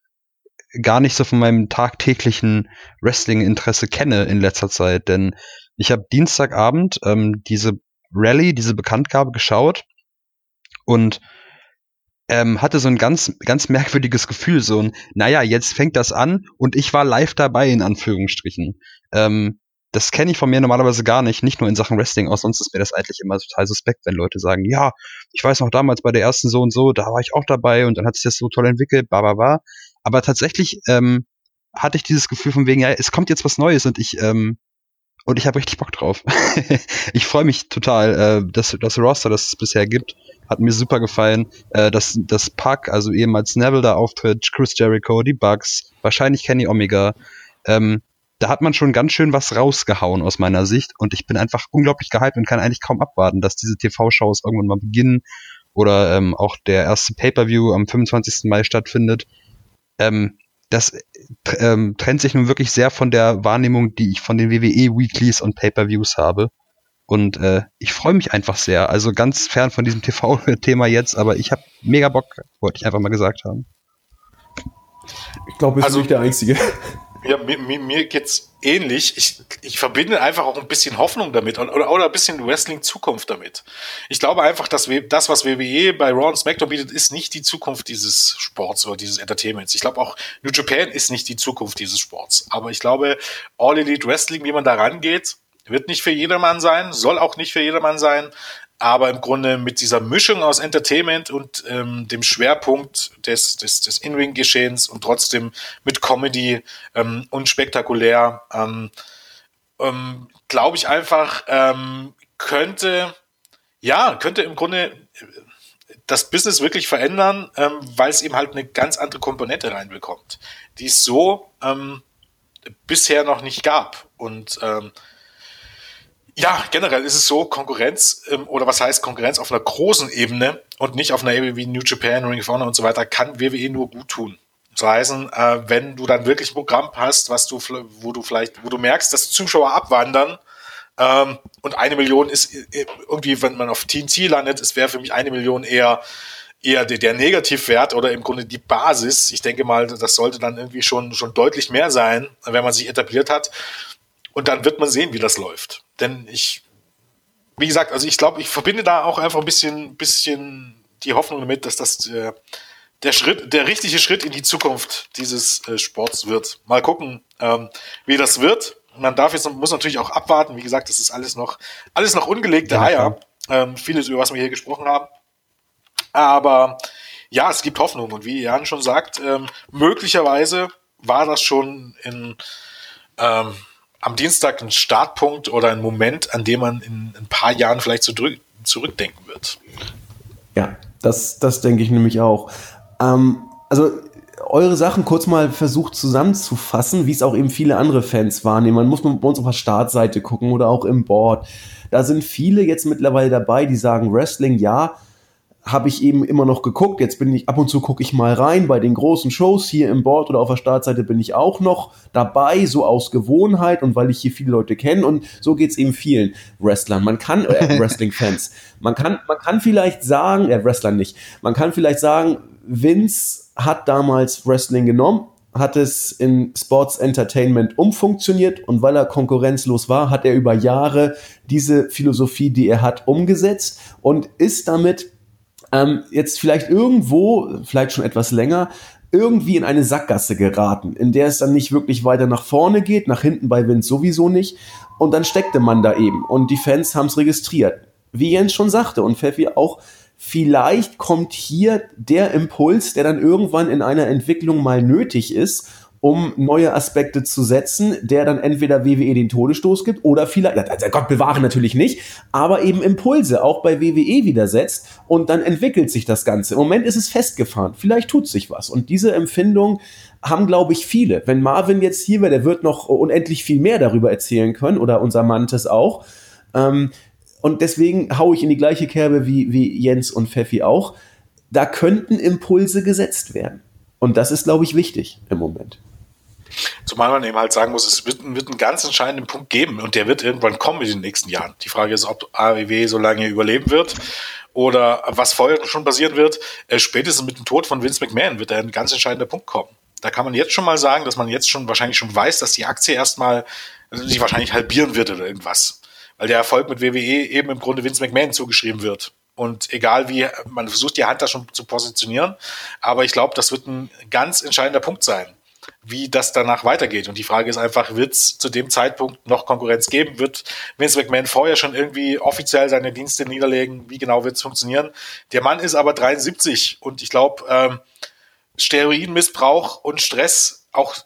gar nicht so von meinem tagtäglichen Wrestling-Interesse kenne in letzter Zeit, denn ich habe Dienstagabend ähm, diese Rallye, diese Bekanntgabe geschaut und ähm, hatte so ein ganz, ganz merkwürdiges Gefühl, so ein, naja, jetzt fängt das an und ich war live dabei, in Anführungsstrichen. Ähm, das kenne ich von mir normalerweise gar nicht, nicht nur in Sachen Wrestling, auch sonst ist mir das eigentlich immer total suspekt, wenn Leute sagen, ja, ich weiß noch damals bei der ersten so und so, da war ich auch dabei und dann hat sich das so toll entwickelt, bla bla bla. Aber tatsächlich ähm, hatte ich dieses Gefühl von wegen, ja, es kommt jetzt was Neues und ich, ähm, und ich habe richtig Bock drauf. ich freue mich total, äh, dass das Roster, das es bisher gibt, hat mir super gefallen. Äh, dass das Pack, also ehemals Neville da auftritt, Chris Jericho, die Bugs, wahrscheinlich Kenny Omega. Ähm, da hat man schon ganz schön was rausgehauen aus meiner Sicht und ich bin einfach unglaublich gehypt und kann eigentlich kaum abwarten, dass diese TV-Shows irgendwann mal beginnen oder ähm, auch der erste Pay-per-View am 25. Mai stattfindet. Ähm, das ähm, trennt sich nun wirklich sehr von der Wahrnehmung, die ich von den WWE Weeklies und Pay-per-Views habe. Und äh, ich freue mich einfach sehr. Also ganz fern von diesem TV-Thema jetzt, aber ich habe mega Bock, wollte ich einfach mal gesagt haben. Ich glaube, bist also, nicht der Einzige. Ja, mir, mir, mir geht's ähnlich. Ich, ich verbinde einfach auch ein bisschen Hoffnung damit oder, oder ein bisschen Wrestling-Zukunft damit. Ich glaube einfach, dass wir, das, was WWE bei Raw und SmackDown bietet, ist nicht die Zukunft dieses Sports oder dieses Entertainments. Ich glaube auch New Japan ist nicht die Zukunft dieses Sports. Aber ich glaube, All Elite Wrestling, wie man da rangeht, wird nicht für jedermann sein, soll auch nicht für jedermann sein, aber im Grunde mit dieser Mischung aus Entertainment und ähm, dem Schwerpunkt des, des, des In-Ring-Geschehens und trotzdem mit Comedy ähm, und spektakulär, ähm, ähm, glaube ich einfach, ähm, könnte, ja, könnte im Grunde das Business wirklich verändern, ähm, weil es eben halt eine ganz andere Komponente reinbekommt, die es so ähm, bisher noch nicht gab. Und ähm, ja, generell ist es so, Konkurrenz, ähm, oder was heißt Konkurrenz auf einer großen Ebene und nicht auf einer Ebene wie New Japan, Ring of Honor und so weiter, kann WWE nur gut tun. Das heißt, äh, wenn du dann wirklich ein Programm hast, was du, wo du vielleicht, wo du merkst, dass Zuschauer abwandern, ähm, und eine Million ist äh, irgendwie, wenn man auf TNT landet, es wäre für mich eine Million eher eher der, der Negativwert oder im Grunde die Basis. Ich denke mal, das sollte dann irgendwie schon, schon deutlich mehr sein, wenn man sich etabliert hat. Und dann wird man sehen, wie das läuft. Denn ich, wie gesagt, also ich glaube, ich verbinde da auch einfach ein bisschen, bisschen die Hoffnung damit, dass das der, der Schritt, der richtige Schritt in die Zukunft dieses äh, Sports wird. Mal gucken, ähm, wie das wird man darf jetzt, muss natürlich auch abwarten. Wie gesagt, das ist alles noch, alles noch ungelegte Eier. Ähm, vieles, über was wir hier gesprochen haben. Aber ja, es gibt Hoffnung. Und wie Jan schon sagt, ähm, möglicherweise war das schon in, ähm, am Dienstag ein Startpunkt oder ein Moment, an dem man in ein paar Jahren vielleicht zurück, zurückdenken wird. Ja, das, das denke ich nämlich auch. Ähm, also eure Sachen kurz mal versucht zusammenzufassen, wie es auch eben viele andere Fans wahrnehmen. Man muss bei uns auf der Startseite gucken oder auch im Board. Da sind viele jetzt mittlerweile dabei, die sagen, Wrestling, ja, habe ich eben immer noch geguckt. Jetzt bin ich ab und zu gucke ich mal rein bei den großen Shows hier im Board oder auf der Startseite bin ich auch noch dabei, so aus Gewohnheit und weil ich hier viele Leute kenne und so geht's eben vielen Wrestlern. Man kann äh, Wrestling-Fans. Man kann man kann vielleicht sagen, äh, Wrestlern nicht. Man kann vielleicht sagen, Vince hat damals Wrestling genommen, hat es in Sports Entertainment umfunktioniert und weil er konkurrenzlos war, hat er über Jahre diese Philosophie, die er hat, umgesetzt und ist damit ähm, jetzt vielleicht irgendwo, vielleicht schon etwas länger, irgendwie in eine Sackgasse geraten, in der es dann nicht wirklich weiter nach vorne geht, nach hinten bei Vince sowieso nicht. Und dann steckte man da eben und die Fans haben es registriert. Wie Jens schon sagte und Pfeffi auch, vielleicht kommt hier der Impuls, der dann irgendwann in einer Entwicklung mal nötig ist, um neue Aspekte zu setzen, der dann entweder WWE den Todesstoß gibt oder vielleicht, also Gott bewahre natürlich nicht, aber eben Impulse auch bei WWE wieder setzt und dann entwickelt sich das Ganze. Im Moment ist es festgefahren, vielleicht tut sich was und diese Empfindung haben, glaube ich, viele. Wenn Marvin jetzt hier wäre, der wird noch unendlich viel mehr darüber erzählen können oder unser Mantes auch. Ähm, und deswegen haue ich in die gleiche Kerbe wie, wie Jens und Pfeffi auch. Da könnten Impulse gesetzt werden. Und das ist, glaube ich, wichtig im Moment. Zumal man eben halt sagen muss, es wird, wird einen ganz entscheidenden Punkt geben und der wird irgendwann kommen in den nächsten Jahren. Die Frage ist, ob AEW so lange überleben wird oder was vorher schon passieren wird. Äh, spätestens mit dem Tod von Vince McMahon wird da ein ganz entscheidender Punkt kommen. Da kann man jetzt schon mal sagen, dass man jetzt schon wahrscheinlich schon weiß, dass die Aktie erstmal also sich wahrscheinlich halbieren wird oder irgendwas weil der Erfolg mit WWE eben im Grunde Vince McMahon zugeschrieben wird. Und egal wie, man versucht die Hand da schon zu positionieren, aber ich glaube, das wird ein ganz entscheidender Punkt sein, wie das danach weitergeht. Und die Frage ist einfach, wird es zu dem Zeitpunkt noch Konkurrenz geben? Wird Vince McMahon vorher schon irgendwie offiziell seine Dienste niederlegen? Wie genau wird es funktionieren? Der Mann ist aber 73 und ich glaube, ähm, Steroidmissbrauch und Stress auch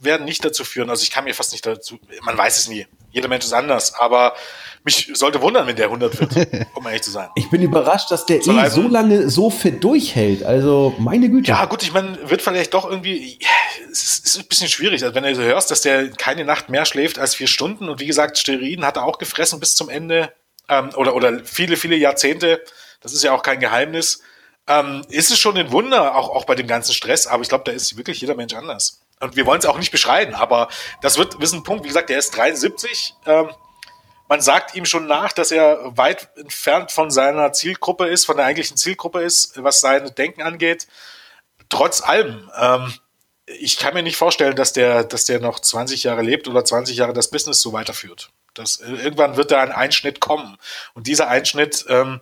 werden nicht dazu führen, also ich kann mir fast nicht dazu, man weiß es nie, jeder Mensch ist anders, aber mich sollte wundern, wenn der 100 wird, um ehrlich zu sein. Ich bin überrascht, dass der eh so lange so fit durchhält, also meine Güte. Ja gut, ich meine, wird vielleicht doch irgendwie, es ist, ist, ein bisschen schwierig, also wenn du hörst, dass der keine Nacht mehr schläft als vier Stunden und wie gesagt, Steroiden hat er auch gefressen bis zum Ende ähm, oder, oder viele, viele Jahrzehnte, das ist ja auch kein Geheimnis, ähm, ist es schon ein Wunder, auch, auch bei dem ganzen Stress, aber ich glaube, da ist wirklich jeder Mensch anders. Und wir wollen es auch nicht beschreiben, aber das wird, ist ein Punkt, wie gesagt, der ist 73. Ähm, man sagt ihm schon nach, dass er weit entfernt von seiner Zielgruppe ist, von der eigentlichen Zielgruppe ist, was sein Denken angeht. Trotz allem, ähm, ich kann mir nicht vorstellen, dass der, dass der noch 20 Jahre lebt oder 20 Jahre das Business so weiterführt. Das, irgendwann wird da ein Einschnitt kommen. Und dieser Einschnitt ähm,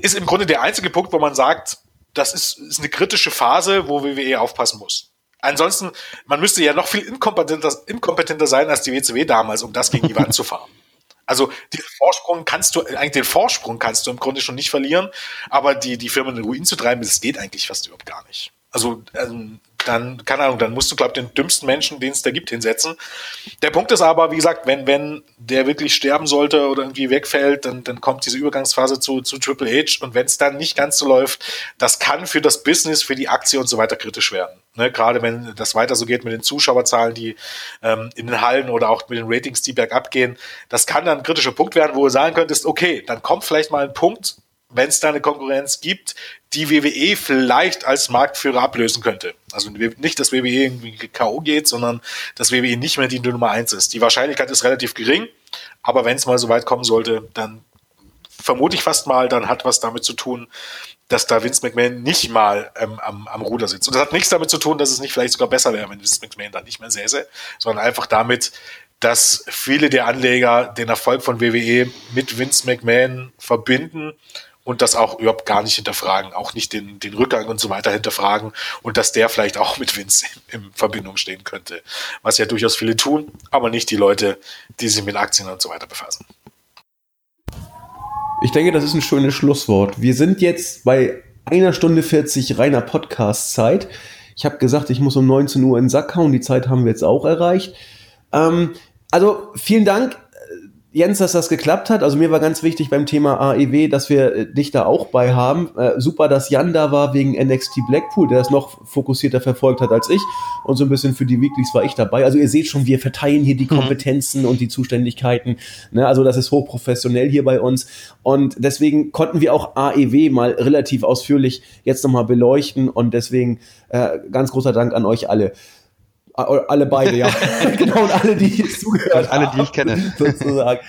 ist im Grunde der einzige Punkt, wo man sagt, das ist, ist eine kritische Phase, wo WWE aufpassen muss. Ansonsten, man müsste ja noch viel inkompetenter, inkompetenter sein als die WCW damals, um das gegen die Wand zu fahren. Also den Vorsprung kannst du, eigentlich den Vorsprung kannst du im Grunde schon nicht verlieren, aber die, die Firma in den Ruin zu treiben, das geht eigentlich fast überhaupt gar nicht. Also ähm, dann, keine Ahnung, dann musst du, glaube ich, den dümmsten Menschen, den es da gibt, hinsetzen. Der Punkt ist aber, wie gesagt, wenn, wenn der wirklich sterben sollte oder irgendwie wegfällt, dann, dann kommt diese Übergangsphase zu, zu Triple H und wenn es dann nicht ganz so läuft, das kann für das Business, für die Aktie und so weiter kritisch werden. Ne, gerade wenn das weiter so geht mit den Zuschauerzahlen, die ähm, in den Hallen oder auch mit den Ratings, die bergab gehen, das kann dann ein kritischer Punkt werden, wo du sagen könntest, okay, dann kommt vielleicht mal ein Punkt, wenn es da eine Konkurrenz gibt, die WWE vielleicht als Marktführer ablösen könnte. Also nicht, dass WWE irgendwie K.O. geht, sondern dass WWE nicht mehr die Nummer eins ist. Die Wahrscheinlichkeit ist relativ gering, aber wenn es mal so weit kommen sollte, dann vermute ich fast mal, dann hat was damit zu tun, dass da Vince McMahon nicht mal ähm, am, am Ruder sitzt. Und das hat nichts damit zu tun, dass es nicht vielleicht sogar besser wäre, wenn Vince McMahon da nicht mehr säße, sondern einfach damit, dass viele der Anleger den Erfolg von WWE mit Vince McMahon verbinden und das auch überhaupt gar nicht hinterfragen, auch nicht den, den Rückgang und so weiter hinterfragen und dass der vielleicht auch mit Vince in, in, Verbindung stehen könnte. Was ja durchaus viele tun, aber nicht die Leute, die sich mit Aktien und so weiter befassen. Ich denke, das ist ein schönes Schlusswort. Wir sind jetzt bei einer Stunde 40 reiner Podcast-Zeit. Ich habe gesagt, ich muss um 19 Uhr in den Sack hauen. Die Zeit haben wir jetzt auch erreicht. Ähm, also vielen Dank Jens, dass das geklappt hat. Also mir war ganz wichtig beim Thema AEW, dass wir äh, dich da auch bei haben. Äh, super, dass Jan da war wegen NXT Blackpool, der das noch fokussierter verfolgt hat als ich. Und so ein bisschen für die Weeklies war ich dabei. Also ihr seht schon, wir verteilen hier die mhm. Kompetenzen mhm. und die Zuständigkeiten. Ne? Also das ist hochprofessionell hier bei uns. Und deswegen konnten wir auch AEW mal relativ ausführlich jetzt nochmal beleuchten. Und deswegen äh, ganz großer Dank an euch alle. Alle beide, ja. genau, und alle, die zugehört Alle, die ich kenne. Sozusagen.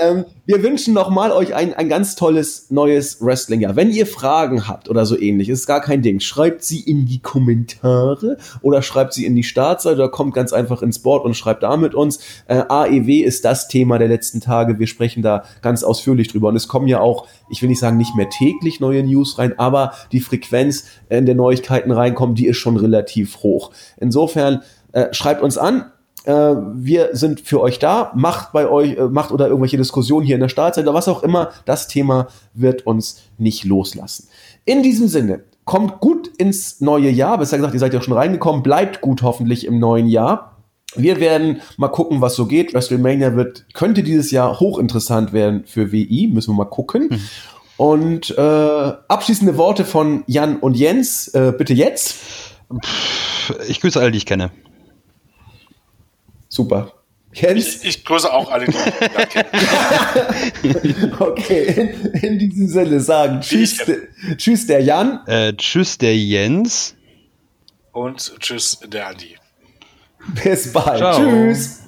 Ähm, wir wünschen nochmal euch ein, ein ganz tolles neues Wrestling-Jahr. Wenn ihr Fragen habt oder so ähnlich, ist gar kein Ding. Schreibt sie in die Kommentare oder schreibt sie in die Startseite oder kommt ganz einfach ins Board und schreibt da mit uns. Äh, AEW ist das Thema der letzten Tage. Wir sprechen da ganz ausführlich drüber. Und es kommen ja auch, ich will nicht sagen, nicht mehr täglich neue News rein, aber die Frequenz in der Neuigkeiten reinkommen, die ist schon relativ hoch. Insofern äh, schreibt uns an, äh, wir sind für euch da. Macht bei euch, äh, macht oder irgendwelche Diskussionen hier in der Startseite oder was auch immer. Das Thema wird uns nicht loslassen. In diesem Sinne, kommt gut ins neue Jahr. Besser gesagt, ihr seid ja schon reingekommen. Bleibt gut hoffentlich im neuen Jahr. Wir werden mal gucken, was so geht. WrestleMania wird, könnte dieses Jahr hochinteressant werden für WI. Müssen wir mal gucken. Mhm. Und äh, abschließende Worte von Jan und Jens. Äh, bitte jetzt. Ich grüße alle, die ich kenne. Super. Jens? Ich, ich grüße auch alle, Okay, in, in, diesem Sinne sagen tschüss, tschüss der Jan. Äh, tschüss der Jens. Und tschüss der Andi. Bis bald. Ciao. Tschüss.